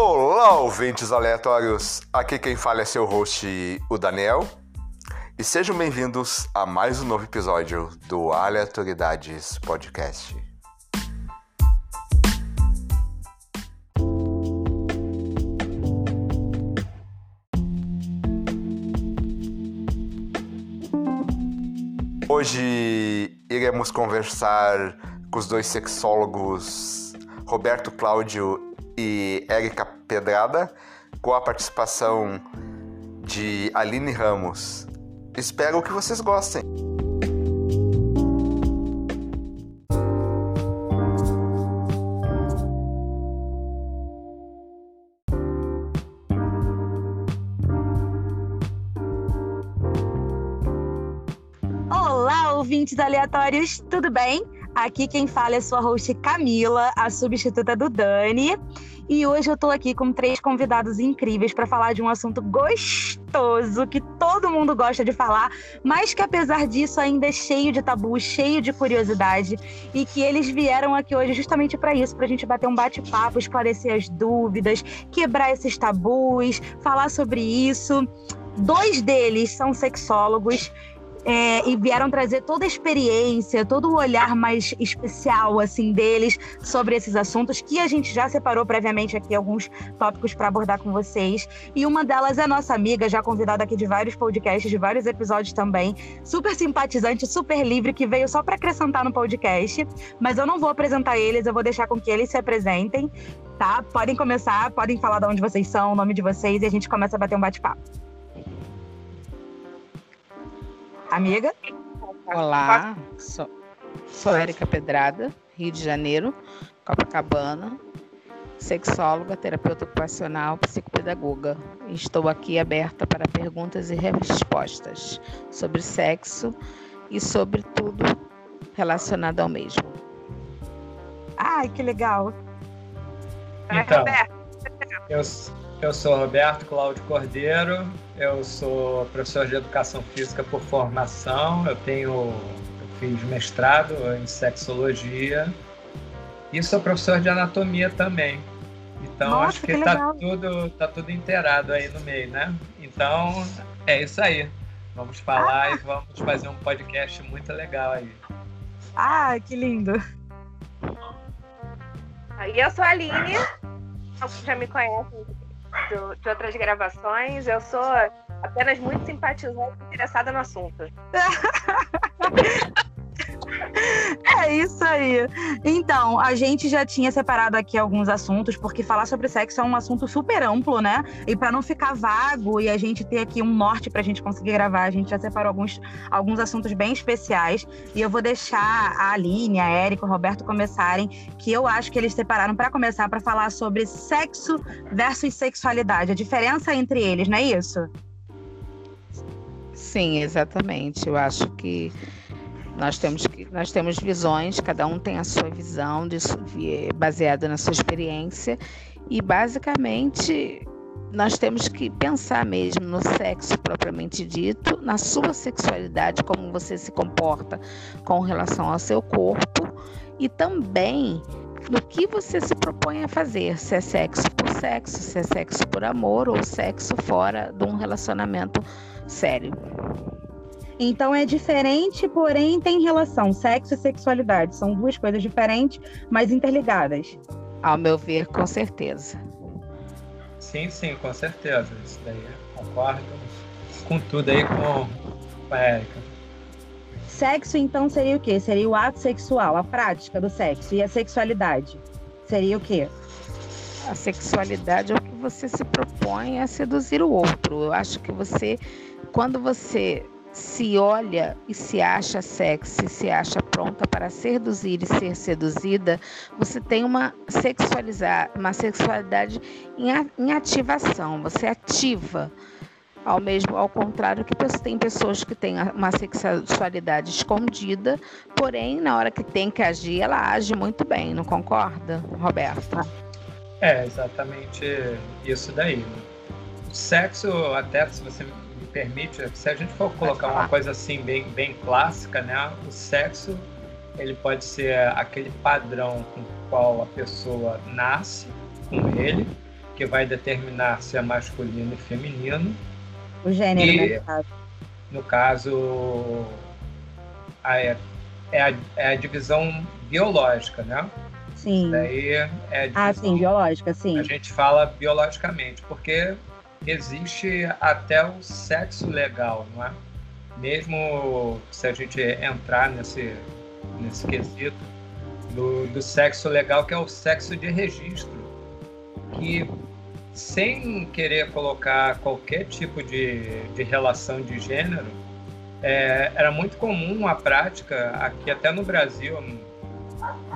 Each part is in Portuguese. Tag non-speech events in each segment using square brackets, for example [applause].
Olá, ouvintes aleatórios! Aqui quem fala é seu host, o Daniel. E sejam bem-vindos a mais um novo episódio do Aleatoridades Podcast. Hoje iremos conversar com os dois sexólogos Roberto Cláudio e Érica Pedrada, com a participação de Aline Ramos. Espero que vocês gostem. Olá, ouvintes aleatórios, tudo bem? Aqui quem fala é sua host Camila, a substituta do Dani. E hoje eu tô aqui com três convidados incríveis para falar de um assunto gostoso que todo mundo gosta de falar, mas que apesar disso ainda é cheio de tabu, cheio de curiosidade e que eles vieram aqui hoje justamente para isso, para a gente bater um bate-papo, esclarecer as dúvidas, quebrar esses tabus, falar sobre isso. Dois deles são sexólogos é, e vieram trazer toda a experiência, todo o olhar mais especial assim deles sobre esses assuntos que a gente já separou previamente aqui alguns tópicos para abordar com vocês. E uma delas é nossa amiga, já convidada aqui de vários podcasts, de vários episódios também, super simpatizante, super livre, que veio só para acrescentar no podcast. Mas eu não vou apresentar eles, eu vou deixar com que eles se apresentem, tá? Podem começar, podem falar de onde vocês são, o nome de vocês e a gente começa a bater um bate-papo. Amiga? Olá, sou, sou Érica Pedrada, Rio de Janeiro, Copacabana, sexóloga, terapeuta ocupacional, psicopedagoga. Estou aqui aberta para perguntas e respostas sobre sexo e sobre tudo relacionado ao mesmo. Ai, que legal. Então, eu, eu sou Roberto Cláudio Cordeiro, eu sou professor de educação física por formação, eu tenho eu fiz mestrado em sexologia e sou professor de anatomia também. Então Nossa, acho que, que tá tudo tá tudo inteirado aí no meio, né? Então é isso aí. Vamos falar Ah. e vamos fazer um podcast muito legal aí. Ah, que lindo. E eu sou a Aline, [laughs] alguns já me conhecem do- de outras gravações. Eu sou apenas muito simpatizante e interessada no assunto. [laughs] É isso aí. Então, a gente já tinha separado aqui alguns assuntos, porque falar sobre sexo é um assunto super amplo, né? E para não ficar vago e a gente ter aqui um norte pra gente conseguir gravar, a gente já separou alguns, alguns assuntos bem especiais. E eu vou deixar a Aline, a Érica, o Roberto começarem, que eu acho que eles separaram para começar para falar sobre sexo versus sexualidade, a diferença entre eles, não é isso? Sim, exatamente. Eu acho que nós temos nós temos visões, cada um tem a sua visão baseada na sua experiência e basicamente nós temos que pensar mesmo no sexo propriamente dito, na sua sexualidade, como você se comporta com relação ao seu corpo e também no que você se propõe a fazer, se é sexo por sexo, se é sexo por amor ou sexo fora de um relacionamento sério. Então é diferente, porém tem relação. Sexo e sexualidade são duas coisas diferentes, mas interligadas. Ao meu ver, com certeza. Sim, sim, com certeza. Isso daí concordo com tudo aí com, com a Érica. Sexo, então, seria o quê? Seria o ato sexual, a prática do sexo. E a sexualidade? Seria o quê? A sexualidade é o que você se propõe a seduzir o outro. Eu acho que você, quando você se olha e se acha sexy, se acha pronta para seduzir e ser seduzida, você tem uma sexualizar, uma sexualidade em, ativação. Você ativa. Ao mesmo, ao contrário que tem pessoas que têm uma sexualidade escondida, porém na hora que tem que agir, ela age muito bem. Não concorda, Roberta? É exatamente isso daí. O sexo, até se você permite, se a gente for colocar uma coisa assim bem, bem clássica, né? O sexo ele pode ser aquele padrão com o qual a pessoa nasce com ele, que vai determinar se é masculino e feminino. O gênero, e, né, no caso. No caso, a, é, a, é a divisão biológica, né? Sim. Daí é ah, sim, biológica, sim. A gente fala biologicamente, porque existe até o sexo legal, não é? Mesmo se a gente entrar nesse, nesse quesito do, do sexo legal, que é o sexo de registro, que sem querer colocar qualquer tipo de, de relação de gênero, é, era muito comum a prática, aqui até no Brasil,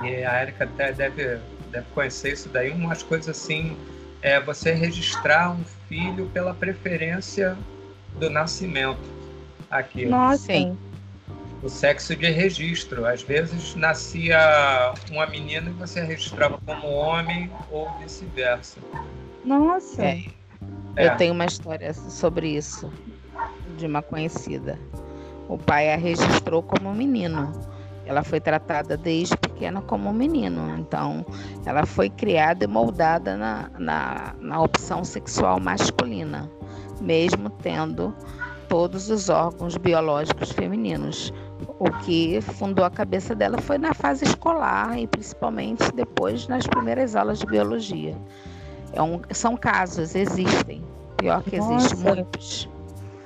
e a Erika até deve, deve conhecer isso daí, umas coisas assim, é você registrar um filho pela preferência do nascimento aqui. Nossa, sim. O sexo de registro. Às vezes nascia uma menina e você registrava como homem ou vice-versa. Nossa. É. É. Eu tenho uma história sobre isso, de uma conhecida. O pai a registrou como menino. Ela foi tratada desde pequena como um menino. Então, ela foi criada e moldada na, na, na opção sexual masculina, mesmo tendo todos os órgãos biológicos femininos. O que fundou a cabeça dela foi na fase escolar e principalmente depois nas primeiras aulas de biologia. É um, são casos, existem. Pior que existem muitos.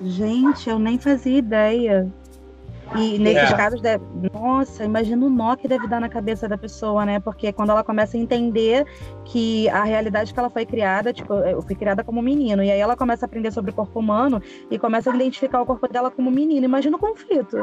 Gente, eu nem fazia ideia. E nesses é. casos, deve... nossa, imagina o nó que deve dar na cabeça da pessoa, né? Porque quando ela começa a entender que a realidade que ela foi criada, tipo, eu fui criada como menino, e aí ela começa a aprender sobre o corpo humano e começa a identificar o corpo dela como menino. Imagina o conflito.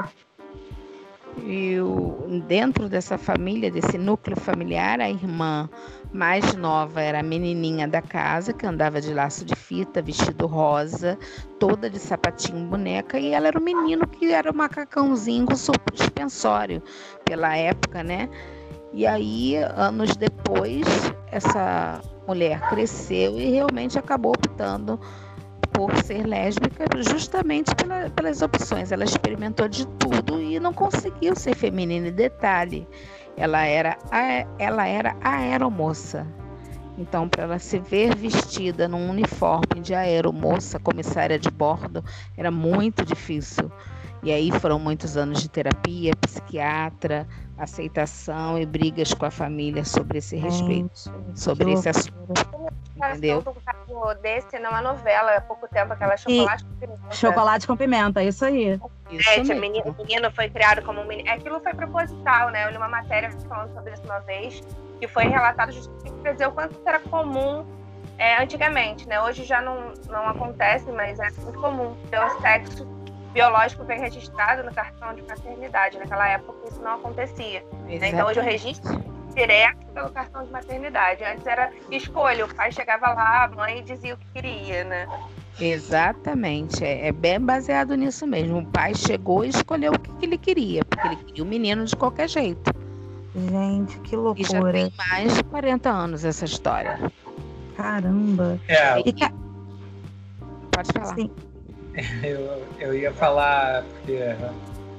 E o, dentro dessa família, desse núcleo familiar, a irmã mais nova era a menininha da casa, que andava de laço de fita, vestido rosa, toda de sapatinho boneca, e ela era o menino que era o macacãozinho com suspensório, pela época, né? E aí, anos depois, essa mulher cresceu e realmente acabou optando por ser lésbica justamente pela, pelas opções. Ela experimentou de tudo e não conseguiu ser feminina. Detalhe, ela era, ela era aeromoça. Então, para ela se ver vestida num uniforme de aeromoça, comissária de bordo, era muito difícil. E aí foram muitos anos de terapia, psiquiatra, aceitação e brigas com a família sobre esse respeito, sobre esse assunto. Entendeu? um caso desse numa novela há pouco tempo, aquela chocolate e... com pimenta. Chocolate com pimenta, isso aí. Isso é, o menino, menino, foi criado como um menino. Aquilo foi proposital, né? Eu li uma matéria falando sobre isso uma vez, que foi relatado justamente para dizer o quanto era comum é, antigamente, né? Hoje já não, não acontece, mas é muito comum ter o sexo biológico bem registrado no cartão de paternidade. Naquela época isso não acontecia. Né? Então hoje o registro direto pelo cartão de maternidade. Antes era escolha, o pai chegava lá, a mãe dizia o que queria, né? Exatamente, é, é bem baseado nisso mesmo. O pai chegou e escolheu o que, que ele queria, porque ele queria o menino de qualquer jeito. Gente, que loucura. E já tem mais de 40 anos essa história. Caramba. É. E. Pode falar. Sim. [laughs] Eu, eu ia falar, porque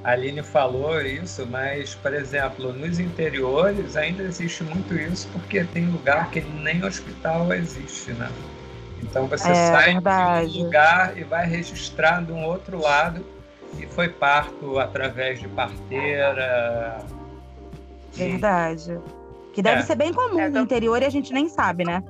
a Aline falou isso, mas, por exemplo, nos interiores ainda existe muito isso, porque tem lugar que nem hospital existe, né? Então você é, sai verdade. de um lugar e vai registrar de um outro lado e foi parto através de parteira. Verdade. Que deve é. ser bem comum é, no interior e a gente nem sabe, né?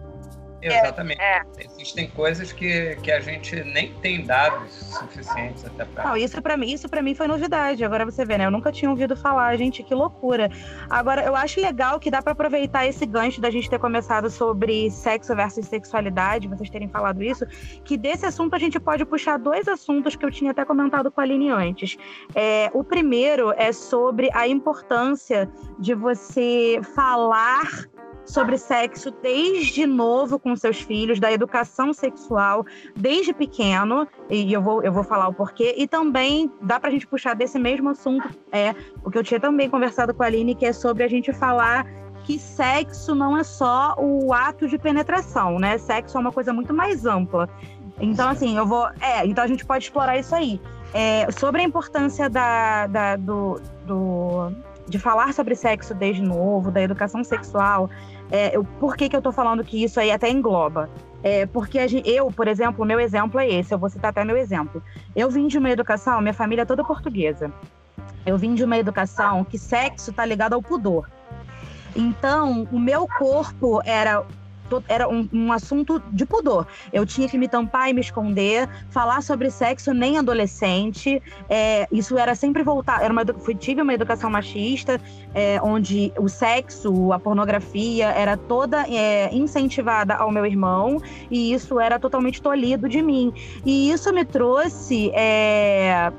Exatamente. É. Existem coisas que, que a gente nem tem dados suficientes até para. Não, isso para mim, isso para mim foi novidade. Agora você vê, né? Eu nunca tinha ouvido falar, gente, que loucura. Agora, eu acho legal que dá para aproveitar esse gancho da gente ter começado sobre sexo versus sexualidade, vocês terem falado isso, que desse assunto a gente pode puxar dois assuntos que eu tinha até comentado com a Aline antes. É, o primeiro é sobre a importância de você falar sobre sexo desde novo com seus filhos, da educação sexual desde pequeno, e eu vou, eu vou falar o porquê, e também dá para a gente puxar desse mesmo assunto, é o que eu tinha também conversado com a Aline, que é sobre a gente falar que sexo não é só o ato de penetração, né? Sexo é uma coisa muito mais ampla. Então, assim, eu vou. É, então a gente pode explorar isso aí. É, sobre a importância da, da do, do de falar sobre sexo desde novo, da educação sexual, é, eu, por que, que eu tô falando que isso aí até engloba? É, porque gente, eu, por exemplo, meu exemplo é esse, eu vou citar até meu exemplo. Eu vim de uma educação, minha família é toda portuguesa. Eu vim de uma educação que sexo tá ligado ao pudor. Então, o meu corpo era era um, um, assunto de pudor. Eu tinha que me tampar e me esconder, falar sobre sexo nem adolescente. É, isso era sempre voltar. Era uma, fui, tive uma educação machista, é, onde o sexo, a pornografia era toda é, incentivada ao meu irmão, e isso era totalmente tolhido de mim. E isso me trouxe é,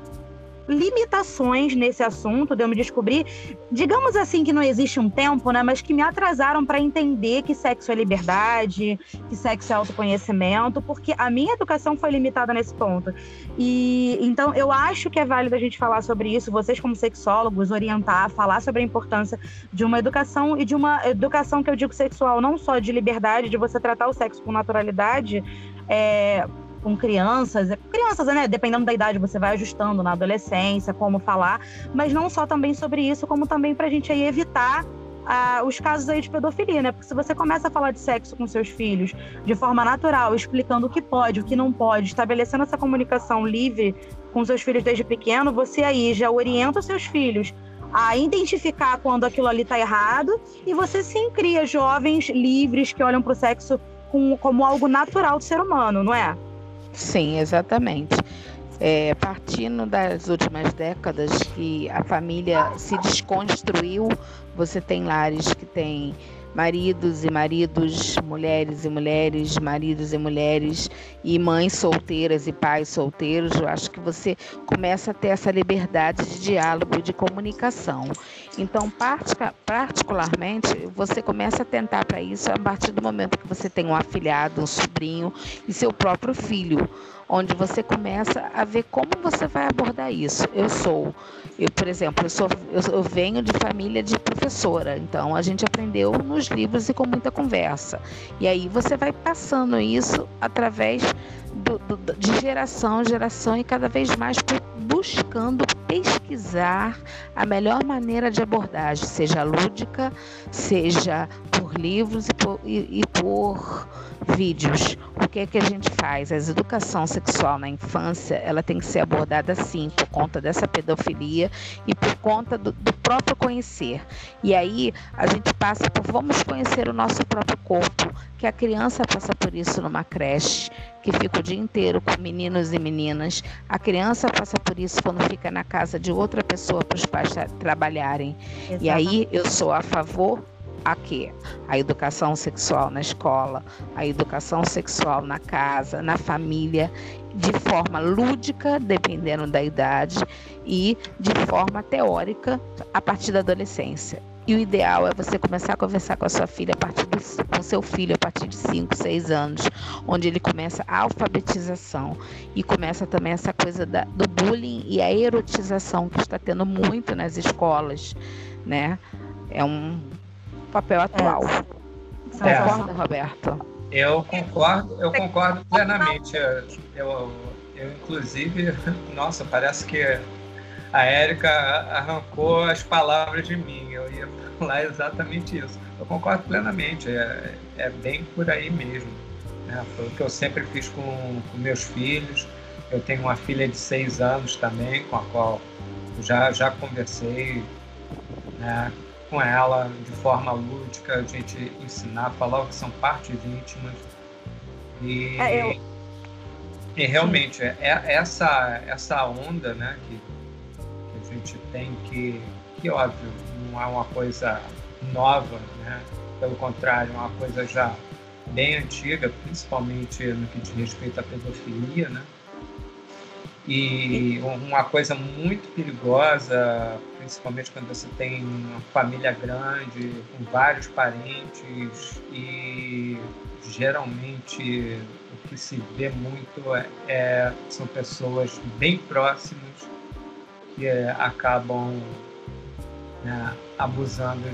limitações nesse assunto, de eu me descobrir, digamos assim, que não existe um tempo, né, mas que me atrasaram para entender que sexo é liberdade, que sexo é autoconhecimento, porque a minha educação foi limitada nesse ponto. E então eu acho que é válido a gente falar sobre isso, vocês como sexólogos orientar, falar sobre a importância de uma educação e de uma educação que eu digo sexual, não só de liberdade, de você tratar o sexo com naturalidade, é, com crianças, crianças, né? Dependendo da idade, você vai ajustando na adolescência, como falar, mas não só também sobre isso, como também para a gente aí evitar ah, os casos aí de pedofilia, né? Porque se você começa a falar de sexo com seus filhos de forma natural, explicando o que pode, o que não pode, estabelecendo essa comunicação livre com seus filhos desde pequeno, você aí já orienta os seus filhos a identificar quando aquilo ali está errado e você sim cria jovens livres que olham para o sexo com, como algo natural do ser humano, não é? Sim, exatamente. É, partindo das últimas décadas que a família se desconstruiu, você tem lares que têm maridos e maridos, mulheres e mulheres, maridos e mulheres, e mães solteiras e pais solteiros, eu acho que você começa a ter essa liberdade de diálogo e de comunicação. Então, particularmente, você começa a tentar para isso a partir do momento que você tem um afilhado, um sobrinho e seu próprio filho onde você começa a ver como você vai abordar isso. Eu sou, eu, por exemplo, eu, sou, eu, eu venho de família de professora, então a gente aprendeu nos livros e com muita conversa. E aí você vai passando isso através do, do, de geração em geração e cada vez mais buscando pesquisar a melhor maneira de abordagem, seja lúdica, seja por livros e por, e, e por vídeos. O que é que a gente faz? A educação sexual na infância, ela tem que ser abordada sim, por conta dessa pedofilia e por conta do, do próprio conhecer. E aí a gente passa por vamos conhecer o nosso próprio corpo, que a criança passa por isso numa creche, que fica o dia inteiro com meninos e meninas. A criança passa por isso quando fica na casa de outra pessoa para os pais trabalharem. Exatamente. E aí eu sou a favor a quê? A educação sexual na escola, a educação sexual na casa, na família, de forma lúdica, dependendo da idade, e de forma teórica a partir da adolescência. E o ideal é você começar a conversar com a sua filha a partir do, com seu filho a partir de 5, 6 anos, onde ele começa a alfabetização e começa também essa coisa da, do bullying e a erotização que está tendo muito nas escolas, né? É um papel atual. É. Concorda, Roberto? Eu concordo, eu concordo plenamente. Eu, eu, eu, inclusive, [laughs] nossa, parece que a Érica arrancou as palavras de mim. Eu ia falar [laughs] exatamente isso. Eu concordo plenamente. É, é bem por aí mesmo. Né? Foi o que eu sempre fiz com, com meus filhos. Eu tenho uma filha de seis anos também, com a qual já, já conversei. Né? com ela de forma lúdica, a gente ensinar, falar o que são partes íntimas. E, é, eu... e realmente, é, é, essa, essa onda né, que, gente tem que, que, óbvio, não é uma coisa nova, né? pelo contrário, é uma coisa já bem antiga, principalmente no que diz respeito à pedofilia, né? E uma coisa muito perigosa, principalmente quando você tem uma família grande, com vários parentes, e geralmente o que se vê muito é, são pessoas bem próximas é, acabam né, abusando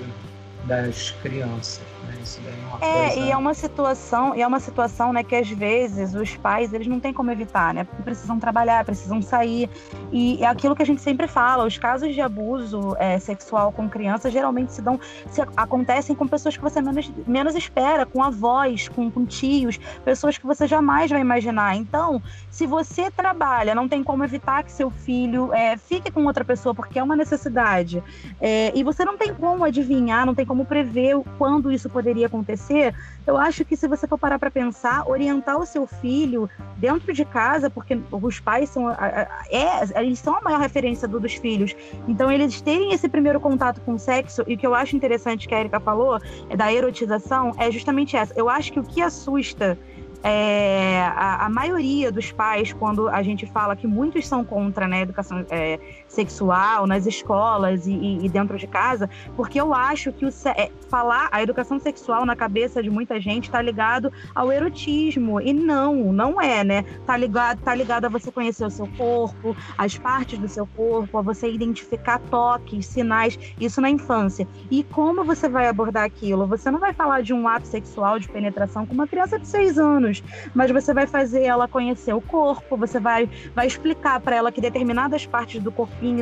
das crianças. Né? Isso daí é uma é, coisa... e é uma situação, e é uma situação, né, que às vezes os pais eles não têm como evitar, né? Precisam trabalhar, precisam sair. E é aquilo que a gente sempre fala, os casos de abuso é, sexual com crianças geralmente se dão, se acontecem com pessoas que você menos, menos espera, com avós, com, com tios, pessoas que você jamais vai imaginar. Então, se você trabalha, não tem como evitar que seu filho é, fique com outra pessoa porque é uma necessidade, é, e você não tem como adivinhar, não tem como prever quando isso poderia acontecer, eu acho que se você for parar para pensar, orientar o seu filho dentro de casa, porque os pais são, é, eles são a maior referência do, dos filhos, então eles terem esse primeiro contato com o sexo, e o que eu acho interessante que a Erika falou, é da erotização, é justamente essa. Eu acho que o que assusta é, a, a, maioria dos pais, quando a gente fala que muitos são contra né, a educação é, sexual nas escolas e, e, dentro de casa, porque eu acho que o, é, falar a educação sexual na cabeça de muita gente está ligado ao erotismo. E não, não é, né? Tá ligado, tá ligado a você conhecer o seu corpo, as partes do seu corpo, a você identificar toques, sinais, isso na infância. E como você vai abordar aquilo? Você não vai falar de um ato sexual de penetração com uma criança de seis anos mas você vai fazer ela conhecer o corpo, você vai, vai explicar para ela que determinadas partes do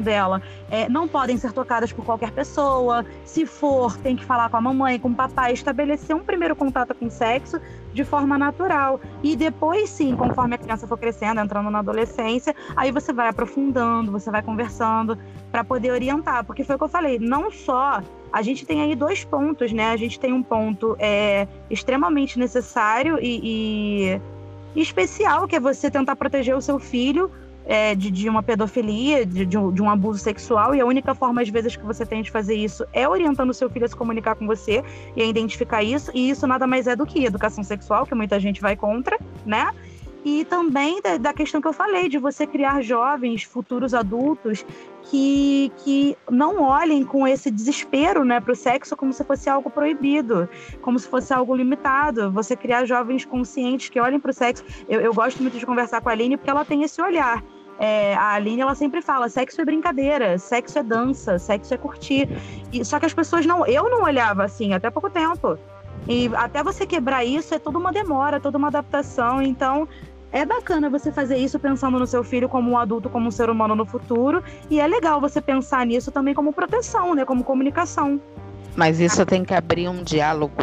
dela é, não podem ser tocadas por qualquer pessoa. Se for, tem que falar com a mamãe, com o papai, estabelecer um primeiro contato com o sexo de forma natural. E depois, sim, conforme a criança for crescendo, entrando na adolescência, aí você vai aprofundando, você vai conversando para poder orientar. Porque foi o que eu falei, não só a gente tem aí dois pontos, né? A gente tem um ponto é, extremamente necessário e, e especial, que é você tentar proteger o seu filho é, de, de, uma pedofilia, de, de, um, de, um, abuso sexual, e a única forma, às vezes, que você tem de fazer isso é orientando o seu filho a se comunicar com você e a identificar isso, e isso nada mais é do que educação sexual, que muita gente vai contra, né? E também da, da questão que eu falei, de você criar jovens, futuros adultos, que, que não olhem com esse desespero né, para o sexo como se fosse algo proibido, como se fosse algo limitado. Você criar jovens conscientes que olhem para o sexo. Eu, eu gosto muito de conversar com a Aline porque ela tem esse olhar. É, a Aline ela sempre fala: sexo é brincadeira, sexo é dança, sexo é curtir. E, só que as pessoas não. Eu não olhava assim até pouco tempo. E até você quebrar isso é toda uma demora, toda uma adaptação. Então, é bacana você fazer isso pensando no seu filho como um adulto, como um ser humano no futuro. E é legal você pensar nisso também como proteção, né? Como comunicação. Mas isso tem que abrir um diálogo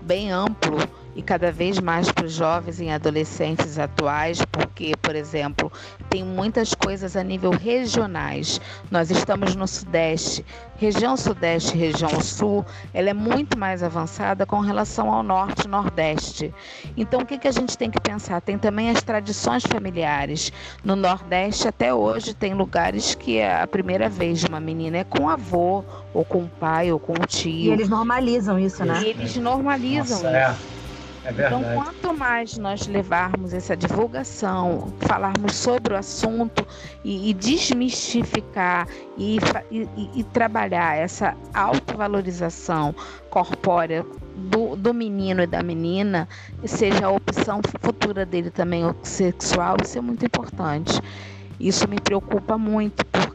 bem amplo e cada vez mais para os jovens e adolescentes atuais, porque, por exemplo, tem muitas coisas a nível regionais. Nós estamos no Sudeste, região Sudeste, região Sul, ela é muito mais avançada com relação ao Norte e Nordeste. Então, o que, que a gente tem que pensar? Tem também as tradições familiares. No Nordeste, até hoje, tem lugares que é a primeira vez de uma menina é com o avô, ou com o pai, ou com o tio. E eles normalizam isso, né? E eles normalizam Nossa, é. isso. É. É então, quanto mais nós levarmos essa divulgação, falarmos sobre o assunto e, e desmistificar e, e, e, trabalhar essa autovalorização corpórea do, do menino e da menina, seja a opção futura dele também sexual, isso é muito importante. Isso me preocupa muito, porque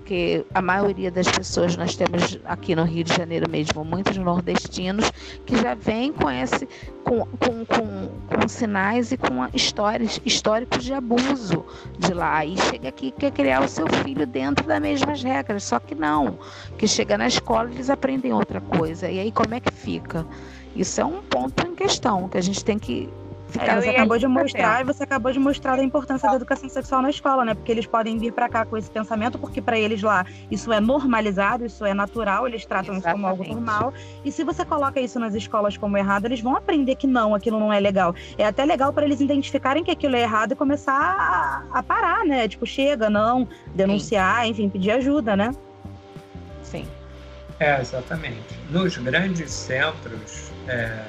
a maioria das pessoas, nós temos aqui no Rio de Janeiro mesmo, muitos nordestinos que já vêm com esse, com, com, com, com sinais e com histórias, históricos de abuso de lá. E chega aqui e quer criar o seu filho dentro das mesmas regras, só que não. Que chega na escola eles aprendem outra coisa. E aí como é que fica? Isso é um ponto em questão que a gente tem que é, você acabou de mostrar e você acabou de mostrar a importância da educação sexual na escola, né? Porque eles podem vir para cá com esse pensamento, porque para eles lá isso é normalizado, isso é natural, eles tratam Exatamente. isso como algo normal. E se você coloca isso nas escolas como errado, eles vão aprender que não, aquilo não é legal. É até legal para eles identificarem que aquilo é errado e começar a, a parar, né? Tipo, chega, não, denunciar, Sim. enfim, pedir ajuda, né? Sim. É, exatamente. Nos grandes centros, é,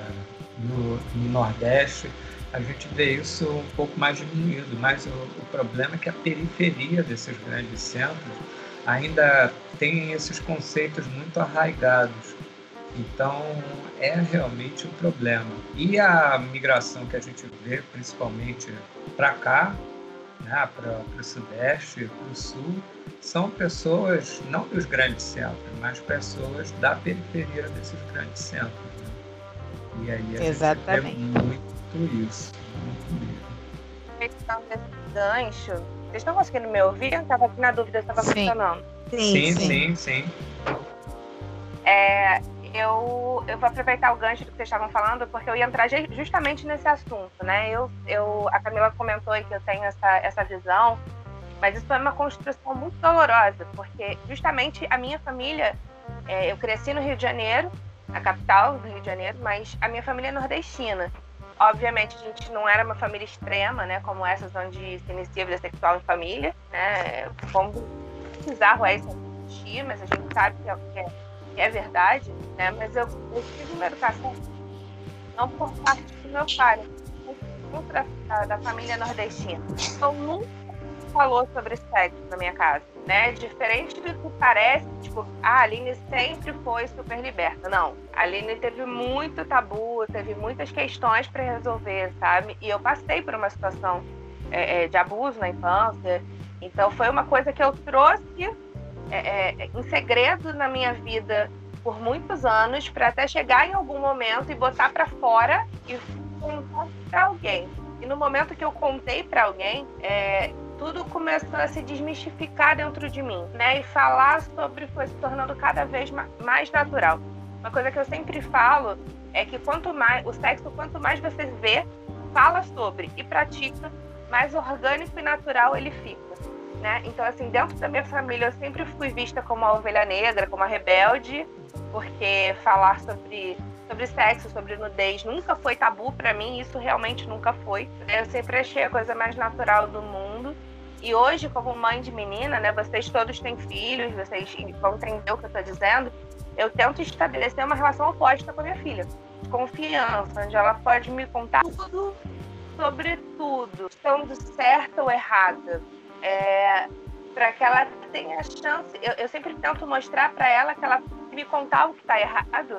no, no Nordeste, a gente vê isso um pouco mais diminuído, mas o, o, problema é que a periferia desses grandes centros ainda tem esses conceitos muito arraigados. Então, é realmente um problema. E a migração que a gente vê, principalmente para cá, né, para o Sudeste, para o Sul, são pessoas não dos grandes centros, mas pessoas da periferia desses grandes centros. Né? E aí a Exatamente. gente vê muito isso. Desse gancho, vocês estão conseguindo me ouvir? Eu estava aqui na dúvida se estava funcionando. Sim, sim, sim. sim. É, eu, eu vou aproveitar o gancho do que vocês estavam falando, porque eu ia entrar justamente nesse assunto, né? Eu, eu, a Camila comentou que eu tenho essa, essa visão, mas isso foi uma construção muito dolorosa, porque justamente a minha família, é, eu cresci no Rio de Janeiro, a capital do Rio de Janeiro, mas a minha família é nordestina. Obviamente, a gente não era uma família extrema, né? Como essas onde se inicia a vida sexual em família, né? Como bizarro é isso mas a gente sabe que é, que é é verdade, né? Mas eu, eu tive uma educação não por parte do meu pai, mas da, da família nordestina. Então nunca falou sobre sexo na minha casa, né? Diferente do que parece, tipo, a Aline sempre foi super liberta. Não, a Aline teve muito tabu, teve muitas questões para resolver, sabe? E eu passei por uma situação é, é, de abuso na infância. Então foi uma coisa que eu trouxe é, é, em segredo na minha vida por muitos anos para até chegar em algum momento e botar para fora e contar para alguém. E no momento que eu contei para alguém, é, tudo começou a se desmistificar dentro de mim, né? E falar sobre foi se tornando cada vez mais natural. Uma coisa que eu sempre falo é que quanto mais o sexo, quanto mais você vê, fala sobre e pratica, mais orgânico e natural ele fica. Né? Então, assim, dentro da minha família, eu sempre fui vista como a ovelha negra, como a rebelde, porque falar sobre, sobre sexo, sobre nudez, nunca foi tabu para mim, isso realmente nunca foi. Eu sempre achei a coisa mais natural do mundo. E hoje, como mãe de menina, né, vocês todos têm filhos, vocês vão entender o que eu estou dizendo, eu tento estabelecer uma relação oposta com a minha filha. Confiança, onde ela pode me contar tudo sobre tudo, estando certa ou errada é, para que ela tenha a chance. Eu, eu sempre tento mostrar para ela que ela me contar o que está errado,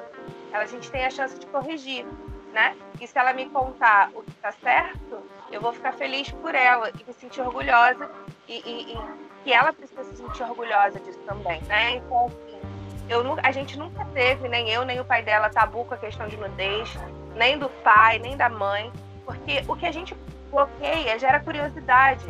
ela, a gente tem a chance de corrigir, né? E se ela me contar o que está certo, eu vou ficar feliz por ela e me sentir orgulhosa e, e, e que ela precisa se sentir orgulhosa disso também, né? Então, eu, a gente nunca teve, nem eu, nem o pai dela, tabu com a questão de nudez, nem do pai, nem da mãe, porque o que a gente bloqueia gera curiosidade.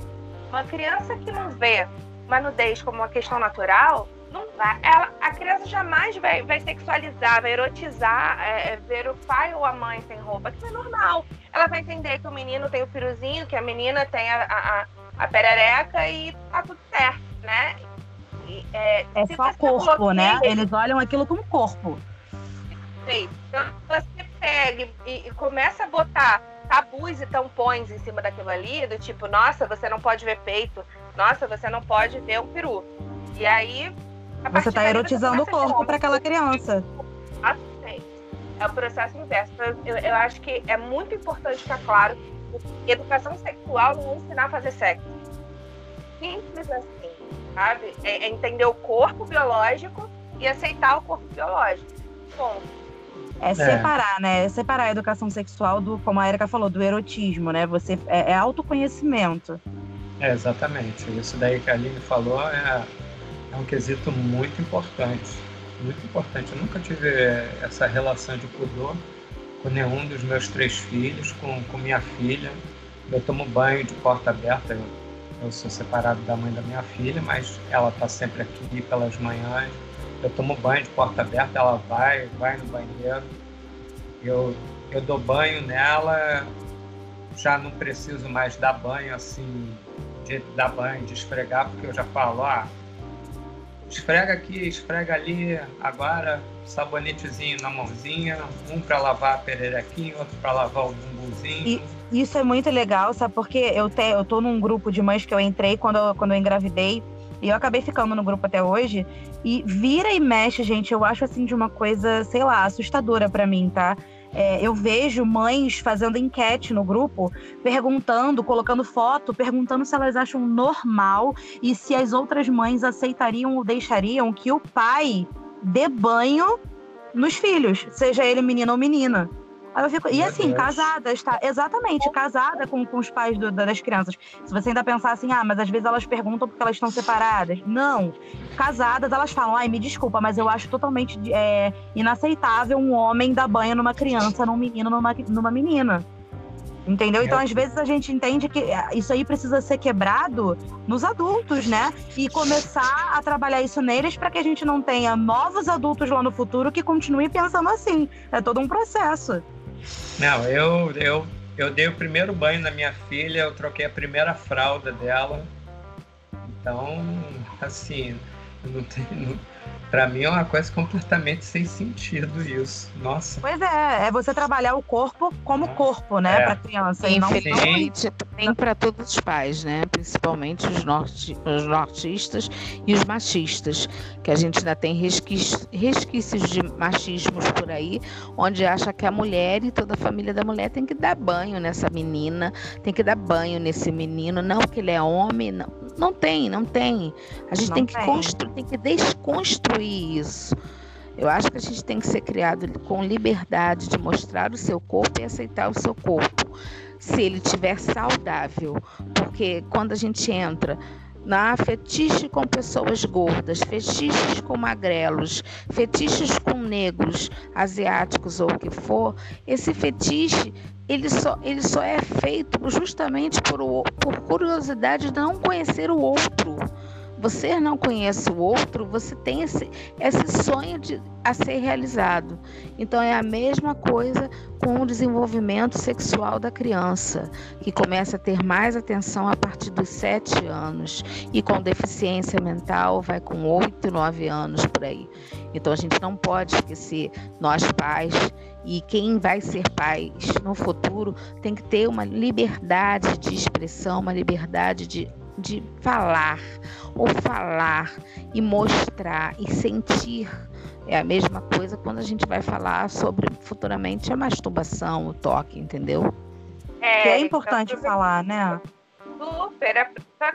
Uma criança que não vê uma nudez como uma questão natural, não vai, ela, a criança jamais vai, vai sexualizar, vai erotizar, é, é, ver o pai ou a mãe sem roupa, que é normal. Ela vai entender que o menino tem o piruzinho, que a menina tem a, a, a perereca e tá tudo certo, né? E, é, é só corpo, né? Eles olham aquilo como corpo. Sim. Então você pega e, e começa a botar tabus e tampões em cima daquilo ali, do tipo, nossa, você não pode ver peito, nossa, você não pode ver um peru. E aí. Você está erotizando o corpo para aquela criança. É o processo inverso. Eu, eu acho que é muito importante ficar claro que educação sexual não é ensinar a fazer sexo. Simples assim, sabe? É, é entender o corpo biológico e aceitar o corpo biológico. Ponto. É, é separar, né? É separar a educação sexual do, como a Erika falou, do erotismo, né? Você é, é autoconhecimento. É, exatamente. Isso daí que a Aline falou é, é um quesito muito importante. Muito importante. Eu nunca tive essa relação de pudor com nenhum dos meus três filhos, com, com minha filha. Eu tomo banho de porta aberta. Eu, eu sou separado da mãe da minha filha, mas ela está sempre aqui pelas manhãs eu tomo banho de porta aberta, ela vai, vai no banheiro, eu, eu dou banho nela, já não preciso mais dar banho assim, de dar banho, de esfregar, porque eu já falo, ah, esfrega aqui, esfrega ali, agora sabonetezinho na mãozinha, um para lavar a pererequinha, outro para lavar o bumbumzinho. E isso é muito legal, sabe? Porque eu, te, eu tô num grupo de mães que eu entrei quando eu, quando eu engravidei. E eu acabei ficando no grupo até hoje. E vira e mexe, gente, eu acho assim de uma coisa, sei lá, assustadora para mim, tá? É, eu vejo mães fazendo enquete no grupo, perguntando, colocando foto, perguntando se elas acham normal e se as outras mães aceitariam ou deixariam que o pai dê banho nos filhos, seja ele menino ou menina. Aí eu fico, e assim, casadas, tá? Exatamente, casada com, com os pais do, das crianças. Se você ainda pensar assim, ah, mas às vezes elas perguntam porque elas estão separadas. Não. Casadas, elas falam, ai, me desculpa, mas eu acho totalmente é, inaceitável um homem dar banho numa criança, num menino, numa, numa menina. Entendeu? Então, às vezes, a gente entende que é, isso aí precisa ser quebrado nos adultos, né? E começar a trabalhar isso neles para que a gente não tenha novos adultos lá no futuro que continuem pensando assim. É todo um processo. Não, eu, eu, eu dei o primeiro banho na minha filha, eu troquei a primeira fralda dela. Então, assim, não tem, não, para mim é uma coisa completamente sem sentido isso. Nossa. Pois é, é você trabalhar o corpo como corpo, né, é. para criança. E Infelizmente, não... tem para todos os pais, né? Principalmente os, norte, os nortistas e os machistas, que a gente ainda tem resquícios, resquícios de machismos por aí, onde acha que a mulher e toda a família da mulher tem que dar banho nessa menina, tem que dar banho nesse menino, não que ele é homem, não, não tem, não tem. A gente não tem que construir, tem que desconstruir isso. Eu acho que a gente tem que ser criado com liberdade de mostrar o seu corpo e aceitar o seu corpo, se ele estiver saudável. Porque quando a gente entra na fetiche com pessoas gordas, fetiches com magrelos, fetiches com negros, asiáticos ou o que for, esse fetiche ele só, ele só é feito justamente por, por curiosidade de não conhecer o outro você não conhece o outro, você tem esse, esse sonho de, a ser realizado. Então é a mesma coisa com o desenvolvimento sexual da criança, que começa a ter mais atenção a partir dos sete anos e com deficiência mental vai com oito, nove anos por aí. Então a gente não pode esquecer, nós pais e quem vai ser pais no futuro tem que ter uma liberdade de expressão, uma liberdade de de falar, ou falar e mostrar e sentir. É a mesma coisa quando a gente vai falar sobre futuramente a masturbação, o toque, entendeu? É, que é importante então, falar, né? Super.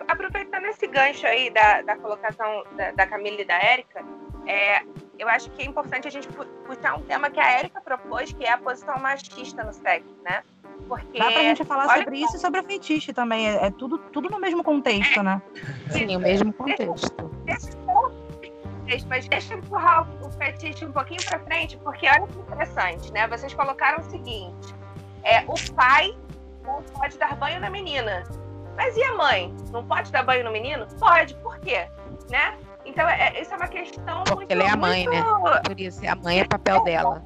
Aproveitando esse gancho aí da, da colocação da, da Camila e da Érica, é, eu acho que é importante a gente puxar um tema que a Érica propôs, que é a posição machista no sexo, né? Porque, Dá pra gente falar sobre isso e sobre o feitiço também. É, é, tudo, tudo no mesmo contexto, né? Sim, o mesmo contexto. Deixa, deixa, mas deixa eu empurrar o fetiche um pouquinho pra frente, porque olha que interessante, né? Vocês colocaram o seguinte: é, o pai não pode dar banho na menina. Mas e a mãe? Não pode dar banho no menino? Pode, por quê? Né? Então, é, isso é uma questão Porque muito, ela é a mãe, né? muito... né? Por isso, a mãe é papel dela.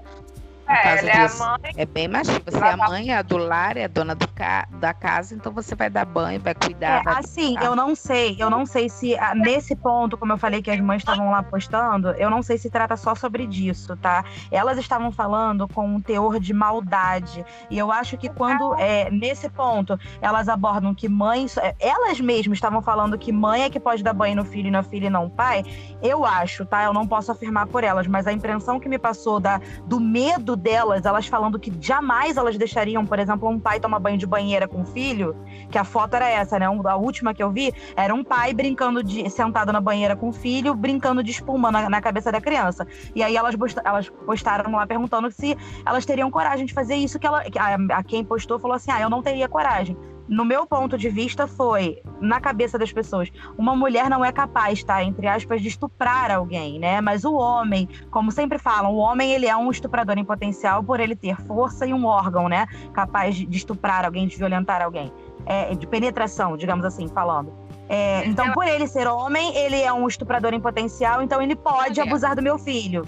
É, ela é, disso. a mãe, é bem machista. Você é a mãe, é a do lar, é a dona do ca... da casa, então você vai dar banho, vai cuidar. É, vai assim, eu não sei, eu não sei se ah, nesse ponto, como eu falei que as mães estavam lá postando, eu não sei se trata só sobre disso, tá? Elas estavam falando com um teor de maldade. E eu acho que quando é nesse ponto elas abordam que mãe, é, elas mesmas estavam falando que mãe é que pode dar banho no filho e na filha e não o pai, eu acho, tá? Eu não posso afirmar por elas, mas a impressão que me passou da, do medo delas, elas falando que jamais elas deixariam, por exemplo, um pai tomar banho de banheira com o filho, que a foto era essa, né? A última que eu vi era um pai brincando de sentado na banheira com o filho, brincando de espuma na, na cabeça da criança. E aí elas, elas postaram lá perguntando se elas teriam coragem de fazer isso que ela a, a quem postou falou assim: "Ah, eu não teria coragem" no meu ponto de vista, foi, na cabeça das pessoas, uma mulher não é capaz, tá? Entre aspas, de estuprar alguém, né? Mas o homem, como sempre falam, o homem ele é um estuprador em potencial por ele ter força e um órgão, né? Capaz de estuprar alguém, de violentar alguém. É, de penetração, digamos assim, falando. É, então, por ele ser homem, ele é um estuprador em potencial, então ele pode abusar do meu filho.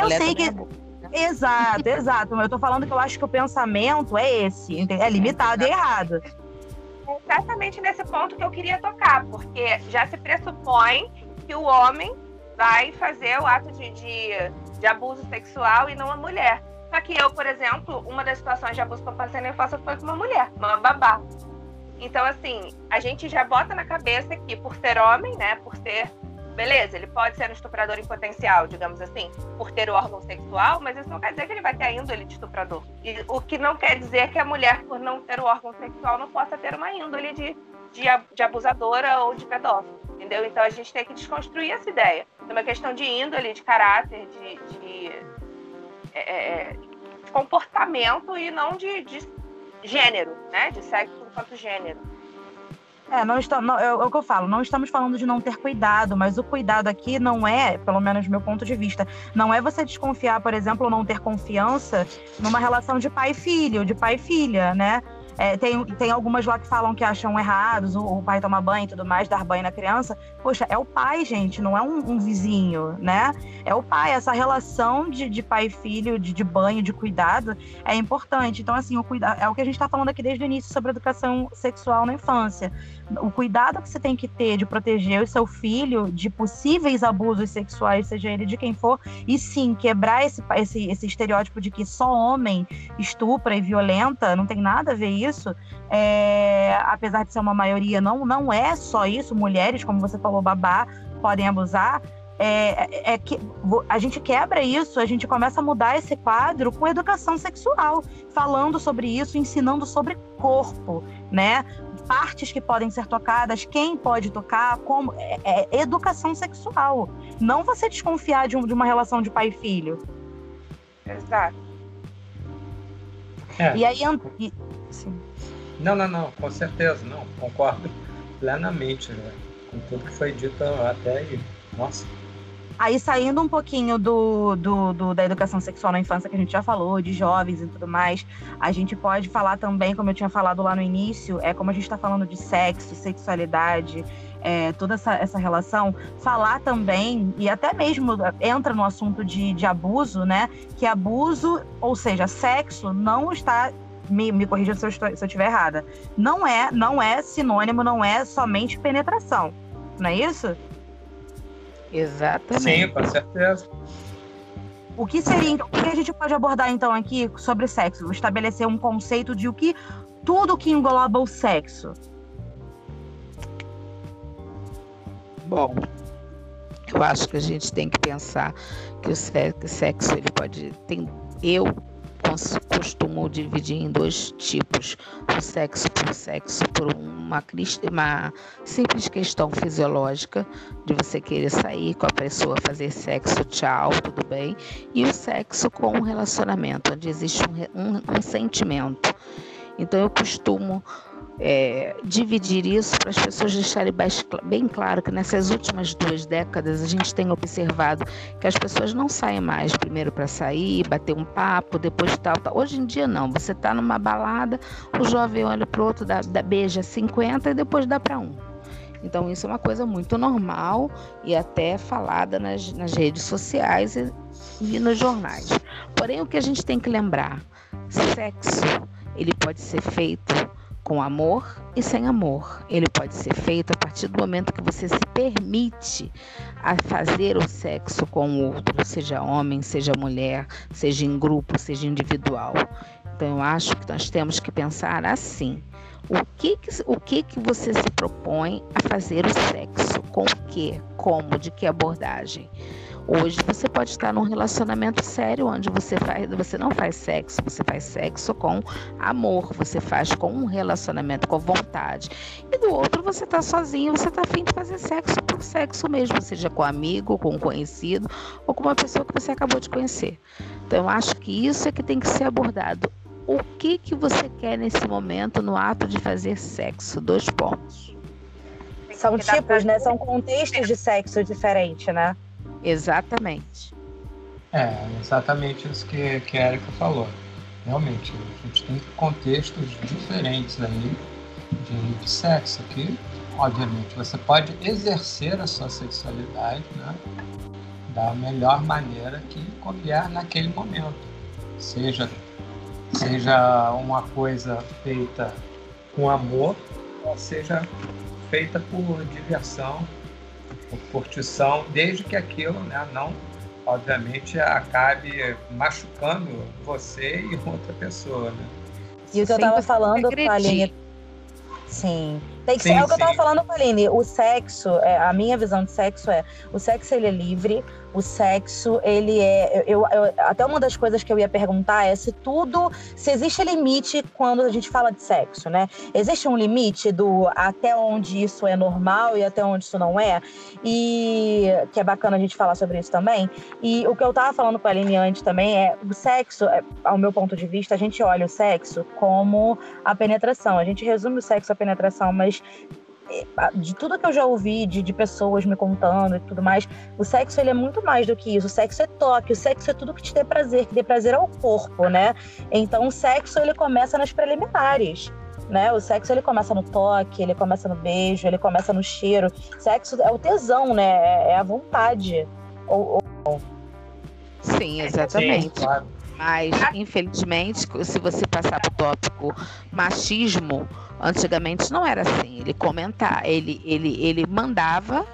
Eu sei que. É exato, [laughs] exato. Eu tô falando que eu acho que o pensamento é esse, é limitado e errado exatamente nesse ponto que eu queria tocar, porque já se pressupõe que o homem vai fazer o ato de, de, de abuso sexual e não a mulher. Só que eu, por exemplo, uma das situações de abuso que eu passei na infância foi com uma mulher, uma babá. Então, assim, a gente já bota na cabeça que por ser homem, né, por ser beleza, ele pode ser um estuprador em potencial, digamos assim, por ter o órgão sexual, mas isso não quer dizer que ele vai ter a índole de estuprador. E o que não quer dizer que a mulher, por não ter o órgão sexual, não possa ter uma índole de, de, de abusadora ou de pedófilo. Entendeu? Então a gente tem que desconstruir essa ideia. É uma questão de índole, de caráter, de, de é, é, é comportamento e não de, de gênero, né? De sexo enquanto gênero. É, não está, não, é, é, o que eu falo, não estamos falando de não ter cuidado, mas o cuidado aqui não é, pelo menos do meu ponto de vista, não é você desconfiar, por exemplo, ou não ter confiança numa relação de pai e filho, de pai e filha, né? É, tem, tem algumas lá que falam que acham errados o, o, pai tomar banho e tudo mais, dar banho na criança. Poxa, é o pai, gente, não é um, um vizinho, né? É o pai. Essa relação de, de pai e filho, de, de, banho, de cuidado, é importante. Então, assim, o cuidado é o que a gente está falando aqui desde o início sobre educação sexual na infância. O cuidado que você tem que ter de proteger o seu filho de possíveis abusos sexuais, seja ele de quem for, e sim quebrar esse, esse, esse estereótipo de que só homem estupra e violenta, não tem nada a ver isso é, apesar de ser uma maioria, não, não é só isso. Mulheres, como você falou, babá, podem abusar. É, é, é que a gente quebra isso, a gente começa a mudar esse quadro com educação sexual, falando sobre isso, ensinando sobre corpo, né? Partes que podem ser tocadas, quem pode tocar, como é, é educação sexual. Não você desconfiar de, um, de uma relação de pai e filho. Exato. É. E aí, e, Sim. Não, não, não, com certeza, não, concordo plenamente né, com tudo que foi dito até aí. Nossa. Aí, saindo um pouquinho do, do, do, da educação sexual na infância, que a gente já falou, de jovens e tudo mais, a gente pode falar também, como eu tinha falado lá no início, é como a gente está falando de sexo, sexualidade, é, toda essa, essa relação, falar também, e até mesmo entra no assunto de, de abuso, né? Que abuso, ou seja, sexo, não está me, me corrija se eu, estou, se eu estiver errada. Não é, não é sinônimo, não é somente penetração. Não é isso? Exatamente. Sim, com certeza. O que seria, então, o que a gente pode abordar então aqui sobre sexo? Estabelecer um conceito de o que tudo que engloba o sexo. Bom, eu acho que a gente tem que pensar que o sexo ele pode tem eu costumo dividir em dois tipos: o sexo por sexo, por uma, uma simples questão fisiológica, de você querer sair com a pessoa, fazer sexo, tchau, tudo bem, e o sexo com um relacionamento, onde existe um, um, um sentimento. Então eu costumo é, dividir isso para as pessoas deixarem bem claro que nessas últimas duas décadas a gente tem observado que as pessoas não saem mais primeiro para sair, bater um papo, depois tal, tal. Hoje em dia não, você está numa balada, o jovem olha para o outro, dá, dá, beija 50 e depois dá para um. Então isso é uma coisa muito normal e até falada nas, nas redes sociais e, e nos jornais. Porém, o que a gente tem que lembrar, sexo, ele pode ser feito com amor e sem amor. Ele pode ser feito a partir do momento que você se permite a fazer o sexo com o outro, seja homem, seja mulher, seja em grupo, seja individual. Então eu acho que nós temos que pensar assim: o que que, o que, que você se propõe a fazer o sexo? Com o que? Como? De que abordagem? Hoje você pode estar num relacionamento sério onde você faz, você não faz sexo, você faz sexo com amor, você faz com um relacionamento com vontade. E do outro você está sozinho, você está afim de fazer sexo por sexo mesmo, seja com um amigo, com um conhecido ou com uma pessoa que você acabou de conhecer. Então eu acho que isso é que tem que ser abordado. O que que você quer nesse momento no ato de fazer sexo? Dois pontos. São tipos, né? São contextos de sexo diferente, né? Exatamente. É, exatamente isso que, que a Erika falou. Realmente, a gente tem contextos diferentes aí de, de sexo que, obviamente, você pode exercer a sua sexualidade né, da melhor maneira que couber naquele momento. Seja, seja uma coisa feita com amor, ou seja feita por diversão curtição, desde que aquilo né, não, obviamente, acabe machucando você e outra pessoa. Né? E o que eu estava falando, Aline. Sim. Tem que sim, ser, é o que eu estava falando, Aline. O sexo, é, a minha visão de sexo é: o sexo ele é livre, o sexo, ele é. Eu, eu, até uma das coisas que eu ia perguntar é se tudo. Se existe limite quando a gente fala de sexo, né? Existe um limite do até onde isso é normal e até onde isso não é. E que é bacana a gente falar sobre isso também. E o que eu tava falando com a Aline antes também é o sexo, é, ao meu ponto de vista, a gente olha o sexo como a penetração. A gente resume o sexo à penetração, mas de tudo que eu já ouvi de, de pessoas me contando e tudo mais, o sexo ele é muito mais do que isso. O sexo é toque, o sexo é tudo que te dê prazer, que dê prazer ao corpo, né? Então o sexo ele começa nas preliminares. Né? O sexo ele começa no toque, ele começa no beijo, ele começa no cheiro. Sexo é o tesão, né? É, é a vontade. Ou, ou... Sim, exatamente. Sim, claro. Mas, infelizmente, se você passar para o tópico machismo, Antigamente não era assim. Ele comentar, ele, ele, ele mandava,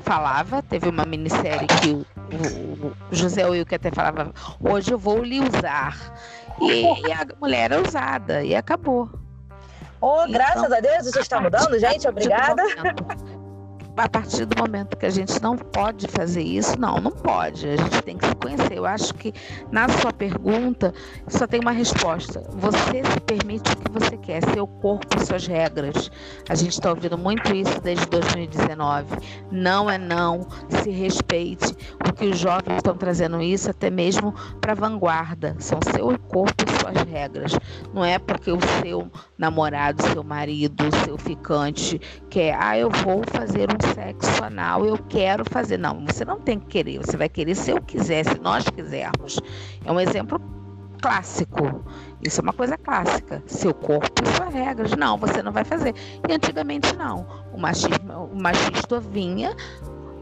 falava. Teve uma minissérie que o, o, o José Wilke até falava: hoje eu vou lhe usar. E, e a mulher era usada e acabou. Oh, graças então, a Deus, isso está mudando, gente. [laughs] Obrigada a partir do momento que a gente não pode fazer isso, não, não pode. A gente tem que se conhecer. Eu acho que na sua pergunta só tem uma resposta. Você se permite o que você quer, seu corpo, suas regras. A gente está ouvindo muito isso desde 2019. Não é não, se respeite. O que os jovens estão trazendo isso até mesmo para a vanguarda. São seu corpo e suas regras. Não é porque o seu namorado, seu marido, seu ficante quer, ah, eu vou fazer um sexo anal, eu quero fazer. Não, você não tem que querer, você vai querer se eu quiser, se nós quisermos. É um exemplo clássico. Isso é uma coisa clássica. Seu corpo e suas regras. Não, você não vai fazer. E antigamente não. O machismo, o machista vinha,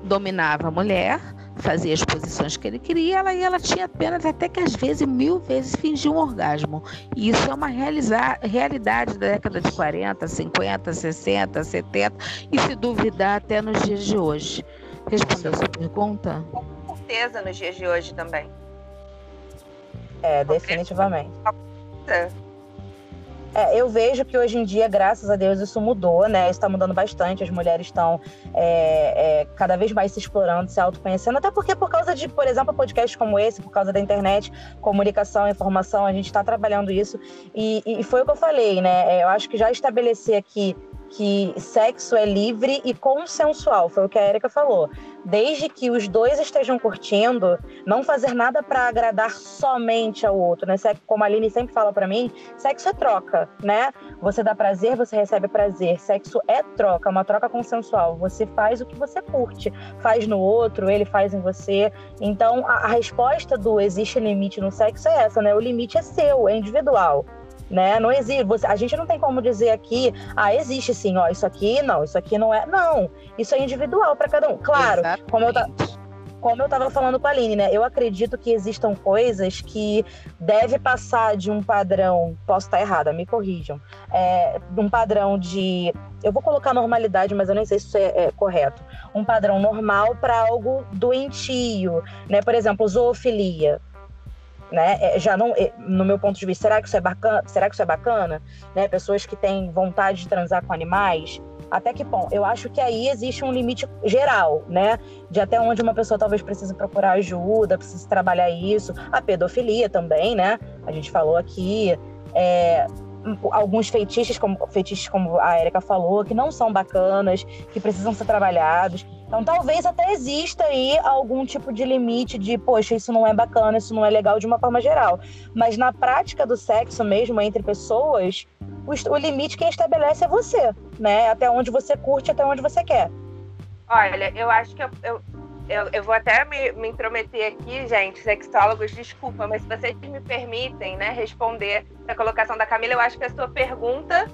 dominava a mulher, fazia as posições que ele queria, ela, e ela tinha apenas até que às vezes mil vezes fingia um orgasmo. E isso é uma realidade da década de 40, 50, 60, 70 e se duvidar até nos dias de hoje. Respondeu sua pergunta? Com certeza nos dias de hoje também. É, definitivamente. É, eu vejo que hoje em dia, graças a Deus, isso mudou, né? Isso está mudando bastante. As mulheres estão é, é, cada vez mais se explorando, se autoconhecendo. Até porque, por causa de, por exemplo, podcasts como esse, por causa da internet, comunicação, informação, a gente está trabalhando isso. E, e, foi o que eu falei, né? É, eu acho que já estabelecer aqui que sexo é livre e consensual, foi o que a Erika falou. Desde que os dois estejam curtindo, não fazer nada para agradar somente ao outro, né? Como a Aline sempre fala para mim, sexo é troca, né? Você dá prazer, você recebe prazer. Sexo é troca, uma troca consensual. Você faz o que você curte, faz no outro, ele faz em você. Então, a, a resposta do existe limite no sexo é essa, né? O limite é seu, é individual né? Não existe, você, a gente não tem como dizer aqui, ah, existe sim, ó, isso aqui não, isso aqui não é. Não, isso é individual para cada um. Claro, como eu, como eu estava falando com a Aline, né? Eu acredito que existam coisas que deve passar de um padrão, posso estar errada, me corrijam, é, um padrão de, eu vou colocar normalidade, mas eu nem sei se isso é, é correto, um padrão normal para algo doentio, né? Por exemplo, zoofilia né? É, já não, é, no meu ponto de vista, será que isso é bacana? Será que isso é bacana? Né? Pessoas que têm vontade de transar com animais, até que ponto? Eu acho que aí existe um limite geral, né? De até onde uma pessoa talvez precise procurar ajuda, precise trabalhar isso. A pedofilia também, né? A gente falou aqui. É, alguns feitiços, como, feitiços, como a Erika falou, que não são bacanas, que precisam ser trabalhados. Então, talvez até exista aí algum tipo de limite de, poxa, isso não é bacana, isso não é legal de uma forma geral. Mas na prática do sexo mesmo, entre pessoas, o, o limite quem estabelece é você, né? Até onde você curte, até onde você quer. Olha, eu acho que eu, eu, eu, eu vou até me, me intrometer aqui, gente, sexólogos, desculpa, mas se vocês me permitem né, responder a colocação da Camila, eu acho que a sua pergunta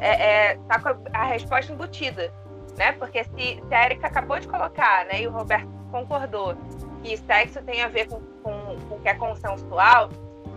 é, é, tá com a resposta embutida né? Porque se, se a Erika acabou de colocar, né, e o Roberto concordou que sexo tem a ver com, com, com o que é consensual,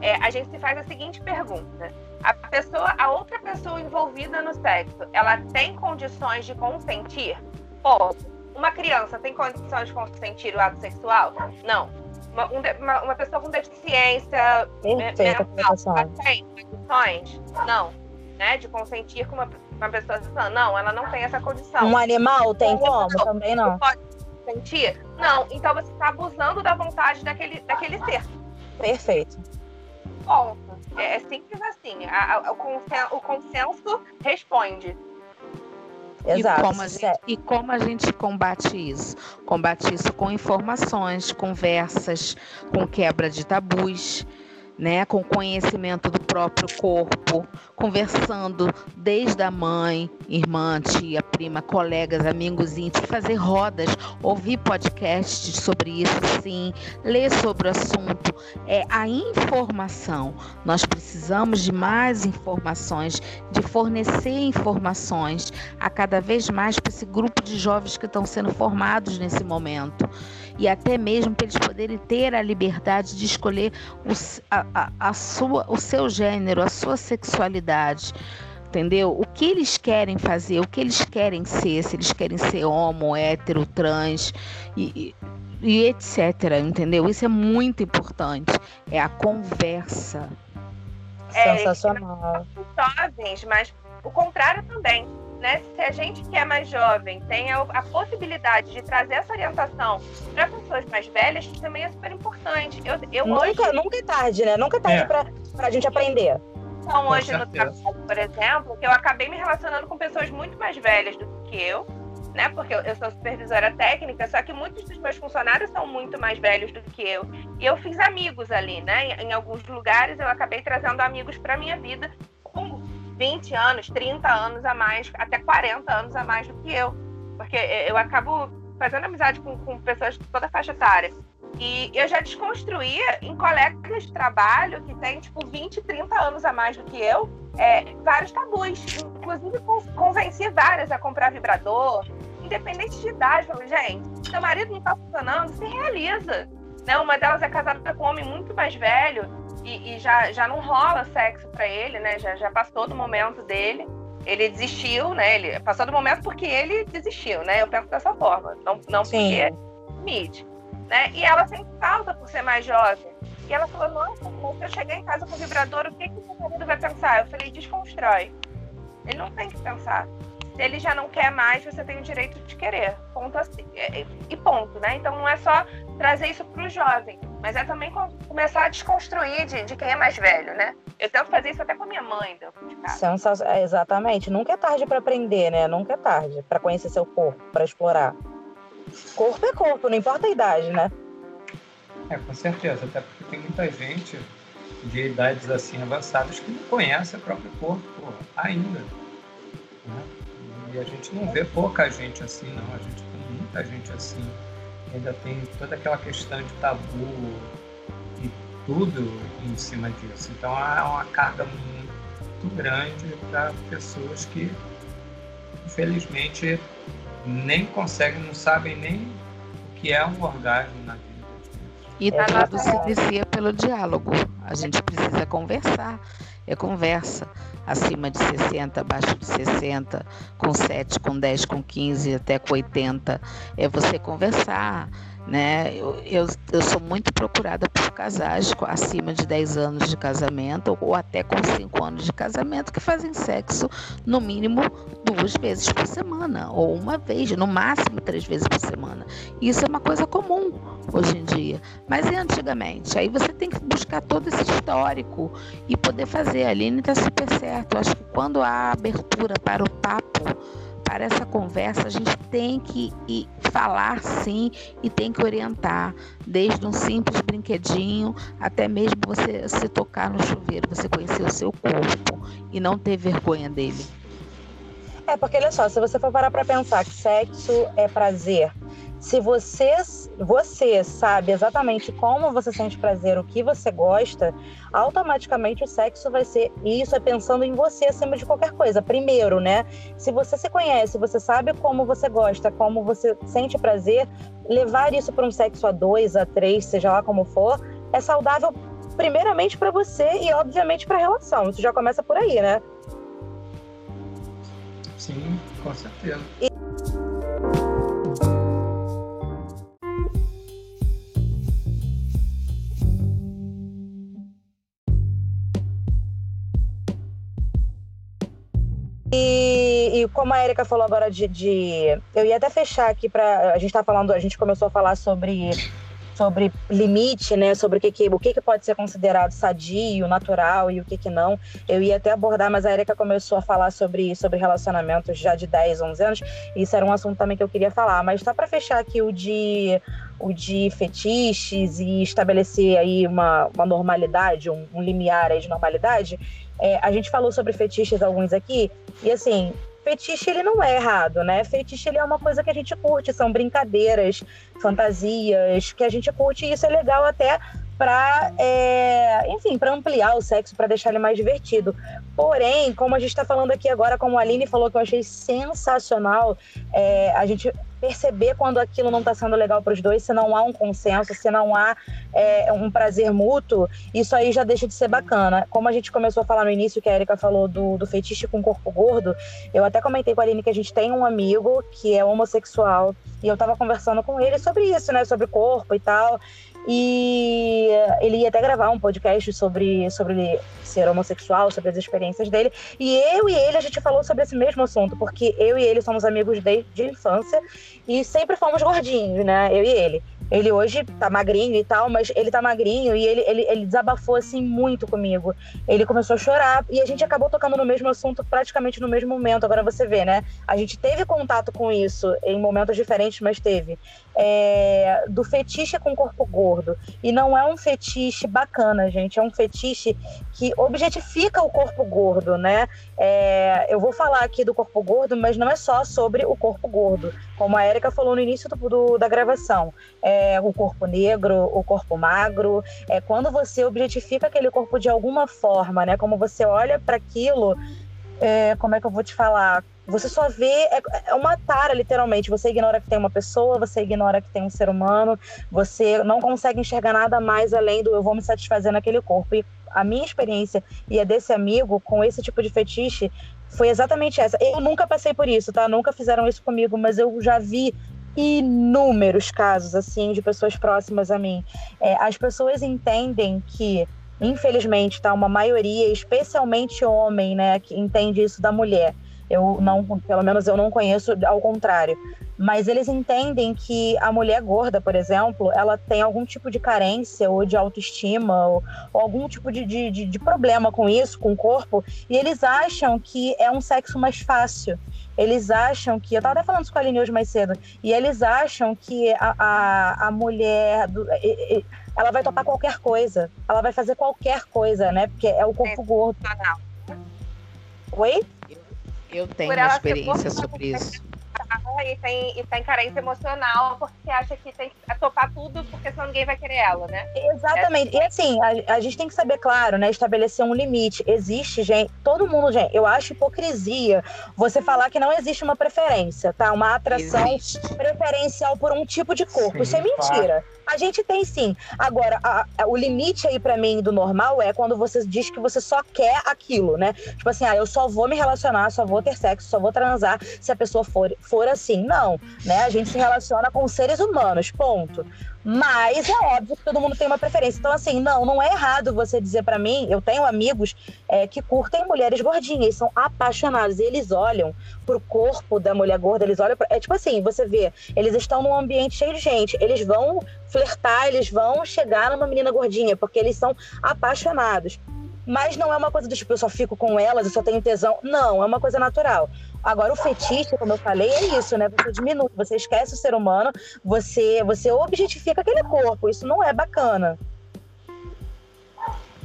é, a gente se faz a seguinte pergunta: a pessoa, a outra pessoa envolvida no sexo, ela tem condições de consentir? Pô, uma criança tem condições de consentir o ato sexual? Não. Uma, uma, uma pessoa com deficiência Perfeita, mental, tem condições? Não. Né, de consentir com uma uma pessoa assim, não, ela não tem essa condição. Um animal tem como? Também não. Pode, sentir? Não. Então você está abusando da vontade daquele, daquele ser. Perfeito. Ponto. É, é simples assim. A, a, o, consenso, o consenso responde. Exato. E como, a gente, e como a gente combate isso? Combate isso com informações, conversas, com quebra de tabus né, com conhecimento do próprio corpo, conversando desde a mãe, irmã, tia, prima, colegas, amigos íntimos, fazer rodas, ouvir podcasts sobre isso, sim, ler sobre o assunto. É a informação. Nós precisamos de mais informações, de fornecer informações a cada vez mais para esse grupo de jovens que estão sendo formados nesse momento e até mesmo para eles poderem ter a liberdade de escolher o, a, a, a sua, o seu gênero, a sua sexualidade entendeu? O que eles querem fazer, o que eles querem ser, se eles querem ser homo, hétero, trans e, e, e etc, entendeu? Isso é muito importante. É a conversa. É, Sensacional. Jovens, mas o contrário também né? Se a gente que é mais jovem tem a, a possibilidade de trazer essa orientação para pessoas mais velhas, também é super importante. Eu, eu nunca, hoje... nunca é tarde, né? Nunca é tarde é. para a gente aprender. Então, hoje no trabalho, por exemplo, que eu acabei me relacionando com pessoas muito mais velhas do que eu, né? Porque eu, eu sou supervisora técnica, só que muitos dos meus funcionários são muito mais velhos do que eu. E eu fiz amigos ali, né? Em, em alguns lugares eu acabei trazendo amigos para minha vida com 20 anos, 30 anos a mais, até 40 anos a mais do que eu. Porque eu acabo fazendo amizade com, com pessoas de toda a faixa etária. E eu já desconstruía em colegas de trabalho que têm, tipo, 20, 30 anos a mais do que eu, é, vários tabus. Inclusive, convenci várias a comprar vibrador, independente de idade. Falei, gente, seu marido não tá funcionando, se realiza. Né? Uma delas é casada com um homem muito mais velho e, e já, já não rola sexo para ele, né? Já, já passou do momento dele. Ele desistiu, né? Ele passou do momento porque ele desistiu, né? Eu penso dessa forma. Não, não Sim. porque mid. Né? E ela sente falta por ser mais jovem. E ela falou, nossa, se eu chegar em casa com o vibrador, o que, que o marido vai pensar? Eu falei, desconstrói. Ele não tem que pensar. Se ele já não quer mais, você tem o direito de querer. Ponto assim. E ponto, né? Então não é só trazer isso para o jovem, mas é também começar a desconstruir de, de, quem é mais velho, né? Eu tento fazer isso até com a minha mãe dentro de casa. É, exatamente. Nunca é tarde para aprender, né? Nunca é tarde para conhecer seu corpo, para explorar. Corpo é corpo, não importa a idade, né? É, com certeza. Até porque tem muita gente de idades assim avançadas que não conhece o próprio corpo ainda. Né? E a gente não vê pouca gente assim, não. A gente tem muita gente assim ainda tem toda aquela questão de tabu e tudo em cima disso. Então é uma carga muito grande para pessoas que, infelizmente, nem conseguem, não sabem nem o que é um orgasmo na vida. E tudo se inicia pelo diálogo. A gente precisa conversar. É conversa acima de 60, abaixo de 60, com 7, com 10, com 15, até com 80. É você conversar, né? Eu, eu, eu, sou muito procurada por casais acima de 10 anos de casamento ou até com 5 anos de casamento que fazem sexo no mínimo duas vezes por semana ou uma vez, no máximo três vezes por semana. Isso é uma coisa comum hoje em dia. Mas e antigamente? Aí você tem que buscar todo esse histórico e poder fazer. A Aline está super certo. Eu acho que quando há abertura para o papo, para essa conversa, a gente tem que falar sim e tem que orientar, desde um simples brinquedinho até mesmo você se tocar no chuveiro, você conhecer o seu corpo e não ter vergonha dele. É, porque olha só, se você for parar para pensar que sexo é prazer, se você, você sabe exatamente como você sente prazer, o que você gosta, automaticamente o sexo vai ser isso, é pensando em você acima de qualquer coisa. Primeiro, né? Se você se conhece, você sabe como você gosta, como você sente prazer, levar isso para um sexo a dois, a três, seja lá como for, é saudável primeiramente para você e obviamente para a relação. Isso já começa por aí, né? Sim, com certeza. E... como a Erika falou agora de, de, Eu ia até fechar aqui para A gente tá falando, a gente começou a falar sobre sobre limite, né, sobre o que, que, o que, que pode ser considerado sadio, natural e o que, que não. Eu ia até abordar, mas a Erika começou a falar sobre, sobre relacionamentos já de 10, 11 anos, isso era um assunto também que eu queria falar. Mas só para fechar aqui o de, o de fetiches e estabelecer aí uma, uma normalidade, um, um limiar aí de normalidade, é, a gente falou sobre fetiches alguns aqui, e assim, fetiche ele não é errado, né? Fetiche ele é uma coisa que a gente curte, são brincadeiras, fantasias que a gente curte e isso é legal até para, é, enfim, para ampliar o sexo, para deixar ele mais divertido. Porém, como a gente está falando aqui agora, como a Aline falou que eu achei sensacional, é, a gente perceber quando aquilo não está sendo legal para os dois, se não há um consenso, se não há é, um prazer mútuo, isso aí já deixa de ser bacana. Como a gente começou a falar no início, que a Erika falou do, do fetiche com corpo gordo, eu até comentei com a Aline que a gente tem um amigo que é homossexual, e eu estava conversando com ele sobre isso, né, sobre corpo e tal, e ele ia até gravar um podcast sobre, sobre ser homossexual, sobre as experiências dele. E eu e ele, a gente falou sobre esse mesmo assunto, porque eu e ele somos amigos desde a infância e sempre fomos gordinhos, né? Eu e ele. Ele hoje tá magrinho e tal, mas ele tá magrinho e ele, ele, ele desabafou assim muito comigo. Ele começou a chorar e a gente acabou tocando no mesmo assunto praticamente no mesmo momento. Agora você vê, né? A gente teve contato com isso em momentos diferentes, mas teve. É, do fetiche com corpo gordo. E não é um fetiche bacana, gente. É um fetiche que objetifica o corpo gordo, né? É, eu vou falar aqui do corpo gordo, mas não é só sobre o corpo gordo. Como a Erika falou no início do, do da gravação. É, o corpo negro, o corpo magro, é quando você objetifica aquele corpo de alguma forma, né? Como você olha para aquilo, é, como é que eu vou te falar? Você só vê, é, é uma tara, literalmente. Você ignora que tem uma pessoa, você ignora que tem um ser humano, você não consegue enxergar nada mais além do eu vou me satisfazer naquele corpo. E a minha experiência e a desse amigo com esse tipo de fetiche foi exatamente essa. Eu nunca passei por isso, tá? Nunca fizeram isso comigo, mas eu já vi inúmeros casos assim de pessoas próximas a mim. É, as pessoas entendem que, infelizmente, tá uma maioria, especialmente homem, né, que entende isso da mulher. Eu não, pelo menos eu não conheço ao contrário. Mas eles entendem que a mulher gorda, por exemplo, ela tem algum tipo de carência ou de autoestima ou, ou algum tipo de, de, de problema com isso, com o corpo, e eles acham que é um sexo mais fácil eles acham que. Eu estava até falando isso com a Aline hoje mais cedo. E eles acham que a, a, a mulher. Do, ela vai topar qualquer coisa. Ela vai fazer qualquer coisa, né? Porque é o corpo gordo. Oi? Eu, tenho uma experiência sobre isso e tem, e tem carência emocional porque acha que tem que topar tudo porque senão ninguém vai querer ela, né? Exatamente. É. E assim, a, a, gente tem que saber, claro, né? Estabelecer um limite. Existe, gente, todo mundo, gente, eu acho hipocrisia você falar que não existe uma preferência, tá? Uma atração existe. preferencial por um tipo de corpo. Sim, Isso é mentira. Claro. A gente tem sim. Agora, a, a, o limite aí para mim do normal é quando você diz que você só quer aquilo, né? Tipo assim, ah, eu só vou me relacionar, só vou ter sexo, só vou transar se a pessoa for, for assim. Não, né? A gente se relaciona com seres humanos, ponto. Mas é óbvio que todo mundo tem uma preferência. Então, assim, não, não é errado você dizer para mim. Eu tenho amigos é, que curtem mulheres gordinhas, são apaixonados. Eles olham pro corpo da mulher gorda, eles olham. Pra, é tipo assim: você vê, eles estão num ambiente cheio de gente, eles vão flertar, eles vão chegar numa menina gordinha, porque eles são apaixonados. Mas não é uma coisa do tipo, eu só fico com elas, eu só tenho tesão. Não, é uma coisa natural. Agora, o fetiche, como eu falei, é isso, né? Você diminui, você esquece o ser humano, você, você objetifica aquele corpo. Isso não é bacana.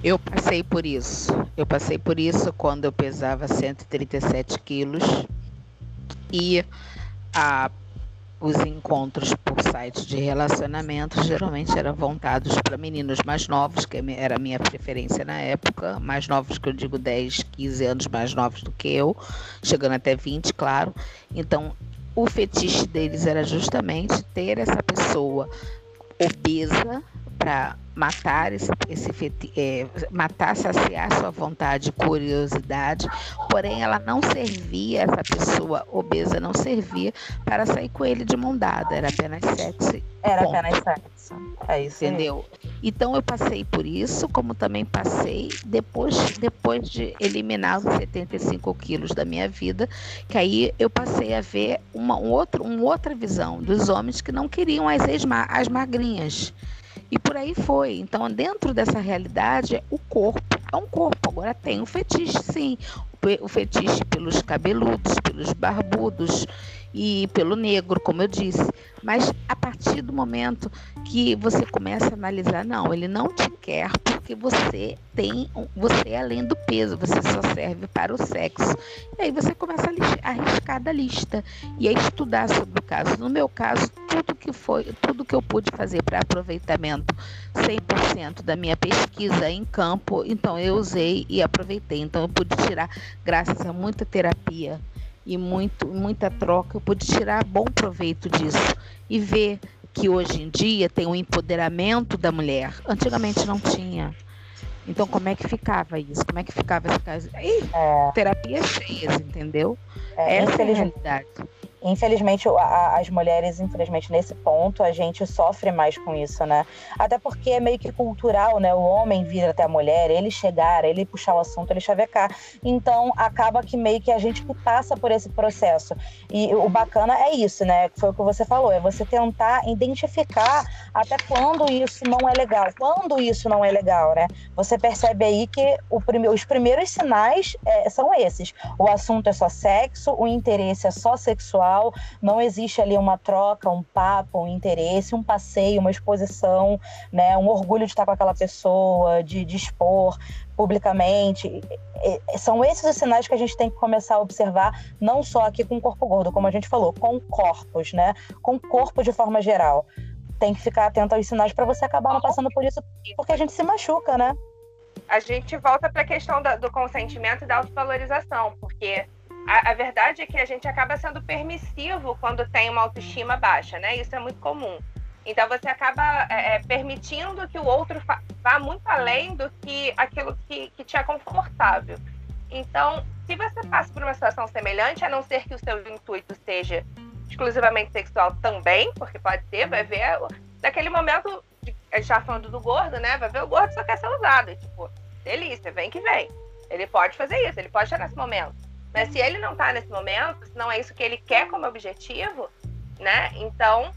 Eu passei por isso. Eu passei por isso quando eu pesava 137 quilos e a os encontros por sites de relacionamento geralmente eram voltados para meninos mais novos, que era a minha preferência na época, mais novos que eu digo 10, 15 anos mais novos do que eu, chegando até 20, claro. Então, o fetiche deles era justamente ter essa pessoa obesa para matar esse, esse é, matar, saciar sua vontade, curiosidade, porém ela não servia, essa pessoa obesa não servia para sair com ele de mão dada, era apenas sexo. Era ponto. apenas sexo. É isso. Entendeu? Então eu passei por isso, como também passei depois, depois de eliminar os 75 quilos da minha vida, que aí eu passei a ver uma, um outro, uma outra visão dos homens que não queriam as, as magrinhas. E por aí foi. Então, dentro dessa realidade, o corpo é um corpo. Agora tem o fetiche, sim. O fetiche pelos cabeludos, pelos barbudos e pelo negro, como eu disse. Mas a partir do momento que você começa a analisar, não, ele não te quer porque você tem, você é além do peso, você só serve para o sexo. E aí você começa a arriscar da lista e a estudar sobre o caso. No meu caso, tudo que foi, tudo que eu pude fazer para aproveitamento 100% da minha pesquisa em campo, então eu usei e aproveitei. Então eu pude tirar, graças a muita terapia, e muito, muita troca, eu pude tirar bom proveito disso e ver que hoje em dia tem um empoderamento da mulher. Antigamente não tinha. Então, como é que ficava isso? Como é que ficava esse caso? Ih, é. terapias cheias, entendeu? É, Essa é a realidade. Infelizmente, a, as mulheres, infelizmente, nesse ponto, a gente sofre mais com isso, né? Até porque é meio que cultural, né? O homem vir até a mulher, ele chegar, ele puxar o assunto, ele chavecar. Então, acaba que meio que a gente passa por esse processo. E o bacana é isso, né? Foi o que você falou, é você tentar identificar até quando isso não é legal. Quando isso não é legal, né? Você percebe aí que os primeiros sinais é, são esses. O assunto é só sexo, o interesse é só sexual, não existe ali uma troca, um papo, um interesse, um passeio, uma exposição, né, um orgulho de estar com aquela pessoa, de, de expor publicamente. São esses os sinais que a gente tem que começar a observar, não só aqui com o corpo gordo, como a gente falou, com corpos, né? Com o corpo de forma geral. Tem que ficar atento aos sinais para você acabar não passando por isso, porque a gente se machuca, né? A gente volta para a questão do consentimento e da autovalorização, porque a, a, verdade é que a gente acaba sendo permissivo quando tem uma autoestima baixa, né? Isso é muito comum. Então você acaba é, é permitindo que o outro vá muito além do que aquilo que, que te é confortável. Então, se você passa por uma situação semelhante, a não ser que o seu intuito seja exclusivamente sexual também, porque pode ser, vai ver naquele momento, a gente tá falando do gordo, né? Vai ver o gordo só quer ser usado. E, tipo, delícia, vem que vem. Ele pode fazer isso, ele pode estar nesse momento. Mas se ele não está nesse momento, se não é isso que ele quer como objetivo, né? Então,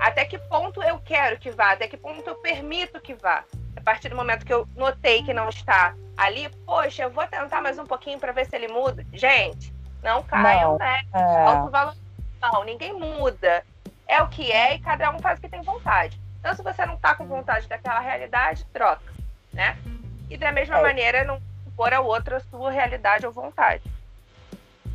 até que ponto eu quero que vá? Até que ponto eu permito que vá? A partir do momento que eu notei que não está ali, poxa, eu vou tentar mais um pouquinho para ver se ele muda. Gente, não caiam, não, né? É... Não, ninguém muda. É o que é e cada um faz o que tem vontade. Então, se você não está com vontade daquela realidade, troca, né? E da mesma é. maneira, não pôr a outra a sua realidade ou vontade.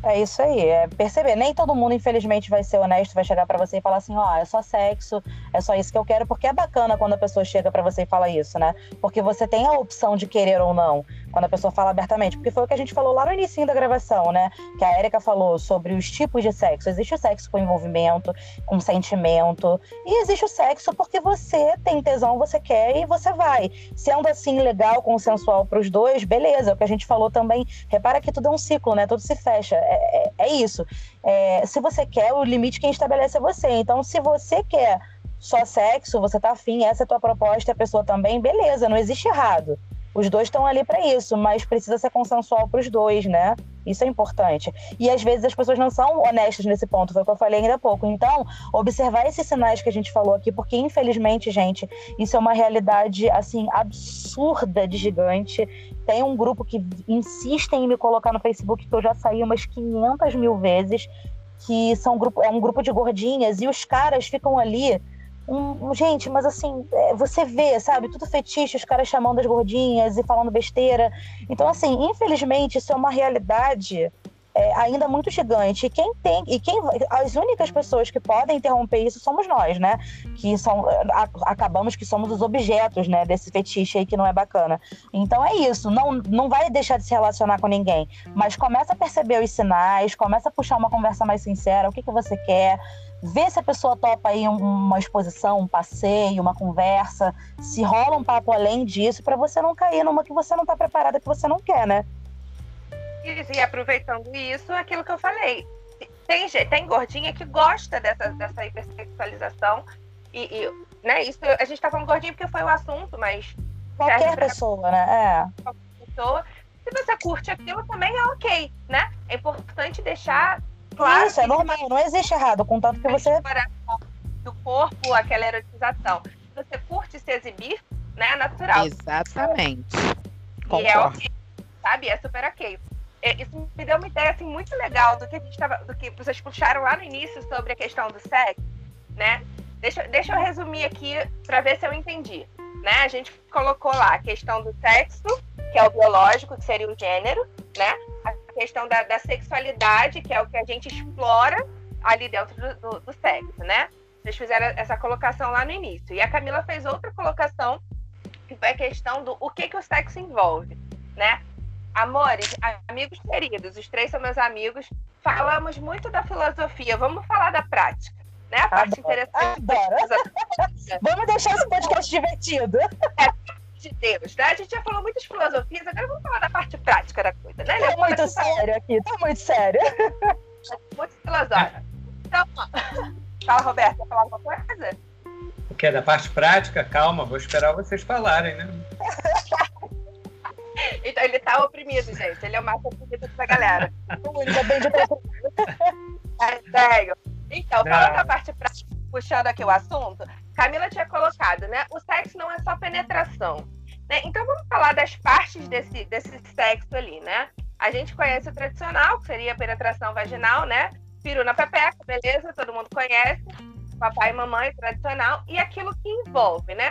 É isso aí, é perceber. Nem todo mundo, infelizmente, vai ser honesto, vai chegar para você e falar assim: ó, oh, é só sexo, é só isso que eu quero, porque é bacana quando a pessoa chega para você e fala isso, né? Porque você tem a opção de querer ou não, quando a pessoa fala abertamente. Porque foi o que a gente falou lá no início da gravação, né? Que a Erika falou sobre os tipos de sexo. Existe o sexo com envolvimento, com sentimento, e existe o sexo porque você tem tesão, você quer e você vai. Sendo assim legal, consensual para os dois, beleza. É o que a gente falou também. Repara que tudo é um ciclo, né? Tudo se fecha é, é isso. É, se você quer, o limite quem estabelece é você. Então, se você quer só sexo, você tá afim, essa é a tua proposta, a pessoa também, beleza, não existe errado. Os dois estão ali para isso, mas precisa ser consensual para os dois, né? Isso é importante. E às vezes as pessoas não são honestas nesse ponto, foi o que eu falei ainda há pouco. Então, observar esses sinais que a gente falou aqui, porque infelizmente, gente, isso é uma realidade assim absurda de gigante. Tem um grupo que insistem em me colocar no Facebook que eu já saí umas 500 mil vezes, que são grupo, é um grupo de gordinhas e os caras ficam ali um, gente, mas assim, é, você vê, sabe, tudo fetiche, os caras chamando as gordinhas e falando besteira. Então, assim, infelizmente, isso é uma realidade é, ainda muito gigante. E quem tem, e quem as únicas pessoas que podem interromper isso somos nós, né? Que são a, acabamos que somos os objetos, né, desse fetiche aí que não é bacana. Então é isso, não não vai deixar de se relacionar com ninguém, mas começa a perceber os sinais, começa a puxar uma conversa mais sincera, o que que você quer? Vê se a pessoa topa aí uma exposição, um passeio, uma conversa, se rola um papo além disso, para você não cair numa que você não está preparada, que você não quer, né? E aproveitando isso, aquilo que eu falei. Tem, tem gordinha que gosta dessa, dessa hipersexualização. E, e né, isso a gente tá falando gordinha porque foi o assunto, mas. Qualquer pessoa, né? É. Qualquer pessoa. Se você curte aquilo, também é ok, né? É importante deixar claro. Isso, é normal, não existe errado, contanto que você. Do corpo, aquela erotização. Se você curte se exibir, né? É natural. Exatamente. E é ok, sabe? É super ok. É, isso me deu uma ideia assim, muito legal do que a gente tava, do que vocês puxaram lá no início sobre a questão do sexo, né? Deixa, deixa eu resumir aqui para ver se eu entendi. Né? A gente colocou lá a questão do sexo, que é o biológico, que seria o gênero, né? A questão da, da sexualidade, que é o que a gente explora ali dentro do, do, do sexo, né? Vocês fizeram essa colocação lá no início. E a Camila fez outra colocação, que foi a questão do o que, que o sexo envolve, né? Amores, amigos queridos, os três são meus amigos. Falamos muito da filosofia, vamos falar da prática, né? A parte Adoro. interessante. [laughs] vamos deixar esse podcast divertido. É, de Deus, né? A gente já falou muitas filosofias, agora vamos falar da parte prática da coisa, né? Tá muito sério aqui, tá muito sério. [laughs] Muito filosófico. Então, fala, Roberto, quer falar alguma coisa? O que é da parte prática? Calma, vou esperar vocês falarem, né? [laughs] Então ele tá oprimido, gente. Ele é o mais oprimido da galera. Ainda bem de [laughs] é sério. Então, falando da parte prática, puxando aqui o assunto, Camila tinha colocado, né? O sexo não é só penetração. Né? Então vamos falar das partes desse, desse sexo ali, né? A gente conhece o tradicional, que seria a penetração vaginal, né? Piru na pepeca, beleza, todo mundo conhece. Papai e mamãe, tradicional. E aquilo que envolve, né?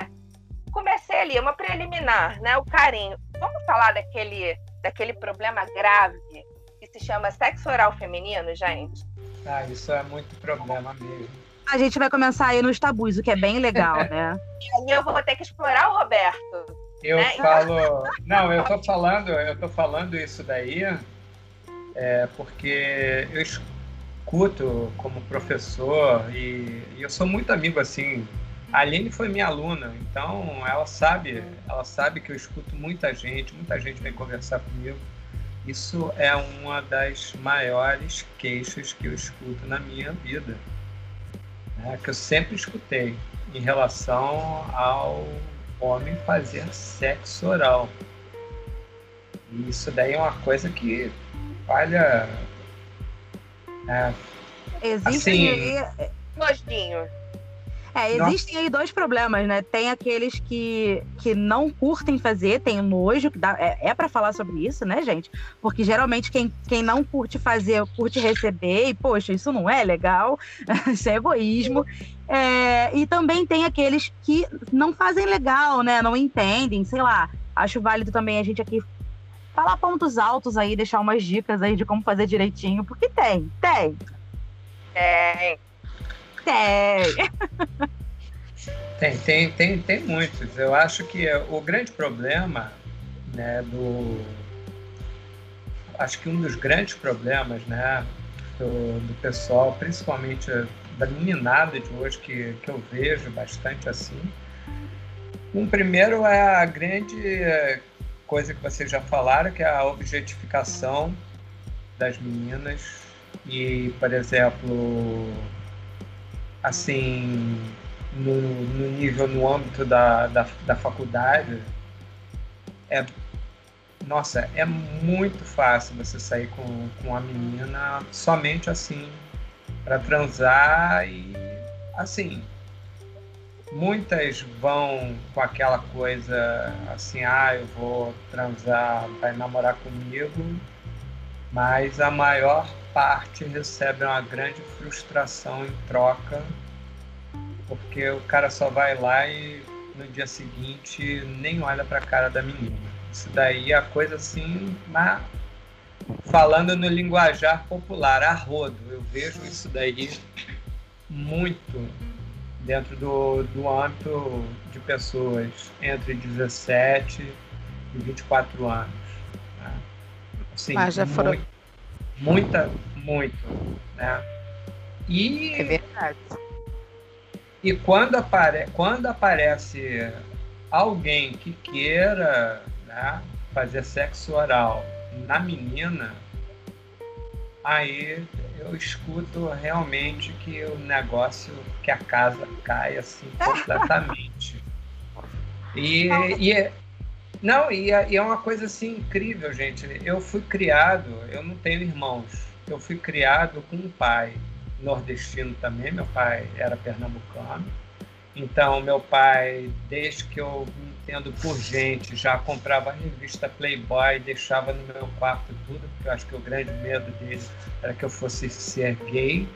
comecei ali, uma preliminar, né? O carinho. Vamos falar daquele, daquele problema grave que se chama sexo oral feminino, gente? Ah, isso é muito problema mesmo. A gente vai começar aí nos tabus, o que é bem legal, né? e aí eu vou ter que explorar o Roberto. Eu né? falo. Não, eu tô falando, eu tô falando isso daí é, porque eu escuto como professor e, e eu sou muito amigo assim a Aline foi minha aluna, então ela sabe, ela sabe que eu escuto muita gente, muita gente vem conversar comigo. Isso é uma das maiores queixas que eu escuto na minha vida, né? que eu sempre escutei em relação ao homem fazer sexo oral. E isso daí é uma coisa que falha. É, Existe assim, nojinho. É, existem Nossa. aí dois problemas, né? Tem aqueles que, que não curtem fazer, tem nojo, que dá, é, é para falar sobre isso, né, gente? Porque geralmente quem, quem não curte fazer, curte receber, e poxa, isso não é legal, [laughs] isso é egoísmo. É, e também tem aqueles que não fazem legal, né? Não entendem, sei lá. Acho válido também a gente aqui falar pontos altos aí, deixar umas dicas aí de como fazer direitinho, porque tem, tem. Tem. Tem. Tem, tem, tem, tem muitos. Eu acho que o grande problema né, do. Acho que um dos grandes problemas né, do, do pessoal, principalmente da meninada de hoje, que, que eu vejo bastante assim. Um primeiro é a grande coisa que vocês já falaram, que é a objetificação das meninas. E, por exemplo, assim, no, no nível, no âmbito da, da, da faculdade, é nossa, é muito fácil você sair com, com a menina somente assim, para transar e assim. Muitas vão com aquela coisa assim, ah, eu vou transar, vai namorar comigo, mas a maior parte recebe uma grande frustração em troca, porque o cara só vai lá e no dia seguinte nem olha para a cara da menina. Isso daí é a coisa assim, na falando no linguajar popular, a rodo. Eu vejo isso daí muito dentro do, do âmbito de pessoas entre 17 e 24 anos. Assim, Mas já foram... Muito, muita, muito. Né? E, é verdade. E quando, apare, quando aparece alguém que queira né, fazer sexo oral na menina, aí eu escuto realmente que o negócio, que a casa cai assim [laughs] completamente. E, e é, não, e é, e é uma coisa assim incrível, gente. Eu fui criado, eu não tenho irmãos, eu fui criado com um pai nordestino também, meu pai era pernambucano. Então, meu pai, desde que eu entendo por gente, já comprava a revista Playboy, deixava no meu quarto tudo, porque eu acho que o grande medo dele era que eu fosse ser gay.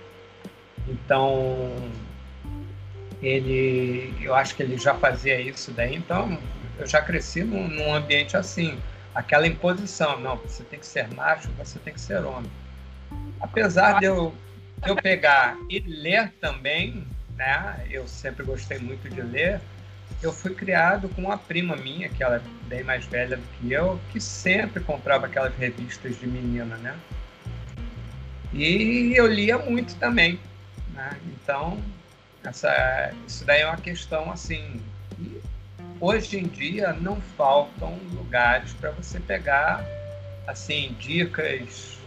Então, ele, eu acho que ele já fazia isso daí. Então, eu já cresci num, num ambiente assim, aquela imposição, não, você tem que ser macho, você tem que ser homem. Apesar de eu, de eu pegar e ler também, né? Eu sempre gostei muito de ler. Eu fui criado com uma prima minha, que ela é bem mais velha do que eu, que sempre comprava aquelas revistas de menina, né? E eu lia muito também, né? Então, essa, isso daí é uma questão assim. Hoje em dia não faltam lugares para você pegar assim dicas.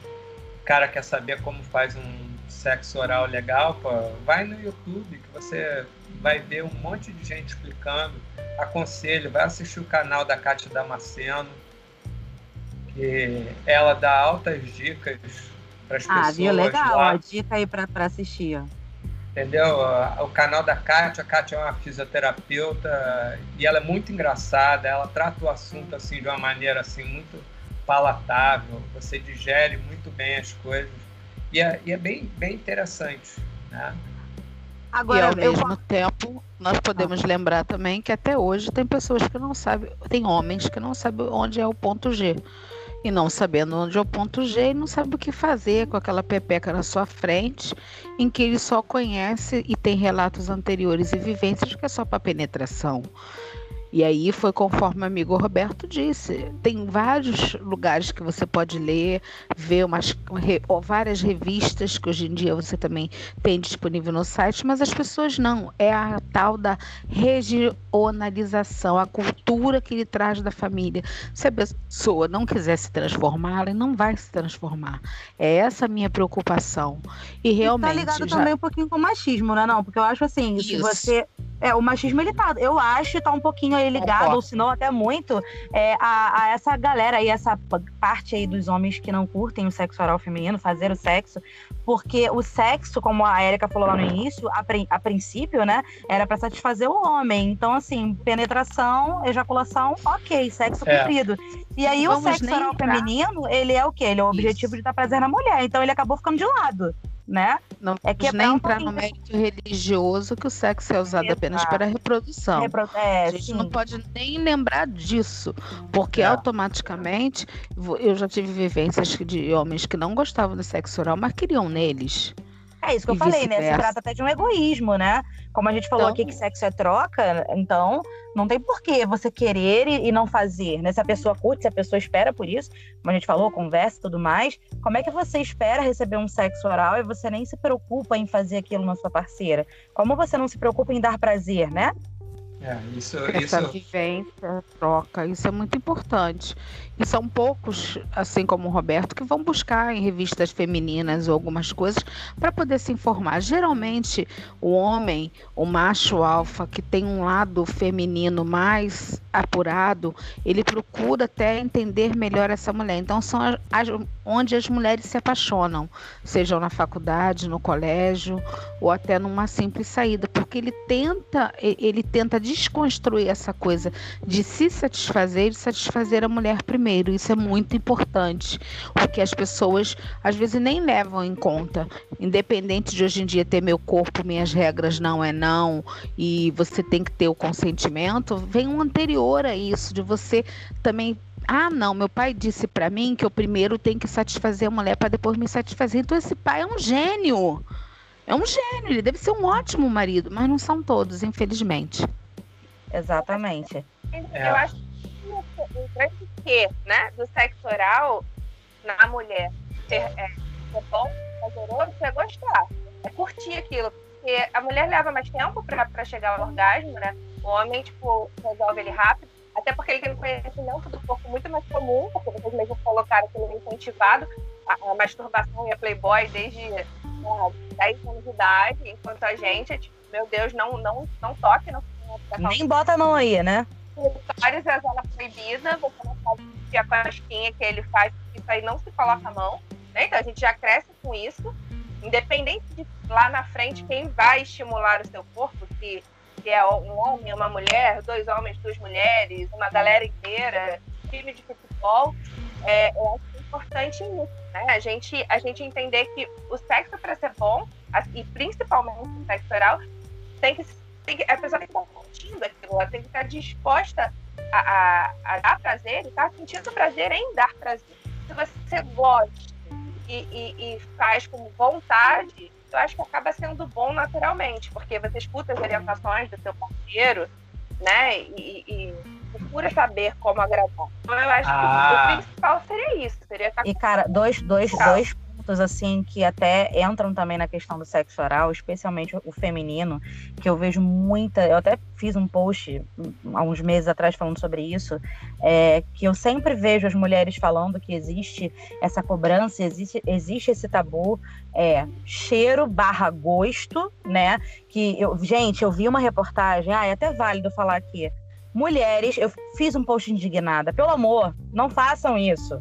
O cara quer saber como faz um sexo oral legal, pô, vai no YouTube que você vai ver um monte de gente explicando. Aconselho, vai assistir o canal da Cátia Damasceno, que ela dá altas dicas para as ah, pessoas. Ah, viu? Legal, lá. dica aí para assistir. Entendeu? O canal da Kátia, a Kátia é uma fisioterapeuta e ela é muito engraçada, ela trata o assunto assim de uma maneira assim muito palatável, você digere muito bem as coisas. E é, e é bem, bem interessante. Né? Agora, e ao mesmo eu... tempo, nós podemos ah. lembrar também que até hoje tem pessoas que não sabem, tem homens que não sabem onde é o ponto G. E não sabendo onde é o ponto G, não sabe o que fazer com aquela pepeca na sua frente, em que ele só conhece e tem relatos anteriores e vivências que é só para penetração. E aí foi conforme o amigo Roberto disse. Tem vários lugares que você pode ler, ver umas, várias revistas que hoje em dia você também tem disponível no site, mas as pessoas não. É a tal da regionalização, a cultura que ele traz da família. Se a pessoa não quiser se transformar, ela não vai se transformar. É essa a minha preocupação. E realmente. E tá ligado já... também um pouquinho com o machismo, né? Não, porque eu acho assim, Isso. se você é, o machismo ele tá, eu acho, tá um pouquinho aí ligado, ou se não até muito, é, a, a, essa galera aí, essa parte aí dos homens que não curtem o sexo oral feminino, fazer o sexo, porque o sexo, como a Erika falou lá no início, a, a princípio, né, era para satisfazer o homem. Então, assim, penetração, ejaculação, ok, sexo é. cumprido. E aí Vamos o sexo oral feminino, ele é o quê? Ele é o objetivo Isso. de dar prazer na mulher. Então ele acabou ficando de lado né? Não é que nem entrar no mérito religioso que o sexo é usado Exato. apenas para reprodução. Repro... É, a gente sim. não pode nem lembrar disso, porque é. automaticamente eu já tive vivências de homens que não gostavam do sexo oral, mas queriam neles. É isso que eu falei, né? Se trata até de um egoísmo, né? Como a gente falou então... aqui que sexo é troca, então não tem porquê você querer e não fazer, né? Se a pessoa curte, se a pessoa espera por isso, como a gente falou, conversa e tudo mais, como é que você espera receber um sexo oral e você nem se preocupa em fazer aquilo na sua parceira? Como você não se preocupa em dar prazer, né? É, isso, Essa isso... vivência, troca, isso é muito importante. E são poucos, assim como o Roberto, que vão buscar em revistas femininas ou algumas coisas para poder se informar. Geralmente, o homem, o macho alfa, que tem um lado feminino mais apurado, ele procura até entender melhor essa mulher. Então, são as, onde as mulheres se apaixonam, sejam na faculdade, no colégio ou até numa simples saída, porque ele tenta, ele tenta desconstruir essa coisa de se satisfazer e satisfazer a mulher primeiro primeiro. Isso é muito importante, porque as pessoas às vezes nem levam em conta. Independente de hoje em dia ter meu corpo, minhas regras não é não, e você tem que ter o consentimento, vem um anterior a isso, de você também Ah, não, meu pai disse para mim que eu primeiro tenho que satisfazer a mulher para depois me satisfazer. Então esse pai é um gênio. É um gênio, ele deve ser um ótimo marido, mas não são todos, infelizmente. Exatamente. É. Eu acho que o grande que, né, do sexo oral na mulher ser, é, ser bom, prazeroso, é gostar, é curtir aquilo. Porque a mulher leva mais tempo para chegar ao orgasmo, né? O homem, tipo, resolve ele rápido, até porque ele tem um conhecimento do corpo muito mais comum, porque vocês mesmos colocaram que ele é incentivado a, a masturbação e a playboy desde ah, 10 anos de idade, enquanto a gente, tipo, meu Deus, não, não, não toque, não, Nem bota a mão aí, né? Várias é zona proibida, você não pode que a cosquinha que ele faz, isso aí não se coloca a mão, né? Então a gente já cresce com isso, independente de lá na frente quem vai estimular o seu corpo, se, se é um homem, uma mulher, dois homens, duas mulheres, uma galera inteira, time de futebol, é, é importante isso, né? A gente, a gente entender que o sexo para ser bom, e principalmente o sexo oral, tem que, tem que a pessoa tem que estar curtindo aquilo, ela tem que estar disposta a, a, a dar prazer e estar sentindo prazer em dar prazer. Se você gosta e, e, e faz com vontade, eu acho que acaba sendo bom naturalmente, porque você escuta as orientações do seu parceiro, né? E, e procura saber como agradar. Então eu acho ah. que o principal seria isso, seria estar E cara, dois, dois, dois assim que até entram também na questão do sexo oral, especialmente o feminino, que eu vejo muita, eu até fiz um post há uns meses atrás falando sobre isso, é, que eu sempre vejo as mulheres falando que existe essa cobrança, existe, existe esse tabu, é, cheiro barra gosto, né? Que eu, gente, eu vi uma reportagem, ah, é até válido falar aqui. Mulheres, eu fiz um post indignada, pelo amor, não façam isso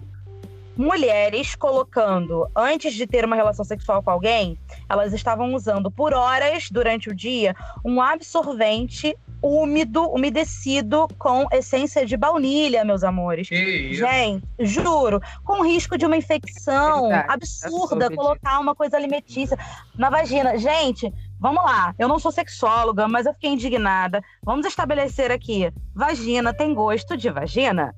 mulheres colocando, antes de ter uma relação sexual com alguém, elas estavam usando por horas durante o dia um absorvente úmido, umedecido com essência de baunilha, meus amores. Gente, juro, com risco de uma infecção Verdade, absurda, colocar uma coisa alimentícia na vagina. Gente, vamos lá, eu não sou sexóloga, mas eu fiquei indignada. Vamos estabelecer aqui: vagina tem gosto de vagina?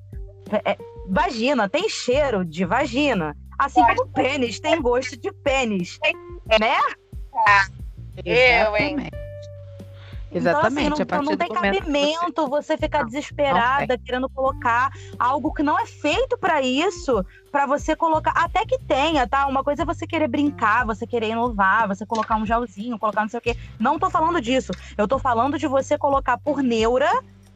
É, vagina tem cheiro de vagina. Assim como pênis tem gosto de pênis. Né? Eu, hein? Exatamente. Então, assim, não, não tem cabimento você... você... ficar desesperada querendo colocar algo que não é feito para isso, para você colocar. Até que tenha, tá? Uma coisa é você querer brincar, você querer inovar, você colocar um gelzinho, colocar não sei o quê. Não tô falando disso. Eu tô falando de você colocar por neura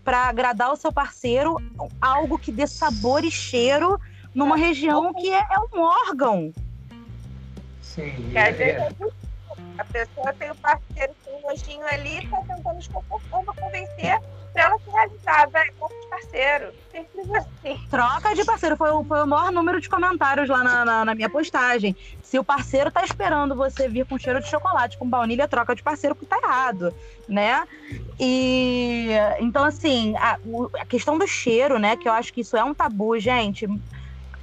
para agradar o seu parceiro algo que dê sabor e cheiro numa região que é, é um órgão. Sim. É, é. A pessoa tem o parceiro com um nojinho ali e tá tentando de forma convencer para ela se realizar, troca de parceiro. Simples assim. Troca de parceiro. Foi, foi o maior número de comentários lá na, na, na, minha postagem. Se o parceiro tá esperando você vir com cheiro de chocolate, com baunilha, troca de parceiro, porque tá errado, né? E então, assim, a, a questão do cheiro, né? Que eu acho que isso é um tabu, gente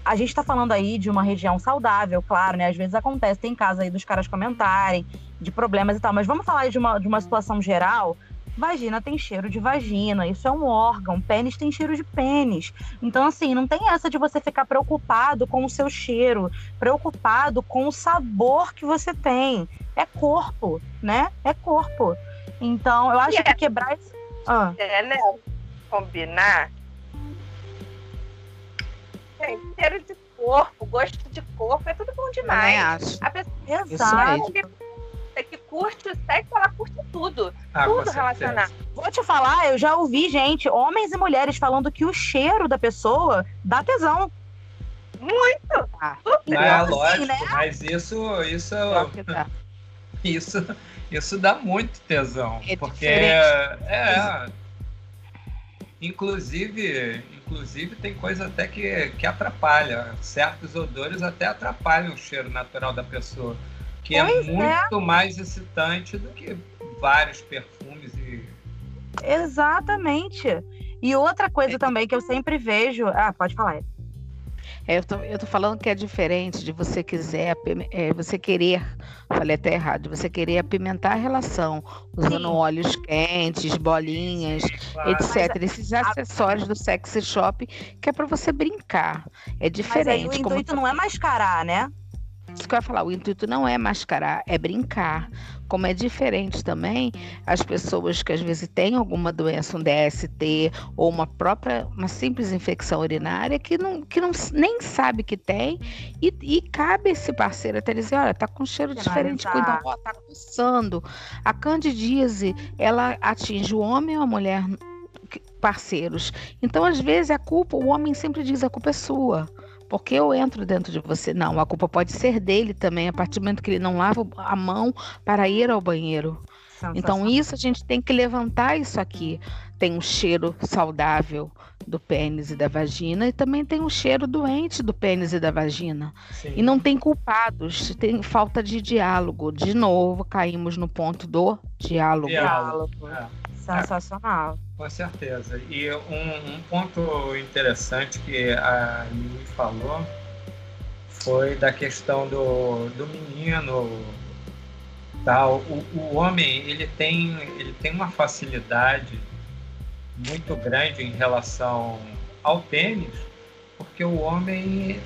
a gente está falando aí de uma região saudável, claro, né? Às vezes acontece, tem casos aí dos caras comentarem de problemas e tal, mas vamos falar de uma, de uma situação geral. Vagina tem cheiro de vagina, isso é um órgão. Pênis tem cheiro de pênis. Então, assim, não tem essa de você ficar preocupado com o seu cheiro, preocupado com o sabor que você tem. É corpo, né? É corpo. Então, eu acho que quebrar. Ah. É, né? Combinar gente, cheiro de corpo, gosto de corpo, é tudo bom demais. acho. A pessoa Exato. Que, que curte o sexo, ela curte tudo. Ah, tudo relacionado. Vou te falar, eu já ouvi gente, homens e mulheres, falando que o cheiro da pessoa dá tesão. Muito! Ah, é, assim, lógico, né? mas isso, isso, [laughs] isso, isso dá muito tesão. É porque é, é, inclusive, inclusive, tem coisa até que, que atrapalha. Certos odores até atrapalham o cheiro natural da pessoa. Que é pois é muito é. mais excitante do que vários perfumes e. Exatamente. E outra coisa é. também que eu sempre vejo. Ah, pode falar. É, eu, tô, eu tô falando que é diferente de você quiser, é, você querer, falei até errado, de você querer apimentar a relação, usando Sim. óleos quentes, bolinhas, claro. etc. Esses acessórios do sexy shop que é para você brincar. É diferente. Mas aí o intuito não é mascarar, né? Isso que eu ia falar, o intuito não é mascarar, é brincar. Como é diferente também as pessoas que às vezes têm alguma doença, um DST ou uma própria, uma simples infecção urinária que não, que não nem sabe que tem e, e cabe esse parceiro até dizer, olha, tá com cheiro diferente, cuida, ó, tá coçando. A candidíase, ela atinge o homem ou a mulher parceiros. Então, às vezes, a culpa, o homem sempre diz a culpa é sua porque eu entro dentro de você. Não, a culpa pode ser dele também, a partir do momento que ele não lava a mão para ir ao banheiro. Então, isso a gente tem que levantar isso aqui. Tem um cheiro saudável do pênis e da vagina, e também tem um cheiro doente do pênis e da vagina. Sim. E não tem culpados, tem falta de diálogo. De novo, caímos no ponto do diálogo. Diálogo. É. Sensacional. Com certeza. E um, um ponto interessante que a Lili falou foi da questão do, do menino. Tal. O, o homem ele tem, ele tem uma facilidade muito grande em relação ao tênis, porque o homem,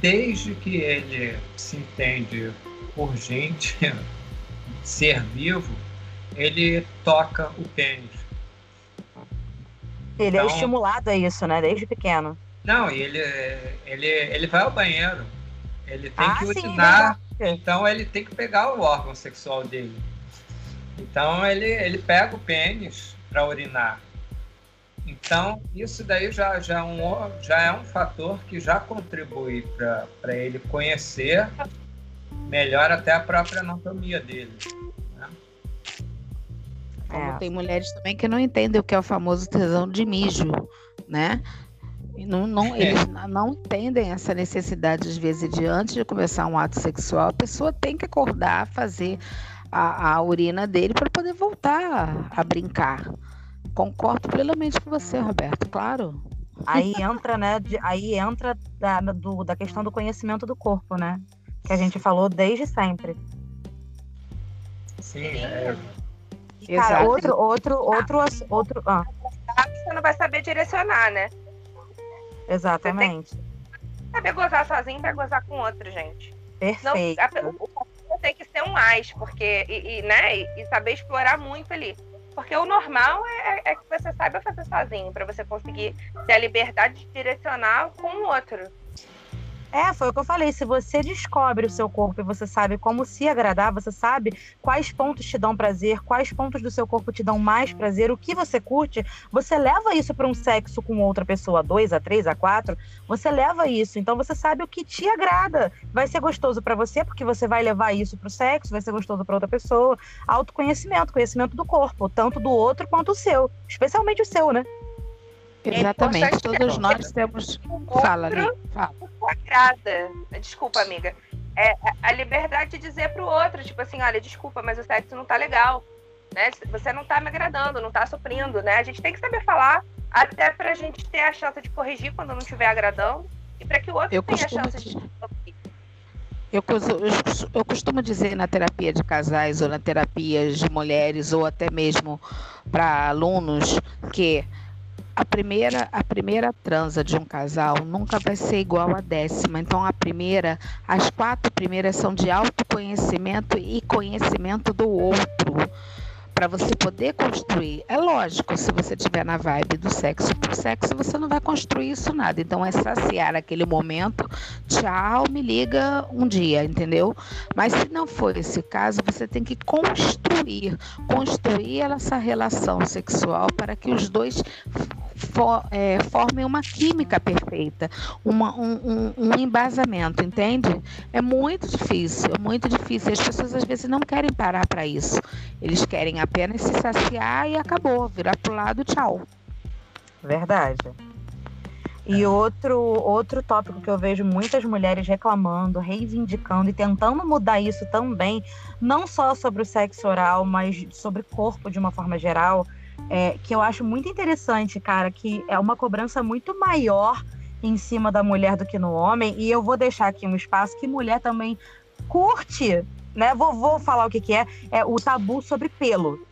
desde que ele se entende por gente, [laughs] ser vivo, ele toca o pênis. Ele é então, é estimulado a isso, né? Desde pequeno. Não, ele, ele, ele vai ao banheiro. Ele tem ah, que urinar. Sim, então ele tem que pegar o órgão sexual dele. Então ele, ele pega o pênis para urinar. Então, isso daí já, já, é um, já é um fator que já contribui para ele conhecer melhor até a própria anatomia dele. Como é. tem mulheres também que não entendem o que é o famoso tesão de mijo, né? E não, não, é. eles não entendem essa necessidade, às vezes, de antes de começar um ato sexual, a pessoa tem que acordar, fazer a, a urina dele para poder voltar a, a brincar. Concordo plenamente com você, Roberto, claro. Aí entra, né? De, aí entra da, do, da questão do conhecimento do corpo, né? Que a gente falou desde sempre. Sim, é, e, cara, Exato. outro, outro, outro, outro. Ah. Você não vai saber direcionar, né? Exatamente. Você tem que saber gozar sozinho para gozar com outro, gente. Perfeito. Não, a, tem que ser um mais, porque, e, e né, e, e, saber explorar muito ali. Porque o normal é, é, é que você saiba fazer sozinho, para você conseguir ter a liberdade de direcionar com o outro. É, foi o que eu falei. Se você descobre o seu corpo e você sabe como se agradar, você sabe quais pontos te dão prazer, quais pontos do seu corpo te dão mais prazer, o que você curte, você leva isso para um sexo com outra pessoa, dois, a três, a quatro, você leva isso. Então você sabe o que te agrada. Vai ser gostoso para você, porque você vai levar isso para o sexo, vai ser gostoso para outra pessoa. Autoconhecimento, conhecimento do corpo, tanto do outro quanto o seu, especialmente o seu, né? Exatamente, todos nós temos. Fala, ali. Fala. Desculpa, amiga. É a liberdade de dizer pro outro, tipo assim, olha, desculpa, mas o sexo não tá legal. Né? Você não tá me agradando, não tá suprindo, né? A gente tem que saber falar, até pra gente ter a chance de corrigir quando não estiver agradando, e para que o outro eu tenha a chance de. Eu, eu, eu, costumo dizer na terapia de casais, ou na terapia de mulheres, ou até mesmo para alunos, que a primeira, a primeira transa de um casal nunca vai ser igual à décima. Então, a primeira, as quatro primeiras são de autoconhecimento e conhecimento do outro para você poder construir. É lógico, se você estiver na vibe do sexo por sexo, você não vai construir isso nada. Então é saciar aquele momento, tchau, me liga um dia, entendeu? Mas se não for esse caso, você tem que construir, construir essa relação sexual para que os dois for, é, formem uma química perfeita, uma, um, um, um, embasamento, entende? É muito difícil, é muito difícil. As pessoas às vezes não querem parar para isso. Eles querem apenas se saciar e acabou, virar pro lado, tchau. Verdade. E outro, outro tópico que eu vejo muitas mulheres reclamando, reivindicando e tentando mudar isso também, não só sobre o sexo oral, mas sobre corpo de uma forma geral, é, que eu acho muito interessante, cara, que é uma cobrança muito maior em cima da mulher do que no homem. E eu vou deixar aqui um espaço que mulher também curte, né? Vou, vou falar o que, que é, é o tabu sobre pelo.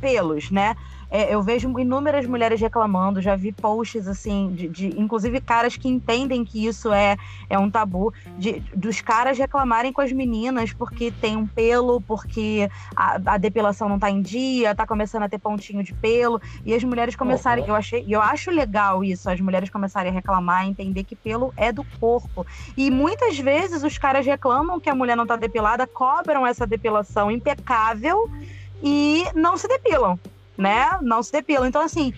Pelos, né? É, eu vejo inúmeras mulheres reclamando, já vi posts assim, de, de, inclusive caras que entendem que isso é, é um tabu, de, dos caras reclamarem com as meninas porque tem um pelo, porque a, a depilação não tá em dia, tá começando a ter pontinho de pelo, e as mulheres começarem, uhum. eu achei, eu acho legal isso, as mulheres começarem a reclamar, entender que pelo é do corpo. E muitas vezes os caras reclamam que a mulher não tá depilada, cobram essa depilação impecável e não se depilam né? Não se depilam. Então, assim,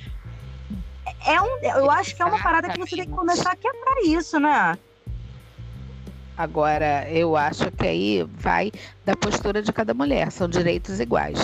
é um, eu acho que é uma parada que você tem que começar a quebrar isso, né? Agora, eu acho que aí vai da postura de cada mulher, são direitos iguais.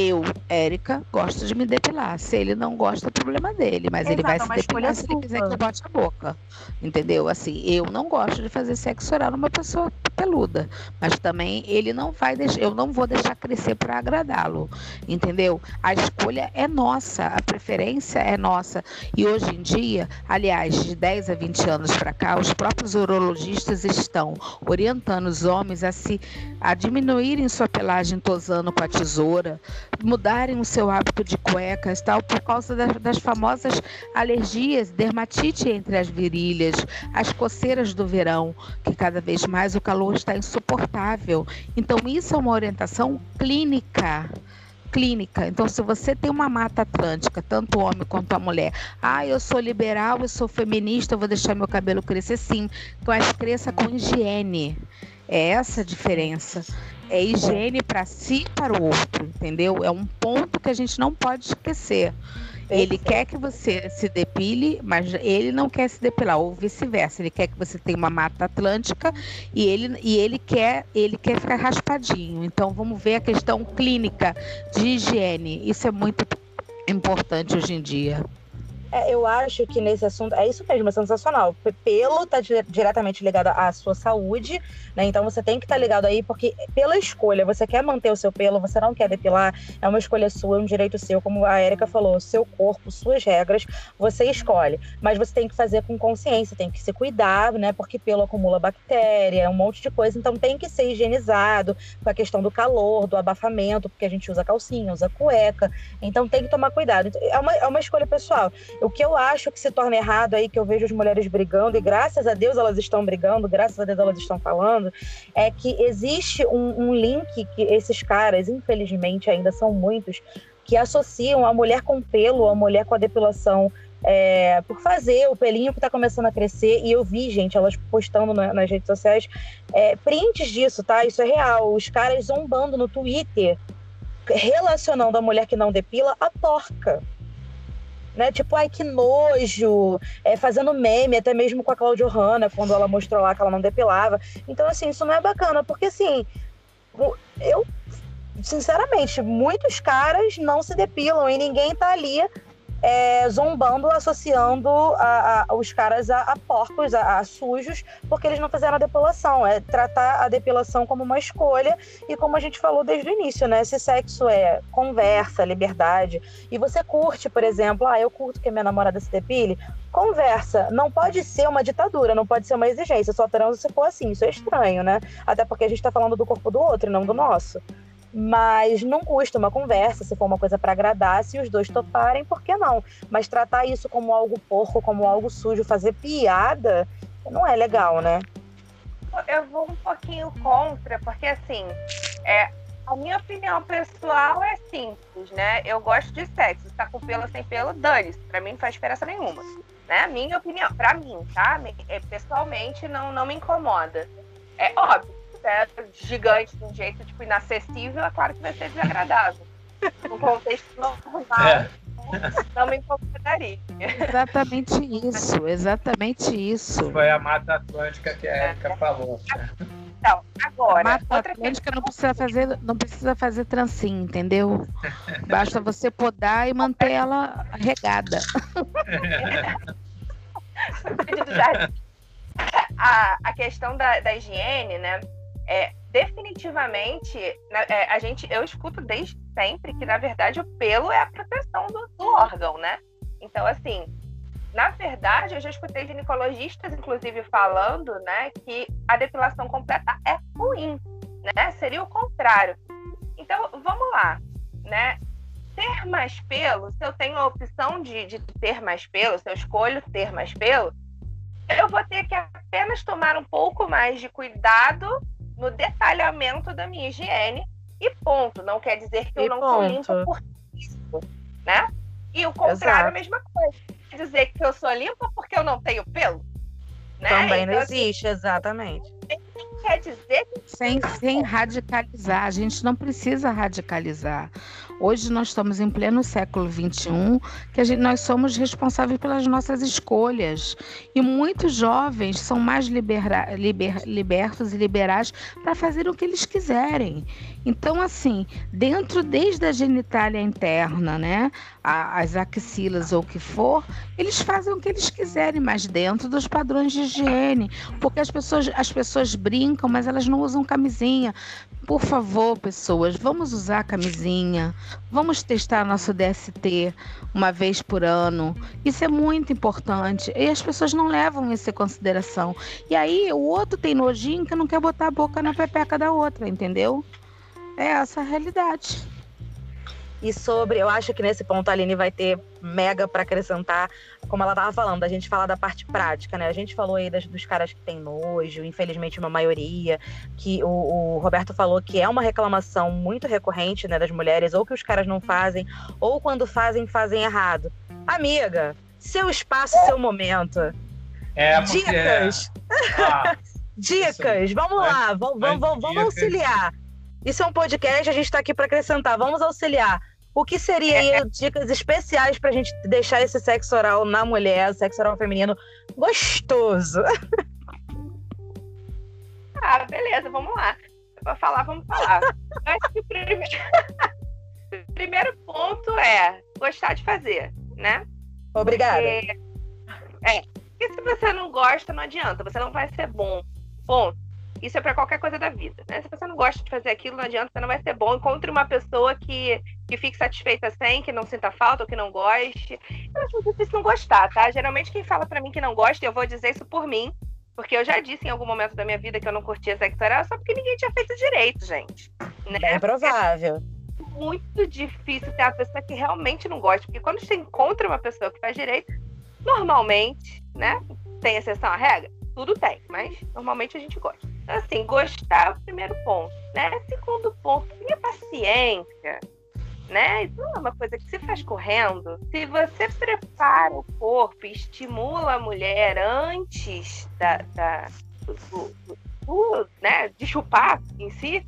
Eu, Érica, gosto de me depilar. Se ele não gosta, é problema dele. Mas Exato, ele vai se depilar se ele quiser que eu bote a boca. Entendeu? Assim, eu não gosto de fazer sexo oral numa pessoa peluda. Mas também ele não vai deixar, eu não vou deixar crescer para agradá-lo. Entendeu? A escolha é nossa, a preferência é nossa. E hoje em dia, aliás, de 10 a 20 anos para cá, os próprios urologistas estão orientando os homens a se a diminuírem sua pelagem tosando com a tesoura, mudarem o seu hábito de cuecas, tal, por causa das, das famosas alergias, dermatite entre as virilhas, as coceiras do verão, que cada vez mais o calor está insuportável. Então, isso é uma orientação clínica clínica. Então, se você tem uma mata atlântica, tanto homem quanto a mulher, ah, eu sou liberal, eu sou feminista, eu vou deixar meu cabelo crescer sim, mas cresça com higiene. É essa a diferença. É higiene para si e para o outro, entendeu? É um ponto que a gente não pode esquecer. Ele quer que você se depile, mas ele não quer se depilar, ou vice-versa. Ele quer que você tenha uma mata atlântica e ele, e ele quer ele quer ficar raspadinho. Então vamos ver a questão clínica de higiene. Isso é muito importante hoje em dia. É, eu acho que nesse assunto é isso mesmo, é sensacional. Pelo está diretamente ligado à sua saúde, né? Então você tem que estar tá ligado aí, porque pela escolha, você quer manter o seu pelo, você não quer depilar, é uma escolha sua, é um direito seu, como a Erika falou, seu corpo, suas regras, você escolhe. Mas você tem que fazer com consciência, tem que se cuidar, né? Porque pelo acumula bactéria, um monte de coisa, então tem que ser higienizado com a questão do calor, do abafamento, porque a gente usa calcinha, usa cueca, então tem que tomar cuidado. É uma, é uma escolha pessoal. O que eu acho que se torna errado aí, que eu vejo as mulheres brigando, e graças a Deus elas estão brigando, graças a Deus elas estão falando, é que existe um, um link que esses caras, infelizmente ainda são muitos, que associam a mulher com pelo, a mulher com a depilação é, por fazer o pelinho que está começando a crescer. E eu vi, gente, elas postando na, nas redes sociais é, prints disso, tá? Isso é real. Os caras zombando no Twitter, relacionando a mulher que não depila a porca né? Tipo, ai, que nojo, é, fazendo meme, até mesmo com a Claudio Hanna, quando ela mostrou lá que ela não depilava. Então, assim, isso não é bacana, porque assim, eu, sinceramente, muitos caras não se depilam e ninguém tá ali é, zombando, associando a, a, os caras a, a porcos, a, sujos, porque eles não fizeram a depilação. É tratar a depilação como uma escolha e como a gente falou desde o início, né? Se sexo é conversa, liberdade, e você curte, por exemplo, ah, eu curto que minha namorada se depile, conversa. Não pode ser uma ditadura, não pode ser uma exigência. Só transa se for assim. Isso é estranho, né? Até porque a gente tá falando do corpo do outro e não do nosso. Mas não custa uma conversa, se for uma coisa para agradar, se os dois toparem, por que não? Mas tratar isso como algo porco, como algo sujo, fazer piada, não é legal, né? Eu vou um pouquinho contra, porque assim, é, a minha opinião pessoal é simples, né? Eu gosto de sexo. Se tá com pelo sem pelo, dane-se. Pra mim não faz diferença nenhuma. Né? Minha opinião, pra mim, tá? É, pessoalmente não, não me incomoda. É óbvio, gigante de um jeito tipo, inacessível, é claro que vai ser desagradável. No contexto normal, é. não me incomodaria. Exatamente isso, exatamente isso. Foi a Mata Atlântica que a Erika é. falou. Né? Então, agora. A Mata Atlântica não precisa fazer, não precisa fazer trancinho, entendeu? Basta você podar e manter ela regada. [laughs] a, a questão da, da higiene, né? É, definitivamente, é, a gente, eu escuto desde sempre que, na verdade, o pelo é a proteção do, do órgão, né? Então, assim, na verdade, eu já escutei ginecologistas, inclusive, falando, né, que a depilação completa é ruim, né? Seria o contrário. Então, vamos lá, né? Ter mais pelo, se eu tenho a opção de, de ter mais pelo, se eu escolho ter mais pelo, eu vou ter que apenas tomar um pouco mais de cuidado no detalhamento da minha higiene e ponto. Não quer dizer que eu e não ponto. sou limpa por isso, né? E o contrário é a mesma coisa. Quer dizer que eu sou limpa porque eu não tenho pelo? Né? Também então, não assim, existe, assim, exatamente. Quer dizer que... Sem, sem radicalizar, a gente não precisa radicalizar. Hoje nós estamos em pleno século XXI, que gente, nós somos responsáveis pelas nossas escolhas. E muitos jovens são mais libera, liber, libertos e liberais para fazer o que eles quiserem. Então, assim, dentro desde a genitália interna, né, as axilas ou o que for, eles fazem o que eles quiserem, mas dentro dos padrões de higiene. Porque as pessoas, as pessoas brincam, mas elas não usam camisinha. Por favor, pessoas, vamos usar camisinha, vamos testar nosso DST uma vez por ano. Isso é muito importante. E as pessoas não levam isso em consideração. E aí o outro tem nojinho que não quer botar a boca na pepeca da outra, entendeu? É essa a realidade. E sobre, eu acho que nesse ponto a Aline vai ter mega para acrescentar, como ela estava falando, a gente falar da parte prática, né? A gente falou aí das, dos caras que têm nojo, infelizmente uma maioria, que o, o, Roberto falou que é uma reclamação muito recorrente, né, das mulheres, ou que os caras não fazem, ou quando fazem, fazem errado. Amiga, seu espaço, seu momento. É, porque... Dicas. Ah, [laughs] Dicas, vamos lá, vamos, vamos, vamos auxiliar. Isso é um podcast, a gente está aqui para acrescentar. Vamos auxiliar. O que seria aí dicas especiais para a gente deixar esse sexo oral na mulher, o sexo oral feminino, gostoso? [laughs] Ah, beleza, vamos lá. Para falar, vamos falar. acho que o primeiro... [laughs] primeiro ponto é gostar de fazer, né? Obrigada. Porque... É, porque se você não gosta, não adianta, você não vai ser bom. Ponto. Isso é para qualquer coisa da vida, né? Se você não gosta de fazer aquilo, não adianta, você não vai ser bom. Encontre uma pessoa que, que fique satisfeita sem, que não sinta falta ou que não goste. Eu acho difícil não gostar, tá? Geralmente quem fala para mim que não gosta, eu vou dizer isso por mim, porque eu já disse em algum momento da minha vida que eu não curtia sexo oral só porque ninguém tinha feito direito, gente. Né? É provável. É muito difícil ter uma pessoa que realmente não gosta, porque quando você encontra uma pessoa que faz direito, normalmente, né? Tem exceção à regra? Tudo tem, mas normalmente a gente gosta. Assim, gostar é o primeiro ponto, né? Segundo ponto, tenha paciência, né? Isso não é uma coisa que se faz correndo. Se você prepara o corpo e estimula a mulher antes da, da do, do, do, né, de chupar em si,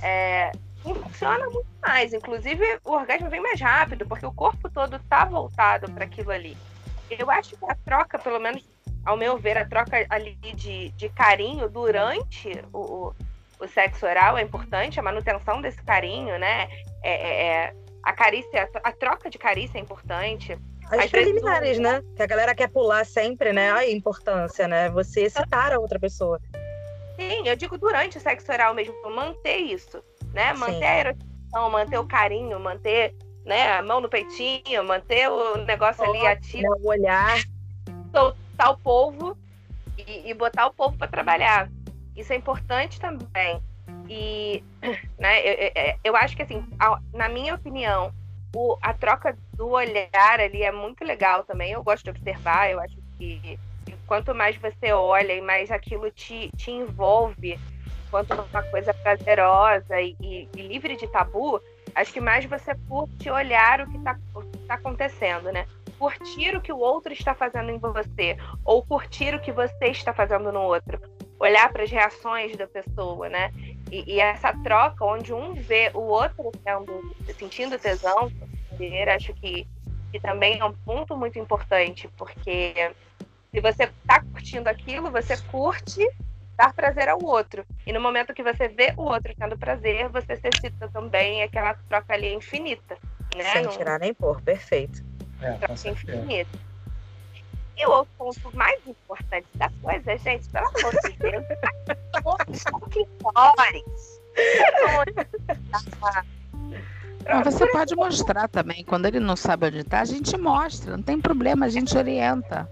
é, funciona muito mais. Inclusive, o orgasmo vem mais rápido, porque o corpo todo está voltado para aquilo ali. Eu acho que a troca, pelo menos ao meu ver, a troca ali de, de carinho durante o, o sexo oral é importante, a manutenção desse carinho, né? É, é, é a carícia, a troca de carícia é importante. As Às preliminares, né? Que a galera quer pular sempre, né? A importância, né? Você excitar a outra pessoa. Sim, eu digo durante o sexo oral mesmo, manter isso, né? Manter Sim. a erotização, manter o carinho, manter né, a mão no peitinho, manter o negócio ali ativo. O olhar. Soltar botar o povo e, e botar o povo para trabalhar. Isso é importante também. E [clears throat] né, eu, eu, eu acho que, assim, na minha opinião, o, a troca do olhar ali é muito legal também. Eu gosto de observar, eu acho que quanto mais você olha e mais aquilo te, te envolve, quanto uma coisa prazerosa e, e, e livre de tabu, acho que mais você curte olhar o que está tá acontecendo, né? Curtir o que o outro está fazendo em você, ou curtir o que você está fazendo no outro. Olhar para as reações da pessoa, né? E, e, essa troca, onde um vê o outro sendo, sentindo tesão, acho que, que também é um ponto muito importante, porque se você está curtindo aquilo, você curte dar prazer ao outro. E no momento que você vê o outro tendo prazer, você se excita também, e aquela troca ali é infinita. Né? Sem tirar nem pôr, perfeito. É, infinito. E o outro ponto mais importante da coisa, gente, pelo amor de Deus, os clitóris. Mas você pode mostrar também. Quando ele não sabe onde está, a gente mostra. Não tem problema, a gente orienta.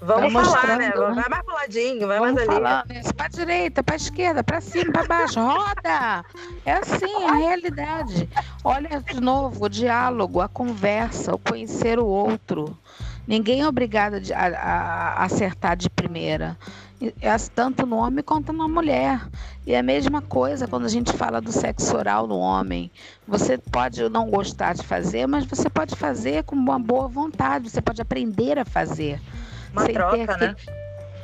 Vamos vai falar, né? Vai mais pro ladinho, vai Vamos mais ali. Isso, pra direita, pra esquerda, pra cima, pra baixo, roda! É assim, é a realidade. Olha de novo, o diálogo, a conversa, o conhecer o outro. Ninguém é obrigado a, a, a acertar de primeira. É tanto no homem quanto na mulher. E é a mesma coisa quando a gente fala do sexo oral no homem. Você pode não gostar de fazer, mas você pode fazer com uma boa vontade, você pode aprender a fazer. Uma sem troca, né?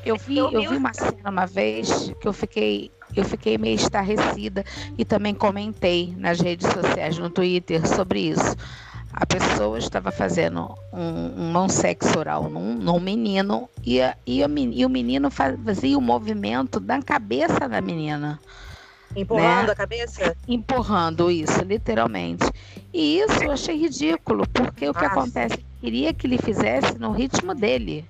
Eu vi, eu vi uma cena uma vez que eu fiquei, eu fiquei meio estarrecida e também comentei nas redes sociais, no Twitter, sobre isso. A pessoa estava fazendo um, um sexo oral num, num menino e, e, a, e o menino fazia o movimento da cabeça da menina. Empurrando né? a cabeça? Empurrando isso, literalmente. E isso eu achei ridículo, porque o que Nossa. acontece? Queria que ele fizesse no ritmo dele.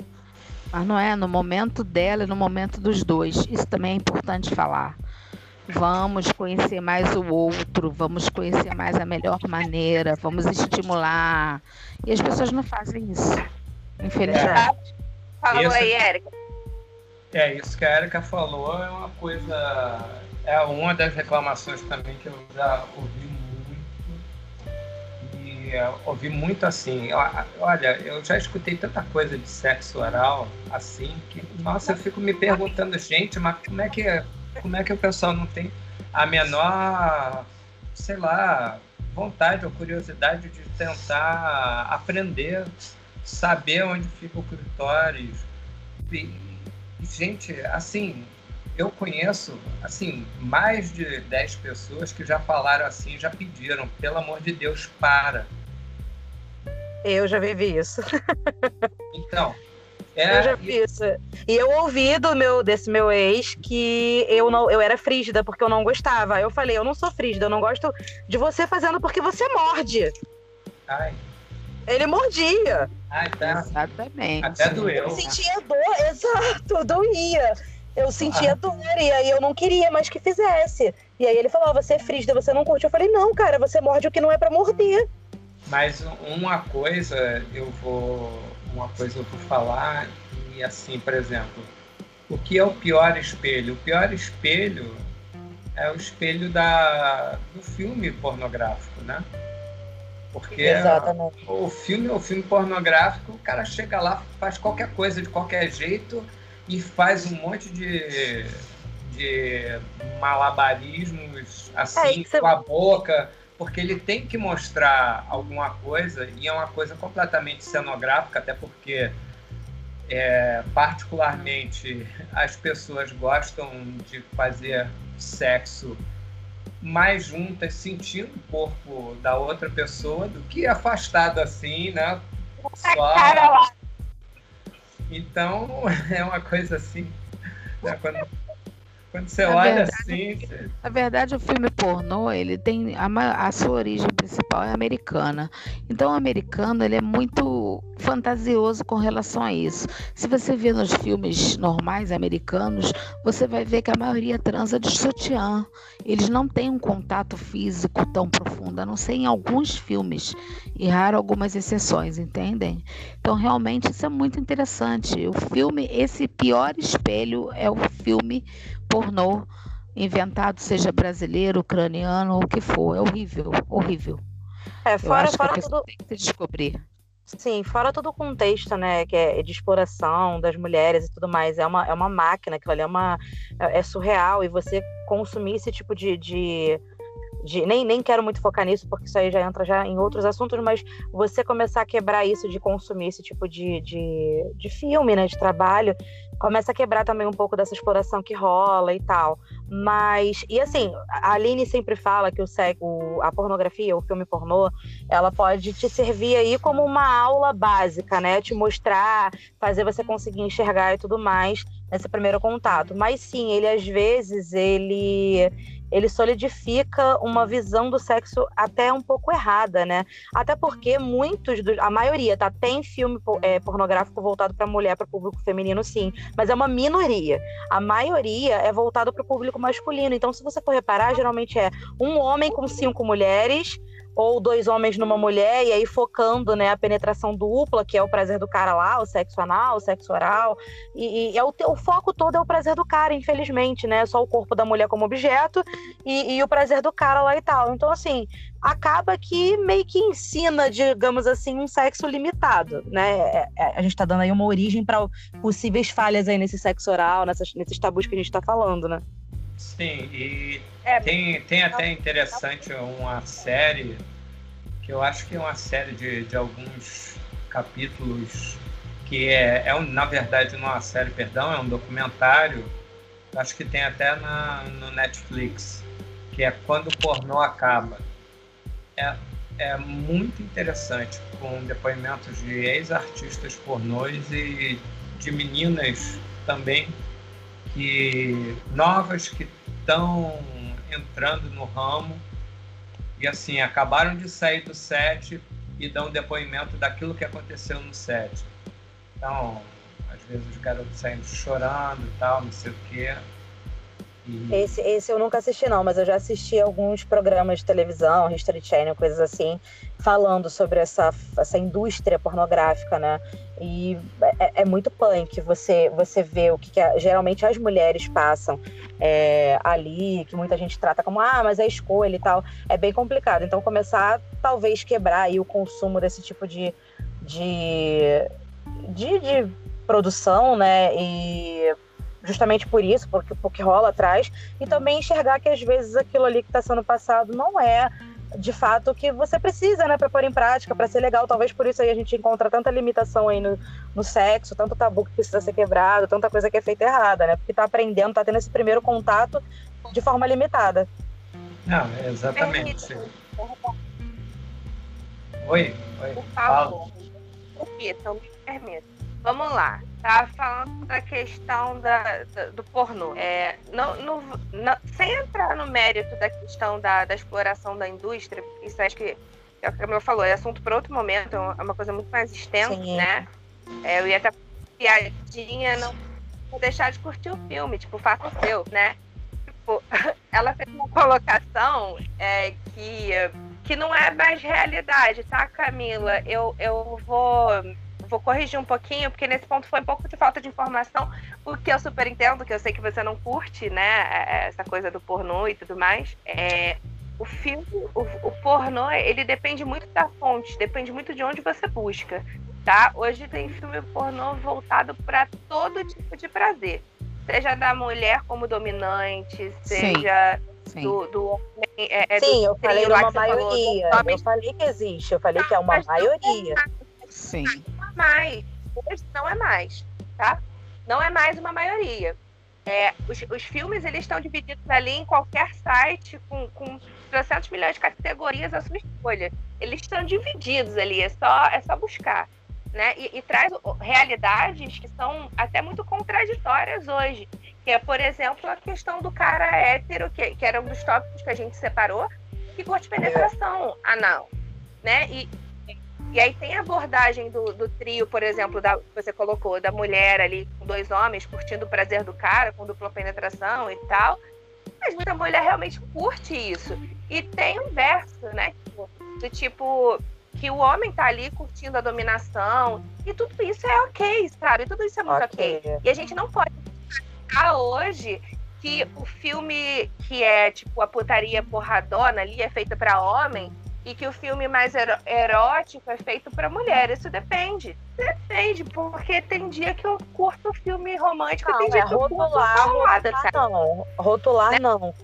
Mas não é no momento dela e no momento dos dois. Isso também é importante falar. Vamos conhecer mais o outro, vamos conhecer mais a melhor maneira, vamos estimular. E as pessoas não fazem isso, infelizmente. É. Falou isso, aí, Érica. É, isso que a Érica falou é uma coisa. É uma das reclamações também que eu já ouvi ouvi muito assim. Olha, eu já escutei tanta coisa de sexo oral assim que, nossa, eu fico me perguntando, gente, mas como é que, como é que o pessoal não tem a menor, sei lá, vontade ou curiosidade de tentar aprender, saber onde fica o clitóris? E, gente, assim, eu conheço, assim, mais de 10 pessoas que já falaram assim, já pediram, pelo amor de Deus, para. Eu já vivi isso. [laughs] Então. É... Eu já vi isso. E eu ouvi do meu, desse meu ex que eu não eu era frígida porque eu não gostava. Eu falei, eu não sou frígida, eu não gosto de você fazendo porque você morde. Ai. Ele mordia. Ai, tá. Exatamente. Até doeu. Eu sentia dor, [laughs] exato, doía. Eu sentia ah. dor e aí eu não queria mais que fizesse. E aí ele falou: você é frígida, você não curte. Eu falei: não, cara, você morde o que não é para morder. Mas uma coisa eu vou, uma coisa eu vou falar e assim, por exemplo, o que é o pior espelho? O pior espelho é o espelho da, do filme pornográfico, né? Porque Exatamente. o filme, o filme pornográfico, o cara chega lá, faz qualquer coisa de qualquer jeito e faz um monte de, de malabarismos assim é, com a boca porque ele tem que mostrar alguma coisa e é uma coisa completamente cenográfica, até porque é, particularmente as pessoas gostam de fazer sexo mais juntas, sentindo o corpo da outra pessoa, do que afastado assim, né? Só... Então [laughs] é uma coisa assim. Né? Quando quando você na olha verdade, assim. Na verdade, o filme pornô, ele tem. A, a, sua origem principal é americana. Então, o americano, ele é muito fantasioso com relação a isso. Se você vê nos filmes normais americanos, você vai ver que a maioria transa de sutiã. Eles não têm um contato físico tão profundo, a não ser em alguns filmes. E raro algumas exceções, entendem? Então, realmente, isso é muito interessante. O filme, esse pior espelho é o filme pornô inventado, seja brasileiro, ucraniano, ou o que for. É horrível, horrível. É, fora, fora tudo... tem que descobrir. Sim, fora todo o contexto, né, que é de exploração das mulheres e tudo mais, é uma, é uma máquina, aquilo ali é uma é, é surreal e você consumir esse tipo de, de de, nem, nem quero muito focar nisso, porque isso aí já entra já em outros assuntos, mas você começar a quebrar isso de consumir esse tipo de, de, de filme, né, de trabalho, começa a quebrar também um pouco dessa exploração que rola e tal. Mas, e assim, a Aline sempre fala que o, o, a pornografia, o filme pornô, ela pode te servir aí como uma aula básica, né? Te mostrar, fazer você conseguir enxergar e tudo mais nesse primeiro contato. Mas sim, ele às vezes, ele ele solidifica uma visão do sexo até um pouco errada, né? Até porque muitos, do, a maioria, tá? Tem filme é, pornográfico voltado para mulher, para o público feminino, sim, mas é uma minoria. A maioria é voltado para o público masculino. Então, se você for reparar, geralmente é um homem com cinco mulheres ou dois homens numa mulher, e aí focando né, a penetração dupla, que é o prazer do cara lá, o sexo anal, o sexo oral. E, e é o, o, foco todo é o prazer do cara, infelizmente, né? Só o corpo da mulher como objeto e, e o prazer do cara lá e tal. Então, assim, acaba que meio que ensina, digamos assim, um sexo limitado, né? É, é, a gente está dando aí uma origem para possíveis falhas aí nesse sexo oral, nessas, nesses tabus que a gente está falando, né? Sim, e é, tem, tem até interessante uma série, que eu acho que é uma série de, de alguns capítulos, que é, é um, na verdade não é uma série, perdão, é um documentário, acho que tem até na, no Netflix, que é Quando o Pornô Acaba. É, é muito interessante, com depoimentos de ex-artistas pornôs e de meninas também que novas que estão entrando no ramo e assim acabaram de sair do set e dão depoimento daquilo que aconteceu no set. Então, às vezes os garotos saindo chorando e tal, não sei o quê. Esse, esse eu nunca assisti, não, mas eu já assisti alguns programas de televisão, History Channel, coisas assim, falando sobre essa, essa indústria pornográfica, né? E é, é muito punk você, você vê o que, que é, geralmente as mulheres passam é, ali, que muita gente trata como, ah, mas é escolha e tal. É bem complicado. Então, começar talvez quebrar aí o consumo desse tipo de, de, de, de produção, né? E justamente por isso, porque, porque rola atrás, e também enxergar que às vezes aquilo ali que está sendo passado não é de fato que você precisa, né, para pôr em prática, para ser legal. Talvez por isso aí a gente encontra tanta limitação aí no, no sexo, tanto tabu que precisa ser quebrado, tanta coisa que é feita errada, né? Porque tá aprendendo, tá tendo esse primeiro contato de forma limitada. Não, exatamente. Oi, oi. Por favor. Repita, me permita. Vamos lá. Tá falando da questão da, da do pornô. É, não, não, não, sem entrar no mérito da questão da, da exploração da indústria, isso acho que é o que a Camila falou, é assunto para outro momento, é uma coisa muito mais extensa, Sim. né? É, eu ia até piadinha, não vou deixar de curtir o filme, tipo, faça o seu, né? Tipo, [laughs] ela fez uma colocação é, que, que não é mais realidade, tá, Camila? Eu, eu vou vou corrigir um pouquinho, porque nesse ponto foi um pouco de falta de informação, o que eu super entendo, que eu sei que você não curte, né, é, é, essa coisa do pornô e tudo mais. É, o filme, o, o pornô, ele depende muito da fonte, depende muito de onde você busca, tá? Hoje tem filme pornô voltado para todo tipo de prazer, seja da mulher como dominante, seja Sim. do, do homem. É, é Sim, eu falei uma maioria. Falou, eu falei que existe, eu falei que é uma maioria. Sim mais. Hoje não é mais, tá? Não é mais uma maioria. É, os, os filmes eles estão divididos ali em qualquer site com, com 300 milhões de categorias à sua escolha. Eles estão divididos ali, é só, é só buscar. Né? E, e traz realidades que são até muito contraditórias hoje. Que é, por exemplo, a questão do cara hétero, que, que era um dos tópicos que a gente separou, que gosta de penetração anal. Né? E, e aí tem a abordagem do, do trio, por exemplo, da, que você colocou, da mulher ali com dois homens curtindo o prazer do cara, com dupla penetração e tal. Mas muita mulher realmente curte isso. E tem um verso, né? Do tipo, que o homem tá ali curtindo a dominação. E tudo isso é ok, sabe? Tudo isso é muito ok. okay. E a gente não pode ficar hoje que o filme que é tipo a putaria porradona ali é feita para homem e que o filme mais erótico é feito para mulher. Isso depende. Depende, porque tem dia que eu curto filme romântico não, e tem dia é que eu curto rotular, não. Rotular né? não.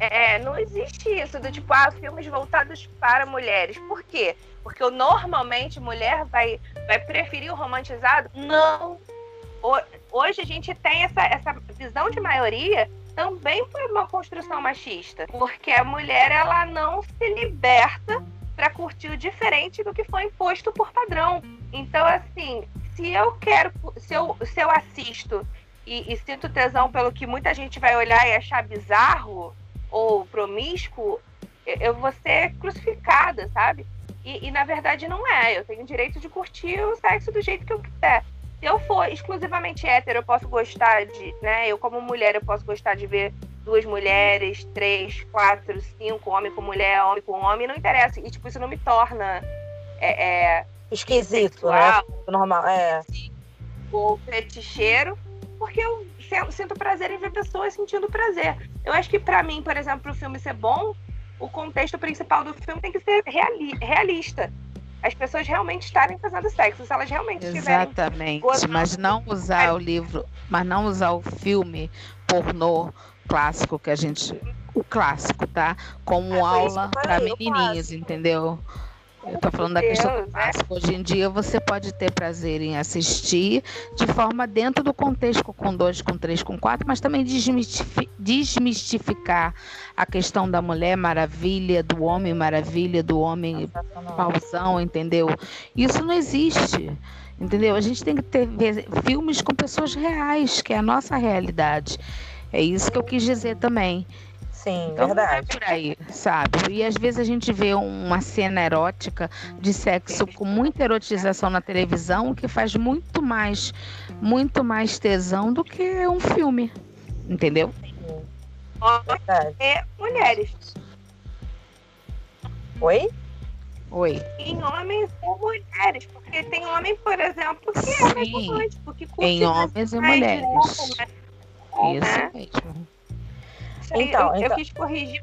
É, não existe isso do tipo, ah, filmes voltados para mulheres. Por quê? Porque eu, normalmente mulher vai, vai preferir o romantizado? Não. Hoje a gente tem essa, essa visão de maioria também foi uma construção machista, porque a mulher ela não se liberta para curtir o diferente do que foi imposto por padrão. Então, assim, se eu quero, se eu, se eu assisto e, e sinto tesão pelo que muita gente vai olhar e achar bizarro ou promíscuo, eu vou ser crucificada, sabe? E, e, na verdade não é. Eu tenho o direito de curtir o sexo do jeito que eu quiser se eu for exclusivamente hétero, eu posso gostar de, né? Eu como mulher, eu posso gostar de ver duas mulheres, três, quatro, cinco, homem com mulher, homem com homem, não interessa. E, tipo, isso não me torna. É, é, Esquisito, né? Normal, é. Ou feticheiro, porque eu sinto prazer em ver pessoas sentindo prazer. Eu acho que, para mim, por exemplo, o filme ser bom, o contexto principal do filme tem que ser reali realista as pessoas realmente estarem fazendo sexo, se elas realmente Exatamente, mas não usar o livro, mas não usar o filme pornô clássico que a gente o clássico, tá? Como é aula para menininhos, entendeu? Eu tô falando da questão do clássico. Hoje em dia você pode ter prazer em assistir de forma dentro do contexto com dois, com três, com quatro, mas também desmistificar a questão da mulher maravilha, do homem maravilha, do homem pausão, entendeu? Isso não existe. Entendeu? A gente tem que ter filmes com pessoas reais, que é a nossa realidade. É isso que eu quis dizer também. Sim, então, verdade. Não é por aí, sabe? E às vezes a gente vê uma cena erótica de sexo com muita erotização na televisão que faz muito mais, muito mais tesão do que um filme. Entendeu? É, mulheres. Oi? Oi. Em homens ou mulheres, porque tem homem, por exemplo, que Sim. é romântico, que curte Em homens e mulheres. Isso né? mesmo. Então, eu, então... eu quis corrigir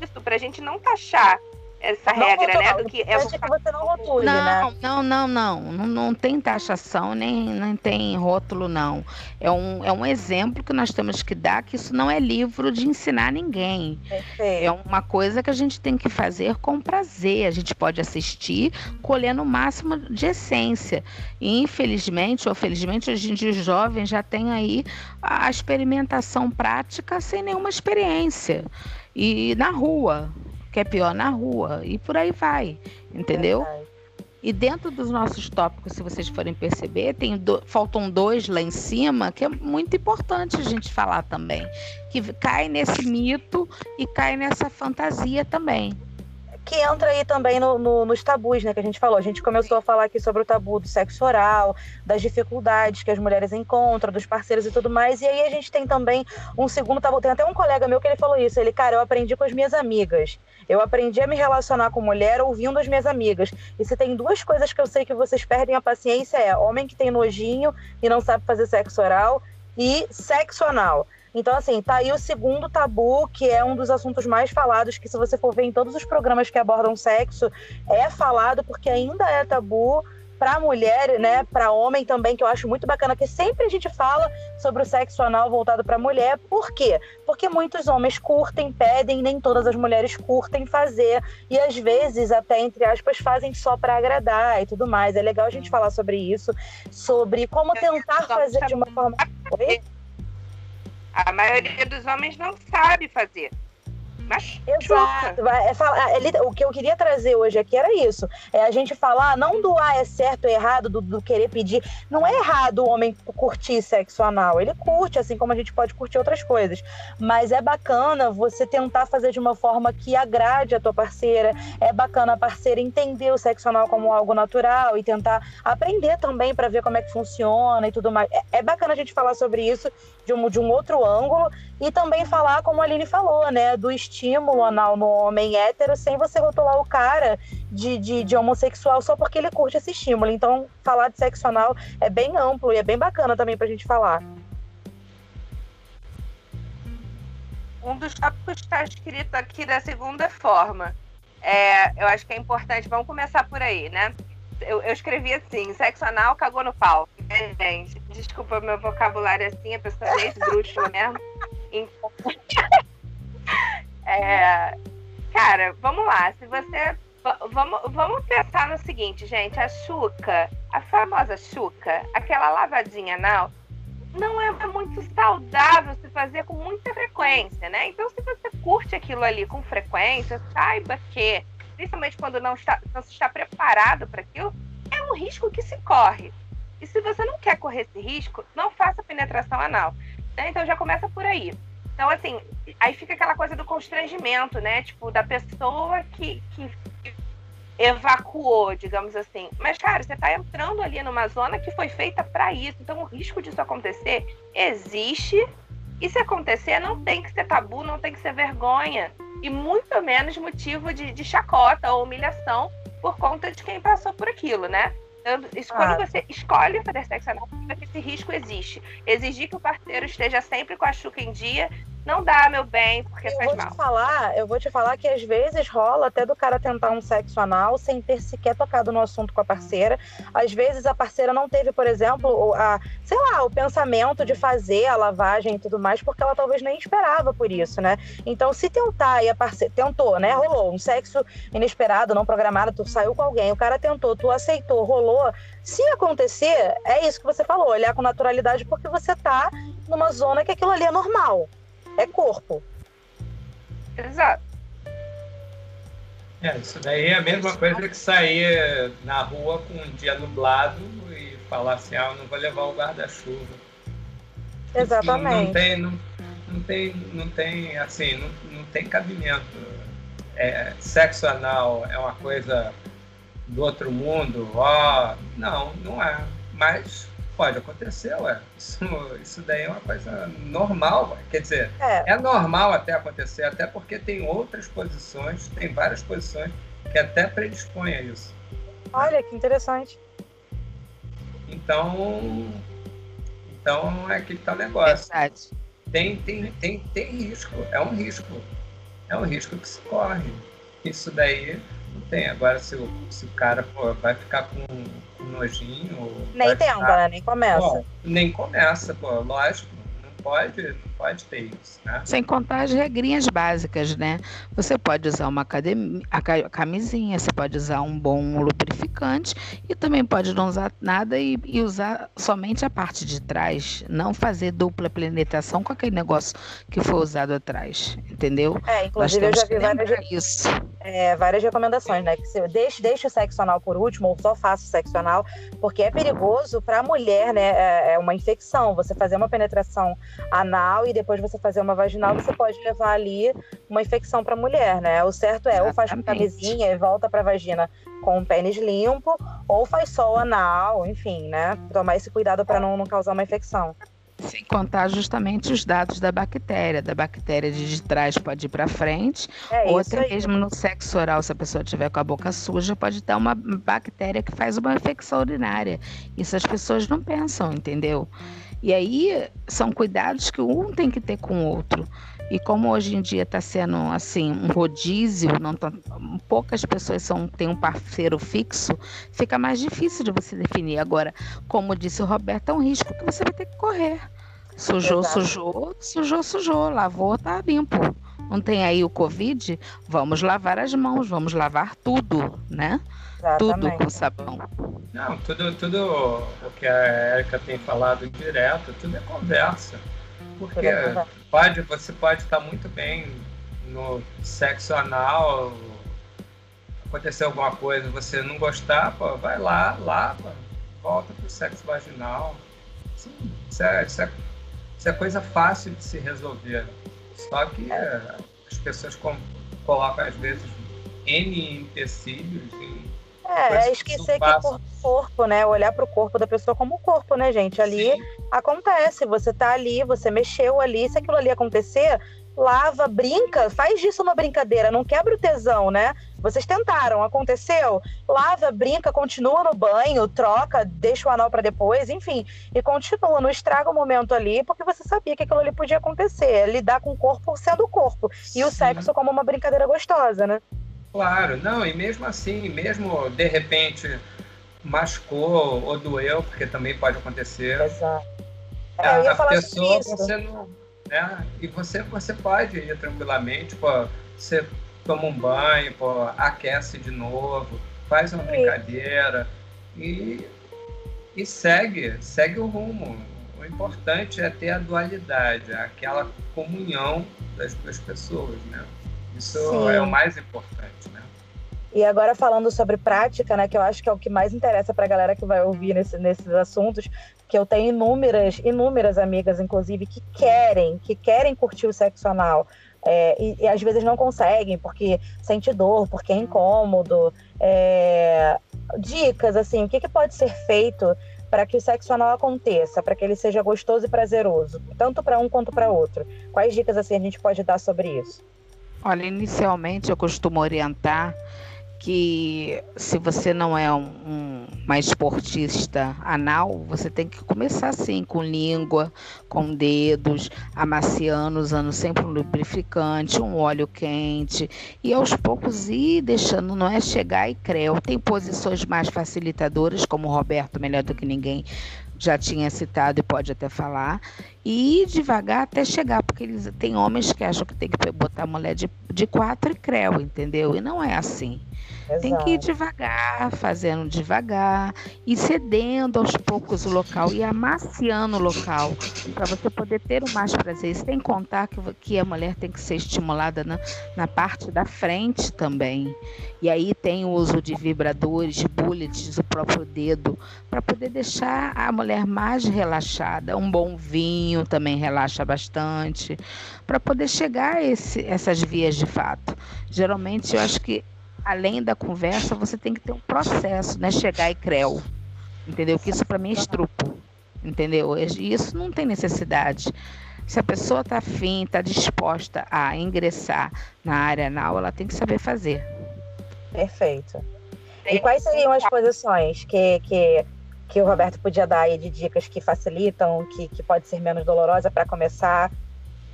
isso pra gente não taxar essa não regra, né? Do que é que você não rotule, não, né? Não, não, não, não, não tem taxação nem, nem tem rótulo, não. É um, é um exemplo que nós temos que dar que isso não é livro de ensinar ninguém. Perfeito. É uma coisa que a gente tem que fazer com prazer. A gente pode assistir colhendo o máximo de essência. E infelizmente ou felizmente, hoje em dia os jovens já têm aí a experimentação prática sem nenhuma experiência. E na rua, que é pior na rua, e por aí vai, entendeu? E dentro dos nossos tópicos, se vocês forem perceber, tem do... faltam dois lá em cima que é muito importante a gente falar também, que cai nesse mito e cai nessa fantasia também que entra aí também no, no, nos tabus, né, que a gente falou. A gente começou a falar aqui sobre o tabu do sexo oral, das dificuldades que as mulheres encontram, dos parceiros e tudo mais. E aí a gente tem também um segundo tabu. Tem até um colega meu que ele falou isso. Ele, cara, eu aprendi com as minhas amigas. Eu aprendi a me relacionar com mulher ouvindo as minhas amigas. E se tem duas coisas que eu sei que vocês perdem a paciência é homem que tem nojinho e não sabe fazer sexo oral e sexo anal. Então, assim, tá aí o segundo tabu, que é um dos assuntos mais falados, que se você for ver em todos os programas que abordam sexo, é falado porque ainda é tabu para mulher, né, para homem também, que eu acho muito bacana, que sempre a gente fala sobre o sexo anal voltado para mulher. Por quê? Porque muitos homens curtem, pedem, nem todas as mulheres curtem fazer e às vezes até entre aspas fazem só para agradar e tudo mais. É legal a gente falar sobre isso, sobre como tentar fazer de uma forma Oi? A maioria dos homens não sabe fazer. Exato. É, é, o que eu queria trazer hoje aqui era isso. É a gente falar não do ah, é certo ou errado, do, do, querer pedir. Não é errado o homem curtir sexo anal. Ele curte, assim como a gente pode curtir outras coisas. Mas é bacana você tentar fazer de uma forma que agrade a tua parceira. É bacana a parceira entender o sexo anal como algo natural e tentar aprender também para ver como é que funciona e tudo mais. É, é bacana a gente falar sobre isso de um, de um outro ângulo e também falar, como a Aline falou, né, do estímulo anal no homem hétero, sem você rotular o cara de, de, de, homossexual só porque ele curte esse estímulo. Então, falar de sexo anal é bem amplo e é bem bacana também pra gente falar. Um dos tópicos está escrito aqui da segunda forma. É, eu acho que é importante, vamos começar por aí, né? Eu, eu escrevi assim, sexo anal cagou no pau. É, gente, desculpa meu vocabulário assim, a pessoa é esdrúxula mesmo. Então, [laughs] é, cara, vamos lá. Se você. Vamos, vamos pensar no seguinte, gente. A chuca, a famosa chuca, aquela lavadinha anal, não é muito saudável se fazer com muita frequência, né? Então, se você curte aquilo ali com frequência, saiba que, principalmente quando não, está, não se está preparado para aquilo, é um risco que se corre. E se você não quer correr esse risco, não faça penetração anal. Né? Então já começa por aí. Então, assim, aí fica aquela coisa do constrangimento, né? Tipo, da pessoa que, que evacuou, digamos assim. Mas, cara, você está entrando ali numa zona que foi feita para isso. Então, o risco disso acontecer existe E se acontecer, não tem que ser tabu, não tem que ser vergonha. E muito menos motivo de, de chacota ou humilhação por conta de quem passou por aquilo, né? Quando ah. você escolhe fazer sexo anal, esse risco existe. Exigir que o parceiro esteja sempre com a chuca em dia não dá, meu bem, porque eu faz vou mal. Te falar, eu vou te falar que às vezes rola até do cara tentar um sexo anal sem ter sequer tocado no assunto com a parceira. Às vezes a parceira não teve, por exemplo, a, sei lá, o pensamento de fazer a lavagem e tudo mais, porque ela talvez nem esperava por isso, né? Então, se tentar e a parceira tentou, né? Rolou um sexo inesperado, não programado, tu saiu com alguém, o cara tentou, tu aceitou, rolou. Se acontecer, é isso que você falou, olhar com naturalidade, porque você tá numa zona que aquilo ali é normal é corpo. Exato. É, isso daí é a mesma coisa que sair na rua com um dia nublado e falar assim, ah, eu não vou levar o guarda-chuva. Exatamente. Não, não, tem, não, não, tem, não tem, assim, não, não tem cabimento. É, sexo anal é uma coisa do outro mundo, ó, não, não é. Mas Pode acontecer, ué. Isso, isso daí é uma coisa normal, ué. Quer dizer, é. é normal até acontecer, até porque tem outras posições, tem várias posições que até predispõem a isso. Olha, que interessante. Então, então é que tá o negócio. Verdade. Tem, tem, tem, tem risco, é um risco. É um risco que se corre. Isso daí não tem. Agora, se o, se o cara pô, vai ficar com nojinho. Nem tenta, ficar... né? Nem começa. Bom, nem começa, pô, lógico. Não pode, não pode ter isso, né? Sem contar as regrinhas básicas, né? Você pode usar uma academia, a camisinha, você pode usar um bom lubrificante e também pode não usar nada e, e usar somente a parte de trás. Não fazer dupla penetração com aquele negócio que foi usado atrás, entendeu? É, inclusive eu já vi várias, isso. É, várias recomendações, né? Que você deixe, deixe o sexo anal por último ou só faça o sexo anal, porque é perigoso para a mulher, né? É, é uma infecção. Você fazer uma penetração anal e depois você fazer uma vaginal, você pode levar ali uma infecção para a mulher, né? O certo é ou faz com camisinha e volta para a vagina com o pênis limpo, ou faz só o anal, enfim, né? Tomar esse cuidado para não, não causar uma infecção. Sem contar justamente os dados da bactéria. Da bactéria de trás pode ir para frente, é ou até mesmo no sexo oral, se a pessoa tiver com a boca suja, pode ter uma bactéria que faz uma infecção urinária. Isso as pessoas não pensam, entendeu? E aí são cuidados que um tem que ter com o outro. E como hoje em dia está sendo assim um rodízio, não tá, poucas pessoas são, têm um parceiro fixo, fica mais difícil de você definir. Agora, como disse o Roberto, é um risco que você vai ter que correr. Sujou, Exato. sujou, sujou, sujou, lavou, tá limpo. Não tem aí o Covid? Vamos lavar as mãos, vamos lavar tudo, né? Exatamente. Tudo com sabão. Não, tudo, tudo o que a Erika tem falado direto, tudo é conversa. Porque pode, você pode estar muito bem no sexo anal, acontecer alguma coisa, você não gostar, pô, vai lá, lava, volta pro sexo vaginal. Sim, isso é, isso, é, isso é coisa fácil de se resolver. Só que é, as pessoas com, colocam, às vezes, N empecilhos em é, é esquecer que o corpo, né? Olhar para o corpo da pessoa como corpo, né, gente? Ali Sim. acontece, você tá ali, você mexeu ali, se aquilo ali acontecer, lava, brinca, faz disso uma brincadeira, não quebra o tesão, né? Vocês tentaram, aconteceu? Lava, brinca, continua no banho, troca, deixa o anal para depois, enfim, e continua, não estraga o momento ali, porque você sabia que aquilo ali podia acontecer, é lidar com o corpo sendo o corpo, e o sexo como uma brincadeira gostosa, né? Claro, não, e mesmo assim, mesmo de repente machucou ou doeu, porque também pode acontecer. Exato. É, a, pessoa, você não. Né? E você, você pode ir tranquilamente, pô, você toma um banho, pô, aquece de novo, faz uma Sim. brincadeira e, e segue, segue o rumo. O importante é ter a dualidade, aquela comunhão das duas pessoas, né? Isso Sim. é o mais importante? E agora falando sobre prática, né, que eu acho que é o que mais interessa para a galera que vai ouvir nesse, nesses assuntos, que eu tenho inúmeras, inúmeras amigas, inclusive, que querem, que querem curtir o sexo anal. É, e, e, às vezes não conseguem porque sente dor, porque é incômodo. É, dicas, assim, o que, que pode ser feito para que o sexo anal aconteça, para que ele seja gostoso e prazeroso, tanto para um quanto para outro? Quais dicas assim a gente pode dar sobre isso? Olha, inicialmente eu costumo orientar que se você não é um, um, uma esportista anal, você tem que começar assim, com língua, com dedos, amaciando, usando sempre um lubrificante, um óleo quente, e aos poucos ir deixando, não é chegar e creu. Tem posições mais facilitadoras, como o Roberto, melhor do que ninguém, já tinha citado e pode até falar, e devagar até chegar, porque eles, tem homens que acham que tem que botar a mulher de, de quatro e creu, entendeu? E não é assim. Exato. Tem que ir devagar, fazendo devagar, e cedendo aos poucos o local e amaciando o local, para você poder ter o mais prazer. Sem contar que, que a mulher tem que ser estimulada na, na parte da frente também. E aí tem o uso de vibradores, bullets, o próprio dedo, para poder deixar a mulher mais relaxada. Um bom vinho também relaxa bastante, para poder chegar a esse, essas vias de fato. Geralmente eu acho que além da conversa, você tem que ter um processo, né? Chegar e creu. Entendeu? Que isso para mim é estrupo. Entendeu? E isso não tem necessidade. Se a pessoa está afim, está disposta a ingressar na área anal, ela tem que saber fazer. Perfeito. E quais seriam as posições que, que, que o Roberto podia dar aí de dicas que facilitam, que, que pode ser menos dolorosa para começar?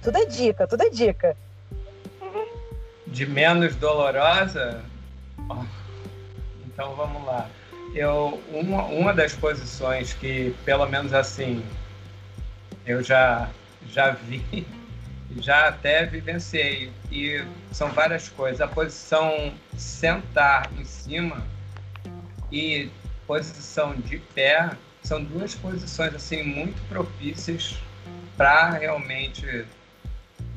Tudo é dica, tudo é dica. De menos dolorosa? Então vamos lá. Eu, uma, uma das posições que, pelo menos assim, eu já, já vi, [laughs] já até vivenciei, e são várias coisas. A posição sentar em cima e posição de pé são duas posições assim muito propícias para realmente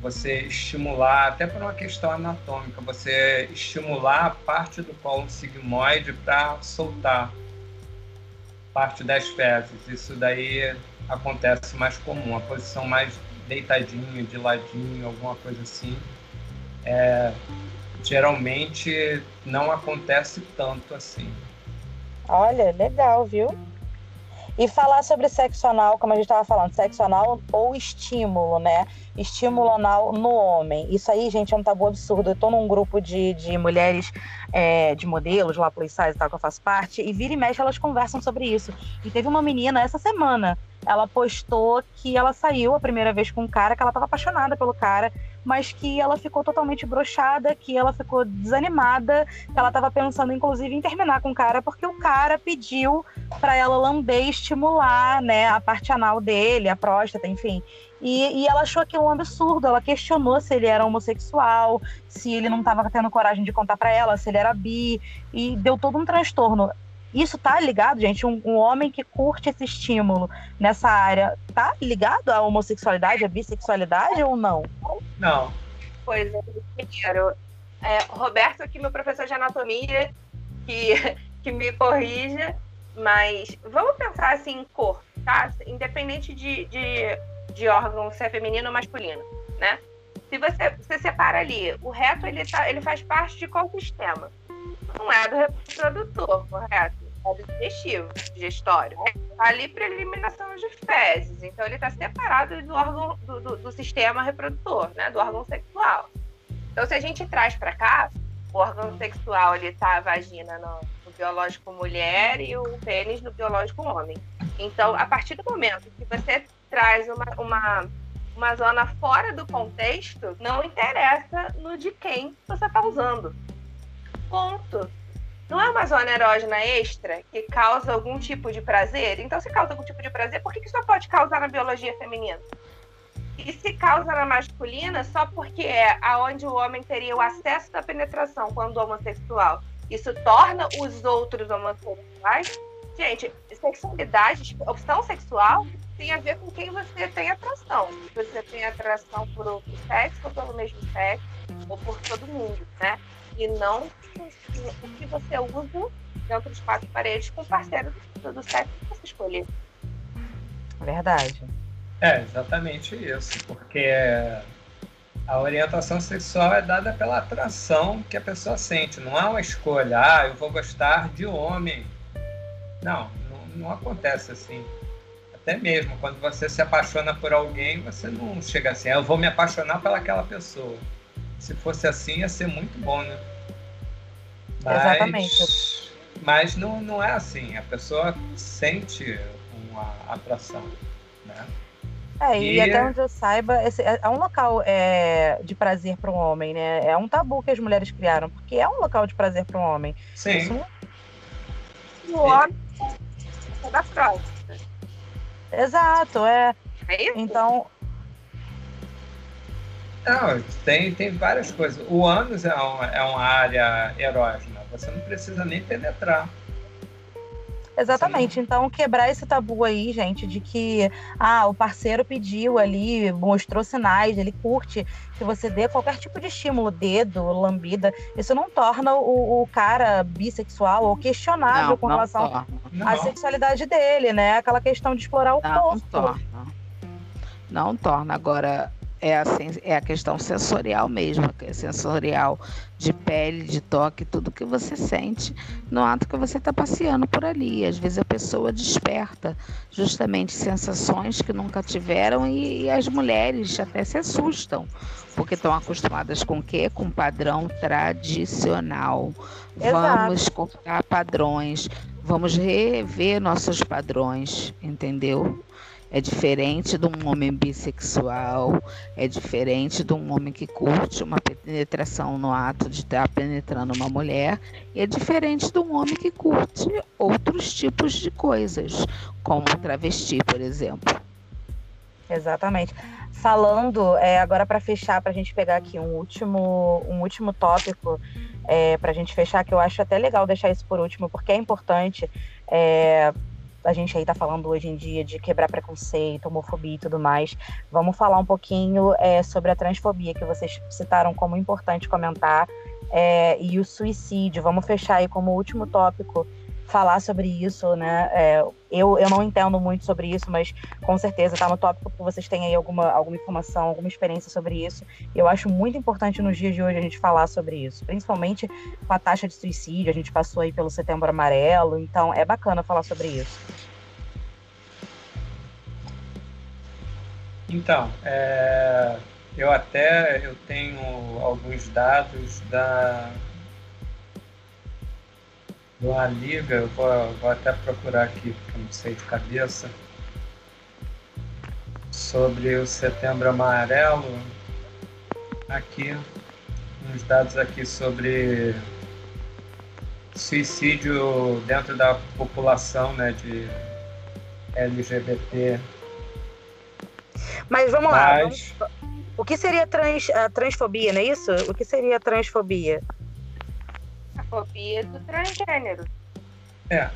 você estimular, até por uma questão anatômica, você estimular a parte do colo sigmoide para soltar parte das fezes. Isso daí acontece mais comum, a posição mais deitadinho, de ladinho, alguma coisa assim. É, geralmente não acontece tanto assim. Olha, legal, viu? E falar sobre sexo anal, como a gente estava falando, sexo anal ou estímulo, né? Estímulo anal no homem. Isso aí, gente, é um tabu absurdo. Eu tô num grupo de, de mulheres, é, de modelos lá, policiais e tal, que eu faço parte, e vira e mexe elas conversam sobre isso. E teve uma menina essa semana, ela postou que ela saiu a primeira vez com um cara, que ela estava apaixonada pelo cara, mas que ela ficou totalmente brochada, que ela ficou desanimada, que ela estava pensando inclusive em terminar com o cara, porque o cara pediu para ela lamber estimular, né, a parte anal dele, a próstata, enfim. E, e, ela achou aquilo um absurdo. Ela questionou se ele era homossexual, se ele não estava tendo coragem de contar para ela, se ele era bi, e deu todo um transtorno. Isso tá ligado, gente? Um, um, homem que curte esse estímulo nessa área, tá ligado à homossexualidade, à bissexualidade ou não? Não. Pois é, primeiro, é, Roberto, aqui, meu professor de anatomia, que, [laughs] que me corrija, mas vamos pensar assim em corpo, tá? Independente de, de, de órgão, se é feminino ou masculino, né? Se você, você separa ali, o reto ele, tá, ele faz parte de qual sistema? Não é do reprodutor, correto? É do digestivo, digestório. Tá ali para eliminação de fezes. Então ele está separado do órgão do, do, do, sistema reprodutor, né? Do órgão sexual. Então se a gente traz para cá, o órgão sexual ele tá a vagina no, no biológico mulher e o pênis no biológico homem. Então, a partir do momento que você traz uma, uma, uma zona fora do contexto, não interessa no de quem você está usando. Ponto. Não é uma zona erógena extra que causa algum tipo de prazer? Então, se causa algum tipo de prazer, por que isso não pode causar na biologia feminina? E se causa na masculina só porque é aonde o homem teria o acesso da penetração quando homossexual. Isso torna os outros homossexuais. Gente, sexualidade, opção sexual tem a ver com quem você tem atração. Se você tem atração por outro sexo ou pelo mesmo sexo, ou por todo mundo, né? E não o que você usa dentro de quatro paredes com o parceiro do, do sexo que você escolher. Verdade. É, exatamente isso, porque a orientação sexual é dada pela atração que a pessoa sente, não há uma escolha, ah, eu vou gostar de homem. Não, não acontece assim. Até mesmo quando você se apaixona por alguém, você não chega assim, ah, eu vou me apaixonar pelaquela pessoa. Se fosse assim, ia ser muito bom, né? Mas, Exatamente. Mas não, não é assim. A pessoa sente uma atração, né? É, e, e até onde eu saiba, esse é, é um local é, de prazer para um homem, né? É um tabu que as mulheres criaram, porque é um local de prazer para um homem. Sim. Isso... O homem é da fraude. Exato, é. É isso? Então. Não, tem, tem várias coisas. O ânus é uma, é uma área erógena. Você não precisa nem penetrar. Exatamente. Sim. Então, quebrar esse tabu aí, gente, de que ah, o parceiro pediu ali, mostrou sinais, ele curte que você dê qualquer tipo de estímulo, dedo, lambida. Isso não torna o, o cara bissexual ou questionável não, com relação à sexualidade dele, né? Aquela questão de explorar o não, corpo. Não torna. Não torna. Agora, é a, é a questão sensorial mesmo, que é sensorial de pele, de toque, tudo que você sente no ato que você está passeando por ali. Às vezes a pessoa desperta justamente sensações que nunca tiveram e, e as mulheres até se assustam, porque estão acostumadas com o quê? Com padrão tradicional. Exato. Vamos cortar padrões, vamos rever nossos padrões, entendeu? É diferente de um homem bissexual, é diferente de um homem que curte uma penetração no ato de estar penetrando uma mulher, e é diferente de um homem que curte outros tipos de coisas, como travesti, por exemplo. Exatamente. Falando, é, agora para fechar, para a gente pegar aqui um último, um último tópico, é, para a gente fechar, que eu acho até legal deixar isso por último, porque é importante. É, a gente aí tá falando hoje em dia de quebrar preconceito, homofobia e tudo mais. Vamos falar um pouquinho é, sobre a transfobia que vocês citaram como importante comentar é, e o suicídio. Vamos fechar aí como último tópico falar sobre isso, né? É, eu, eu não entendo muito sobre isso, mas com certeza tá no tópico que vocês têm aí alguma, alguma informação, alguma experiência sobre isso. Eu acho muito importante nos dias de hoje a gente falar sobre isso, principalmente com a taxa de suicídio, a gente passou aí pelo setembro amarelo, então é bacana falar sobre isso. Então, é, eu até eu tenho alguns dados da uma liga, eu vou, vou até procurar aqui, porque não sei de cabeça, sobre o Setembro Amarelo. Aqui, uns dados aqui sobre suicídio dentro da população né, de LGBT. Mas vamos lá. Mas... Vamos... O que seria trans, a transfobia, não é isso? O que seria a transfobia? fobia do transgênero. É.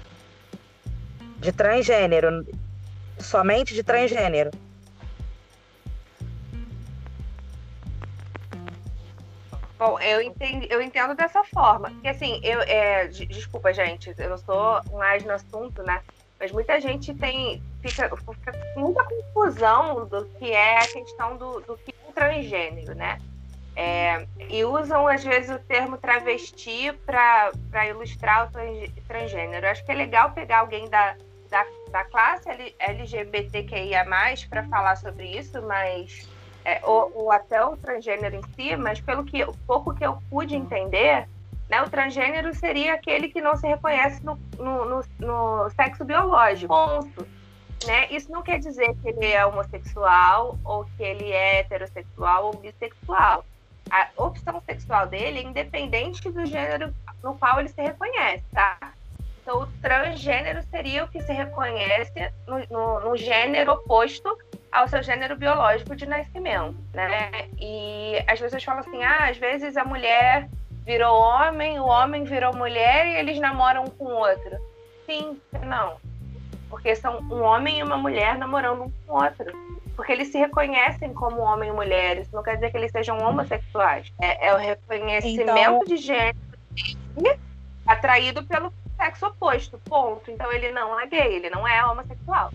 De transgênero. Somente de transgênero. Bom, eu entendo, eu entendo dessa forma. Porque assim, eu. É, desculpa, gente, eu não sou mais no assunto, né? Mas muita gente tem. Fica, fica com muita confusão do que é a questão do, do que é um transgênero, né? É, e usam, às vezes, o termo travesti para ilustrar o transgênero. Eu acho que é legal pegar alguém da, da, da classe LGBTQIA, para falar sobre isso, mas. É, ou, ou, até o transgênero em si, mas pelo que pouco que eu pude entender, né, o transgênero seria aquele que não se reconhece no, no, no, no sexo biológico. Ponto. Né? Isso não quer dizer que ele é homossexual ou que ele é heterossexual ou bissexual a opção sexual dele é independente do gênero no qual ele se reconhece, tá? Então, o transgênero seria o que se reconhece no, no, no gênero oposto ao seu gênero biológico de nascimento, né? E as pessoas falam assim, ah, às vezes a mulher virou homem, o homem virou mulher e eles namoram um com o outro. Sim, não. Porque são um homem e uma mulher namorando um com o outro porque eles se reconhecem como homem e mulher. Isso não quer dizer que eles sejam homossexuais. É, é o reconhecimento então... de gênero atraído pelo sexo oposto. Ponto. Então ele não é gay, ele não é homossexual.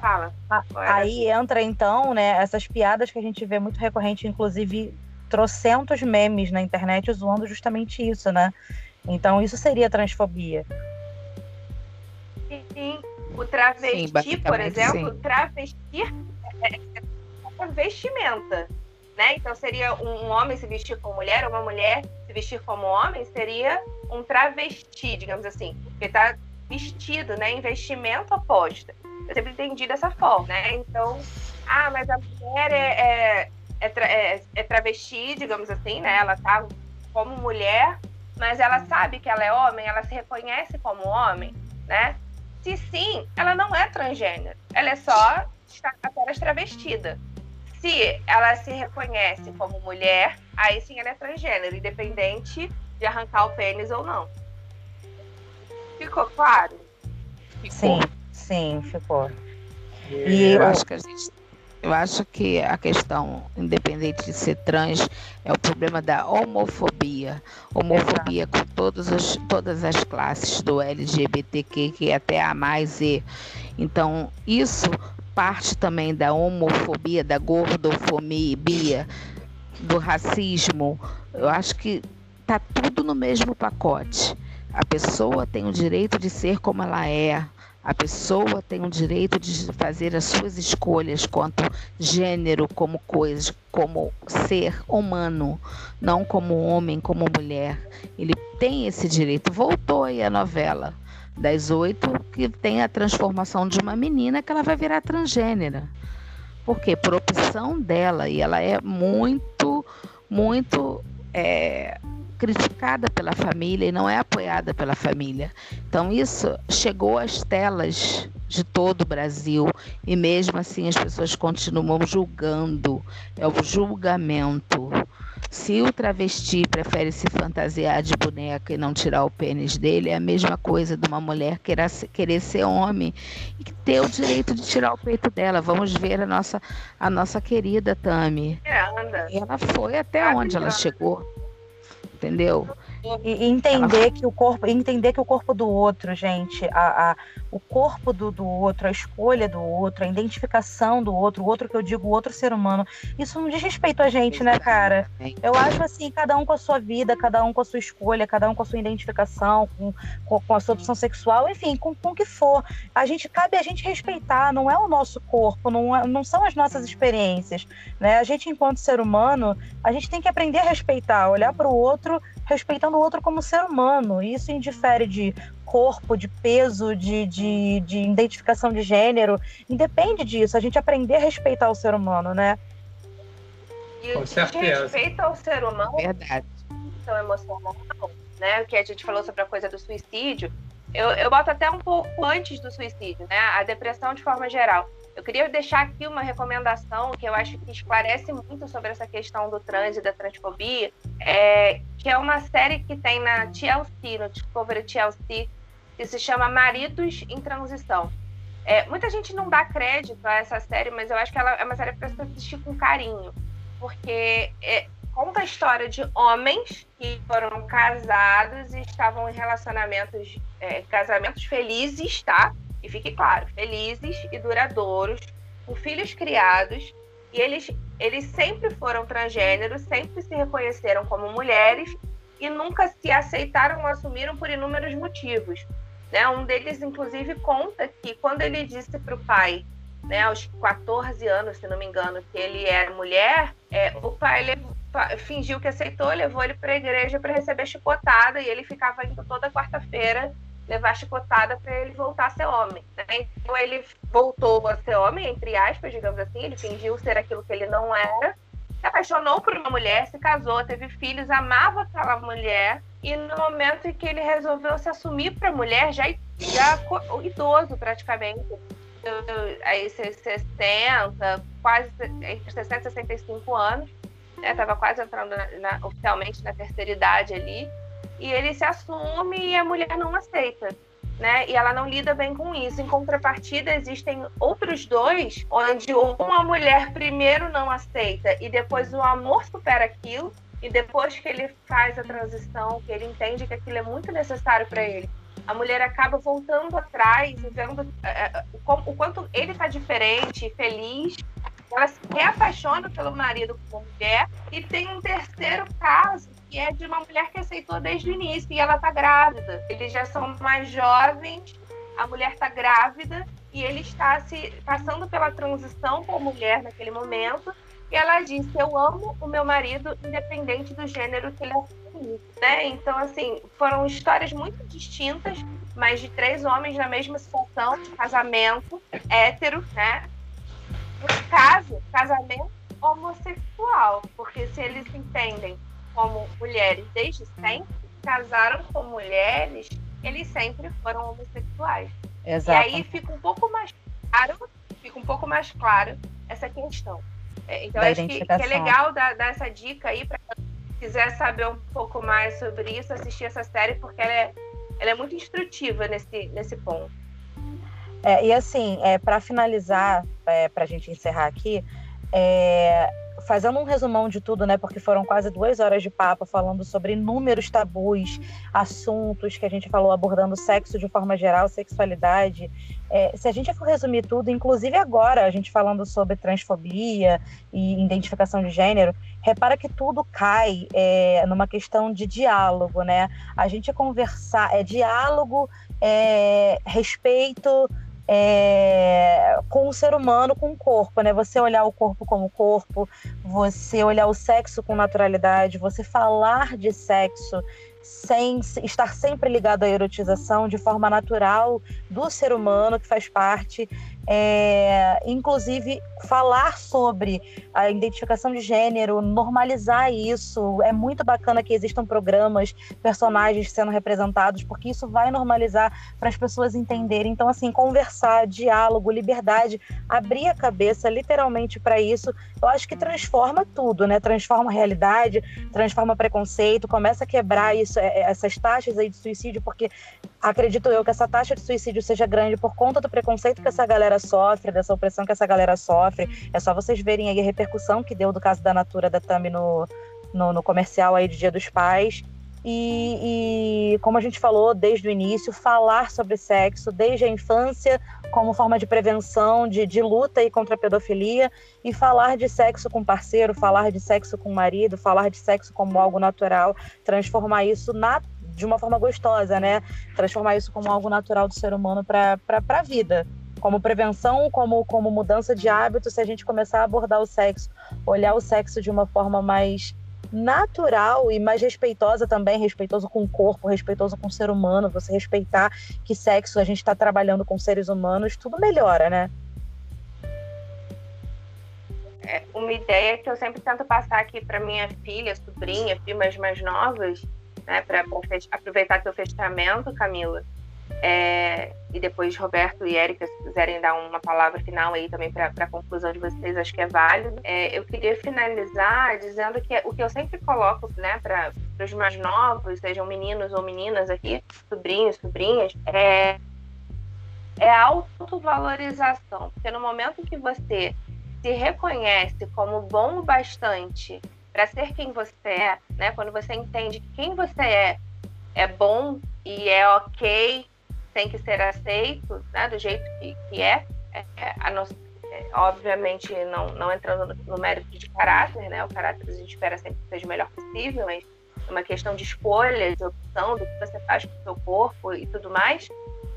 Fala. Aí entra então, né, essas piadas que a gente vê muito recorrente, inclusive trocentos memes na internet zoando justamente isso, né? Então isso seria transfobia. Sim, O travesti, sim, por exemplo, sim. travestir é, é, é vestimenta. Né? Então seria um homem se vestir como mulher, ou uma mulher se vestir como homem, seria um travesti, digamos assim. Porque está vestido, né? Em vestimento oposta. Eu sempre entendi dessa forma, né? Então, ah, mas a mulher é, é, é, tra é, é travesti, digamos assim, né? Ela tá como mulher, mas ela sabe que ela é homem, ela se reconhece como homem, né? Se sim, ela não é transgênero. Ela é só apenas travestida. Se ela se reconhece como mulher, aí sim ela é transgênero, independente de arrancar o pênis ou não. Ficou claro? Ficou. Sim, sim, ficou. E eu acho que a gente eu acho que a questão, independente de ser trans, é o problema da homofobia. Homofobia com todos os, todas as classes do LGBTQ, que é até a mais E. Então, isso parte também da homofobia, da gordofobia, do racismo. Eu acho que tá tudo no mesmo pacote. A pessoa tem o direito de ser como ela é, a pessoa tem o direito de fazer as suas escolhas quanto gênero, como coisa, como ser humano, não como homem, como mulher. Ele tem esse direito. Voltou aí a novela das oito, que tem a transformação de uma menina que ela vai virar transgênera. Por quê? Por opção dela. E ela é muito, muito. É, criticada pela família e não é apoiada pela família. Então isso chegou às telas de todo o Brasil e mesmo assim as pessoas continuam julgando. É o julgamento. Se o travesti prefere se fantasiar de boneca e não tirar o pênis dele, é a mesma coisa de uma mulher querer, querer ser homem e ter o direito de tirar o peito dela. Vamos ver a nossa, a nossa querida Tami. É, ela foi até onde ela chegou entendeu? E, entender Ela... que o corpo, entender que o corpo do outro, gente, a, a o corpo do, do outro, a escolha do outro, a identificação do outro, o outro que eu digo, o outro ser humano, isso não diz respeito a gente, né, cara? Eu acho assim, cada um com a sua vida, cada um com a sua escolha, cada um com a sua identificação, com, com, a sua opção sexual, enfim, com, com o que for. A gente cabe a gente respeitar, não é o nosso corpo, não, é, não são as nossas experiências, né? A gente enquanto ser humano, a gente tem que aprender a respeitar, olhar para o outro respeitando o outro como ser humano. E isso indifere de corpo, de peso, de, de, de identificação de gênero. Independe disso, a gente aprender a respeitar o ser humano, né? E Com certeza. respeito ao ser humano, verdade. Então, emocional, né? O que a gente falou sobre a coisa do suicídio, eu, eu boto até um pouco antes do suicídio, né? A depressão de forma geral. Eu queria deixar aqui uma recomendação que eu acho que esclarece muito sobre essa questão do trans e da transfobia, é, que é uma série que tem na TLC, no Discovery TLC, que se chama Maridos em Transição. É, muita gente não dá crédito a essa série, mas eu acho que ela é uma série para assistir com carinho, porque é, conta a história de homens que foram casados e estavam em relacionamentos, é, casamentos felizes, tá? E fique claro, felizes e duradouros, com filhos criados, e eles, eles sempre foram transgêneros, sempre se reconheceram como mulheres e nunca se aceitaram ou assumiram por inúmeros motivos. Né? Um deles, inclusive, conta que quando ele disse para o pai, né, aos 14 anos, se não me engano, que ele era mulher, é, o pai levou, fingiu que aceitou, levou ele para a igreja para receber chicotada e ele ficava indo toda quarta-feira levar chicotada para ele voltar a ser homem. Né? Então ele voltou a ser homem, entre aspas, digamos assim, ele fingiu ser aquilo que ele não era, se apaixonou por uma mulher, se casou, teve filhos, amava aquela mulher e no momento em que ele resolveu se assumir para mulher, já, já idoso praticamente, aí 60, quase entre 60 e 65 anos, né? quase entrando na, na, oficialmente na terceira idade ali, e ele se assume e a mulher não aceita. Né? E ela não lida bem com isso. Em contrapartida, existem outros dois, onde uma mulher primeiro não aceita e depois o amor supera aquilo, e depois que ele faz a transição, que ele entende que aquilo é muito necessário para ele, a mulher acaba voltando atrás e vendo uh, o, o, quanto ele está diferente, feliz. Ela se reapaixona pelo marido como mulher. E tem um terceiro caso, que é de uma mulher que aceitou desde o início e ela está grávida. Eles já são mais jovens a mulher está grávida e ele está se passando pela transição a mulher naquele momento. E ela disse: Eu amo o meu marido, independente do gênero que ele assumiu. Né? Então, assim, foram histórias muito distintas, mas de três homens na mesma situação, de casamento hétero, né? No caso, casamento homossexual, porque se eles entendem como mulheres desde sempre, casaram com mulheres, eles sempre foram homossexuais. Exato. E aí fica um pouco mais claro, fica um pouco mais claro essa questão. É, então da acho que, que, é legal dar, dar essa dica aí para quem quiser saber um pouco mais sobre isso, assistir essa série, porque ela é, ela é muito instrutiva nesse, nesse ponto. É, e assim, é, para finalizar, é, para a gente encerrar aqui, é, fazendo um resumão de tudo, né? Porque foram quase duas horas de papo falando sobre inúmeros tabus, assuntos que a gente falou abordando sexo de forma geral, sexualidade. É, se a gente for resumir tudo, inclusive agora a gente falando sobre transfobia e identificação de gênero, repara que tudo cai é, numa questão de diálogo, né? A gente conversar, é diálogo, é, respeito é, com o ser humano, com o corpo, né? Você olhar o corpo como corpo, você olhar o sexo com naturalidade, você falar de sexo sem estar sempre ligado à erotização de forma natural do ser humano que faz parte é, inclusive falar sobre a identificação de gênero, normalizar isso. É muito bacana que existam programas, personagens sendo representados, porque isso vai normalizar para as pessoas entenderem. Então, assim, conversar, diálogo, liberdade, abrir a cabeça literalmente para isso, eu acho que transforma tudo, né? Transforma realidade, transforma preconceito, começa a quebrar isso, é, é, essas taxas aí de suicídio, porque acredito eu que essa taxa de suicídio seja grande por conta do preconceito que essa galera sofre, dessa opressão que essa galera sofre. É só vocês verem aí a repercussão que deu do caso da Natura da Tami no, no, no comercial aí de Dia dos Pais. E, e, como a gente falou desde o início, falar sobre sexo desde a infância como forma de prevenção, de, de luta e contra a pedofilia, e falar de sexo com parceiro, falar de sexo com marido, falar de sexo como algo natural, transformar isso na de uma forma gostosa, né? Transformar isso como algo natural do ser humano para a vida. Como prevenção, como, como mudança de hábito, se a gente começar a abordar o sexo, olhar o sexo de uma forma mais natural e mais respeitosa também, respeitoso com o corpo, respeitoso com o ser humano, você respeitar que sexo a gente está trabalhando com seres humanos, tudo melhora, né? É uma ideia que eu sempre tento passar aqui para minha filha, sobrinha, primas mais novas, né, para aproveitar teu fechamento, Camila. É, e depois Roberto e Érica, se quiserem dar uma palavra final aí também para a conclusão de vocês, acho que é válido. É, eu queria finalizar dizendo que o que eu sempre coloco né, para os mais novos, sejam meninos ou meninas aqui, sobrinhos, sobrinhas, é, é a autovalorização. Porque no momento que você se reconhece como bom o bastante para ser quem você é, né? Quando você entende que quem você é é bom e é ok, tem que ser aceito, né? Do jeito que, que é, é, a nossa, é, obviamente não, não entrando no, no, mérito de caráter, né? O caráter a gente espera sempre que seja o melhor possível, mas é uma questão de escolha, de opção, do que você faz com o seu corpo e tudo mais.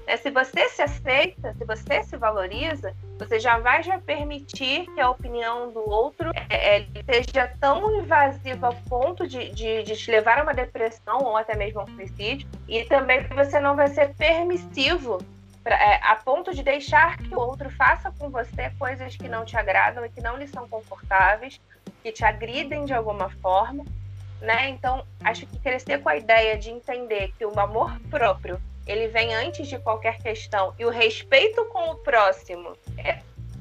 Né? Se você se aceita, se você se valoriza, você já vai já permitir que a opinião do outro é, é, seja tão invasiva ao ponto de, de, de, te levar a uma depressão ou até mesmo a um suicídio. E também você não vai ser permissivo pra, é, a ponto de deixar que o outro faça com você coisas que não te agradam e que não lhe são confortáveis, que te agridem de alguma forma. Né? Então, acho que crescer com a ideia de entender que o amor próprio ele vem antes de qualquer questão e o respeito com o próximo é,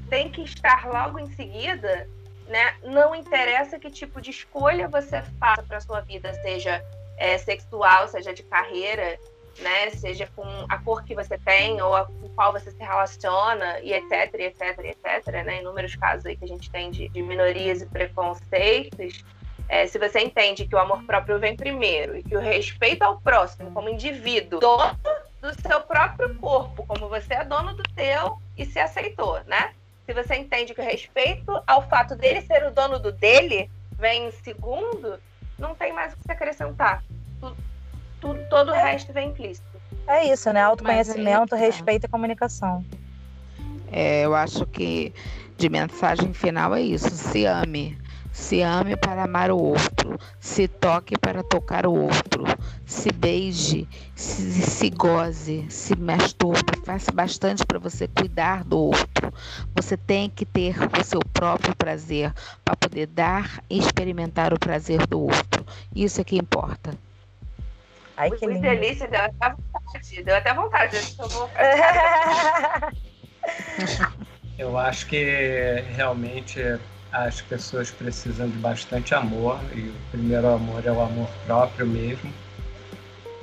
tem que estar logo em seguida, né? Não interessa que tipo de escolha você faça para sua vida, seja é, sexual, seja de carreira, né? Seja com a cor que você tem ou a, com qual você se relaciona e etc, etc, etc, né? Inúmeros casos aí que a gente tem de, de minorias e preconceitos. É, se você entende que o amor próprio vem primeiro e que o respeito ao próximo como indivíduo, dono do seu próprio corpo, como você é dono do teu e se aceitou, né? Se você entende que o respeito ao fato dele ser o dono do dele vem em segundo, não tem mais o que se acrescentar. tudo, todo o resto vem implícito. É isso, né? Autoconhecimento, aí, tá. respeito e comunicação. É, eu acho que de mensagem final é isso. Se ame. Se ame para amar o outro, se toque para tocar o outro, se beije, se, se goze, se masturbe, faça bastante para você cuidar do outro. Você tem que ter o seu próprio prazer para poder dar e experimentar o prazer do outro. Isso é que importa. Ai, que lindo. delícia, deu até vontade. Deu até vontade. Eu, vou... [laughs] [laughs] eu acho que realmente as pessoas precisam de bastante amor e o primeiro amor é o amor próprio mesmo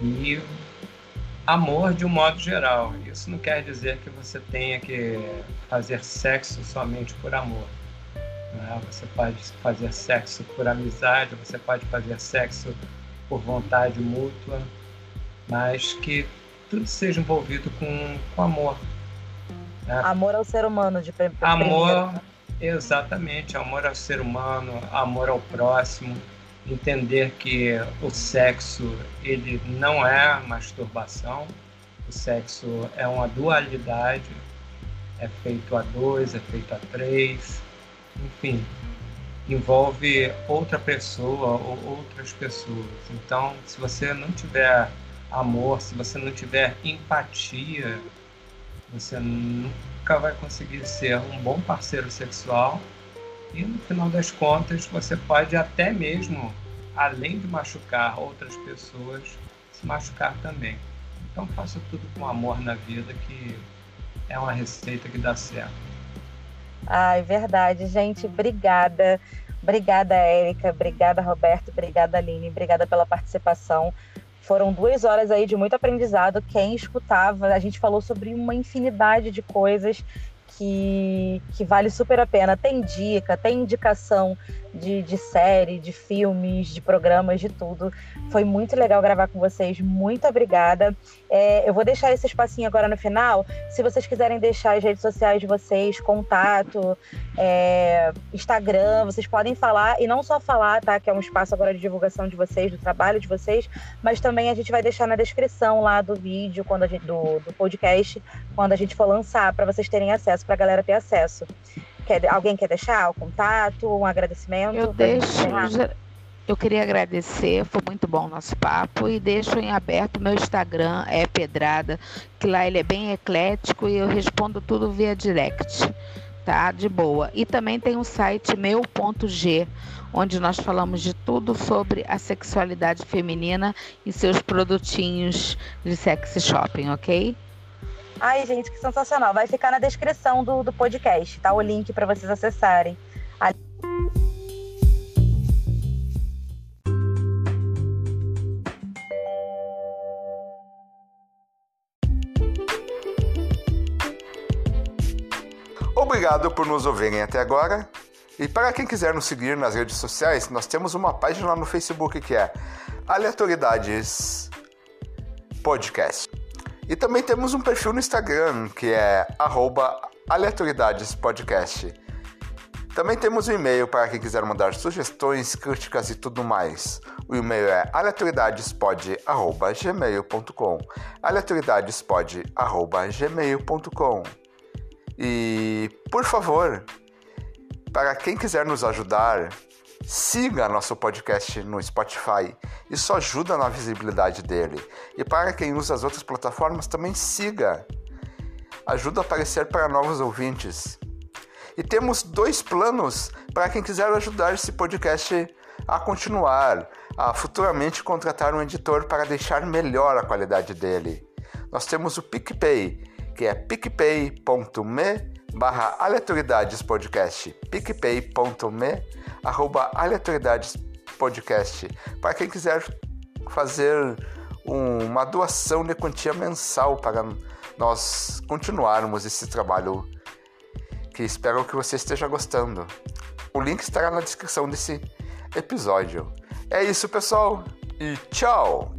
e amor de um modo geral. Isso não quer dizer que você tenha que fazer sexo somente por amor. Né? Você pode fazer sexo por amizade, você pode fazer sexo por vontade mútua, mas que tudo seja envolvido com, com amor. Né? Amor ao ser humano, de primeiro. Amor Exatamente, amor ao ser humano, amor ao próximo, entender que o sexo ele não é masturbação, o sexo é uma dualidade, é feito a dois, é feito a três, enfim, envolve outra pessoa ou outras pessoas. Então, se você não tiver amor, se você não tiver empatia, você nunca vai conseguir ser um bom parceiro sexual e no final das contas você pode até mesmo, além de machucar outras pessoas, se machucar também. Então faça tudo com amor na vida que é uma receita que dá certo. Ai, verdade, gente. Obrigada. Obrigada, Érica. Obrigada, Roberto. Obrigada, Aline. Obrigada pela participação. Foram duas horas aí de muito aprendizado. Quem escutava, a gente falou sobre uma infinidade de coisas que, que vale super a pena. Tem dica, tem indicação de, de série, de filmes, de programas, de tudo. Foi muito legal gravar com vocês. Muito obrigada. É, eu vou deixar esse espacinho agora no final. Se vocês quiserem deixar as redes sociais de vocês, contato, é, Instagram, vocês podem falar, e não só falar, tá? Que é um espaço agora de divulgação de vocês, do trabalho de vocês, mas também a gente vai deixar na descrição lá do vídeo, quando a gente, do, do podcast, quando a gente for lançar, para vocês terem acesso, para a galera ter acesso. Quer, alguém quer deixar o contato, um agradecimento? Eu deixo. Eu queria agradecer, foi muito bom o nosso papo e deixo em aberto meu Instagram, é Pedrada, que lá ele é bem eclético e eu respondo tudo via direct, tá? De boa. E também tem o um site meu.g, onde nós falamos de tudo sobre a sexualidade feminina e seus produtinhos de sexy shopping, ok? Ai, gente, que sensacional. Vai ficar na descrição do, do podcast, tá? O link para vocês acessarem. Obrigado por nos ouvirem até agora. E para quem quiser nos seguir nas redes sociais, nós temos uma página no Facebook que é Aleatoriedades Podcast. E também temos um perfil no Instagram, que é aleatoriedadespodcast. Também temos um e-mail para quem quiser mandar sugestões, críticas e tudo mais. O e-mail é aleatoriedadespod.gmail.com aleatoriedadespod.gmail.com E, por favor, para quem quiser nos ajudar, Siga nosso podcast no Spotify, isso ajuda na visibilidade dele. E para quem usa as outras plataformas, também siga. Ajuda a aparecer para novos ouvintes. E temos dois planos para quem quiser ajudar esse podcast a continuar, a futuramente contratar um editor para deixar melhor a qualidade dele. Nós temos o PicPay, que é picpay.me barra aleatoriedades podcast, picpay.me arroba aleatoriedades podcast, para quem quiser fazer um, uma doação de quantia mensal para nós continuarmos esse trabalho que espero que você esteja gostando. O link estará na descrição desse episódio. É isso, pessoal, e tchau!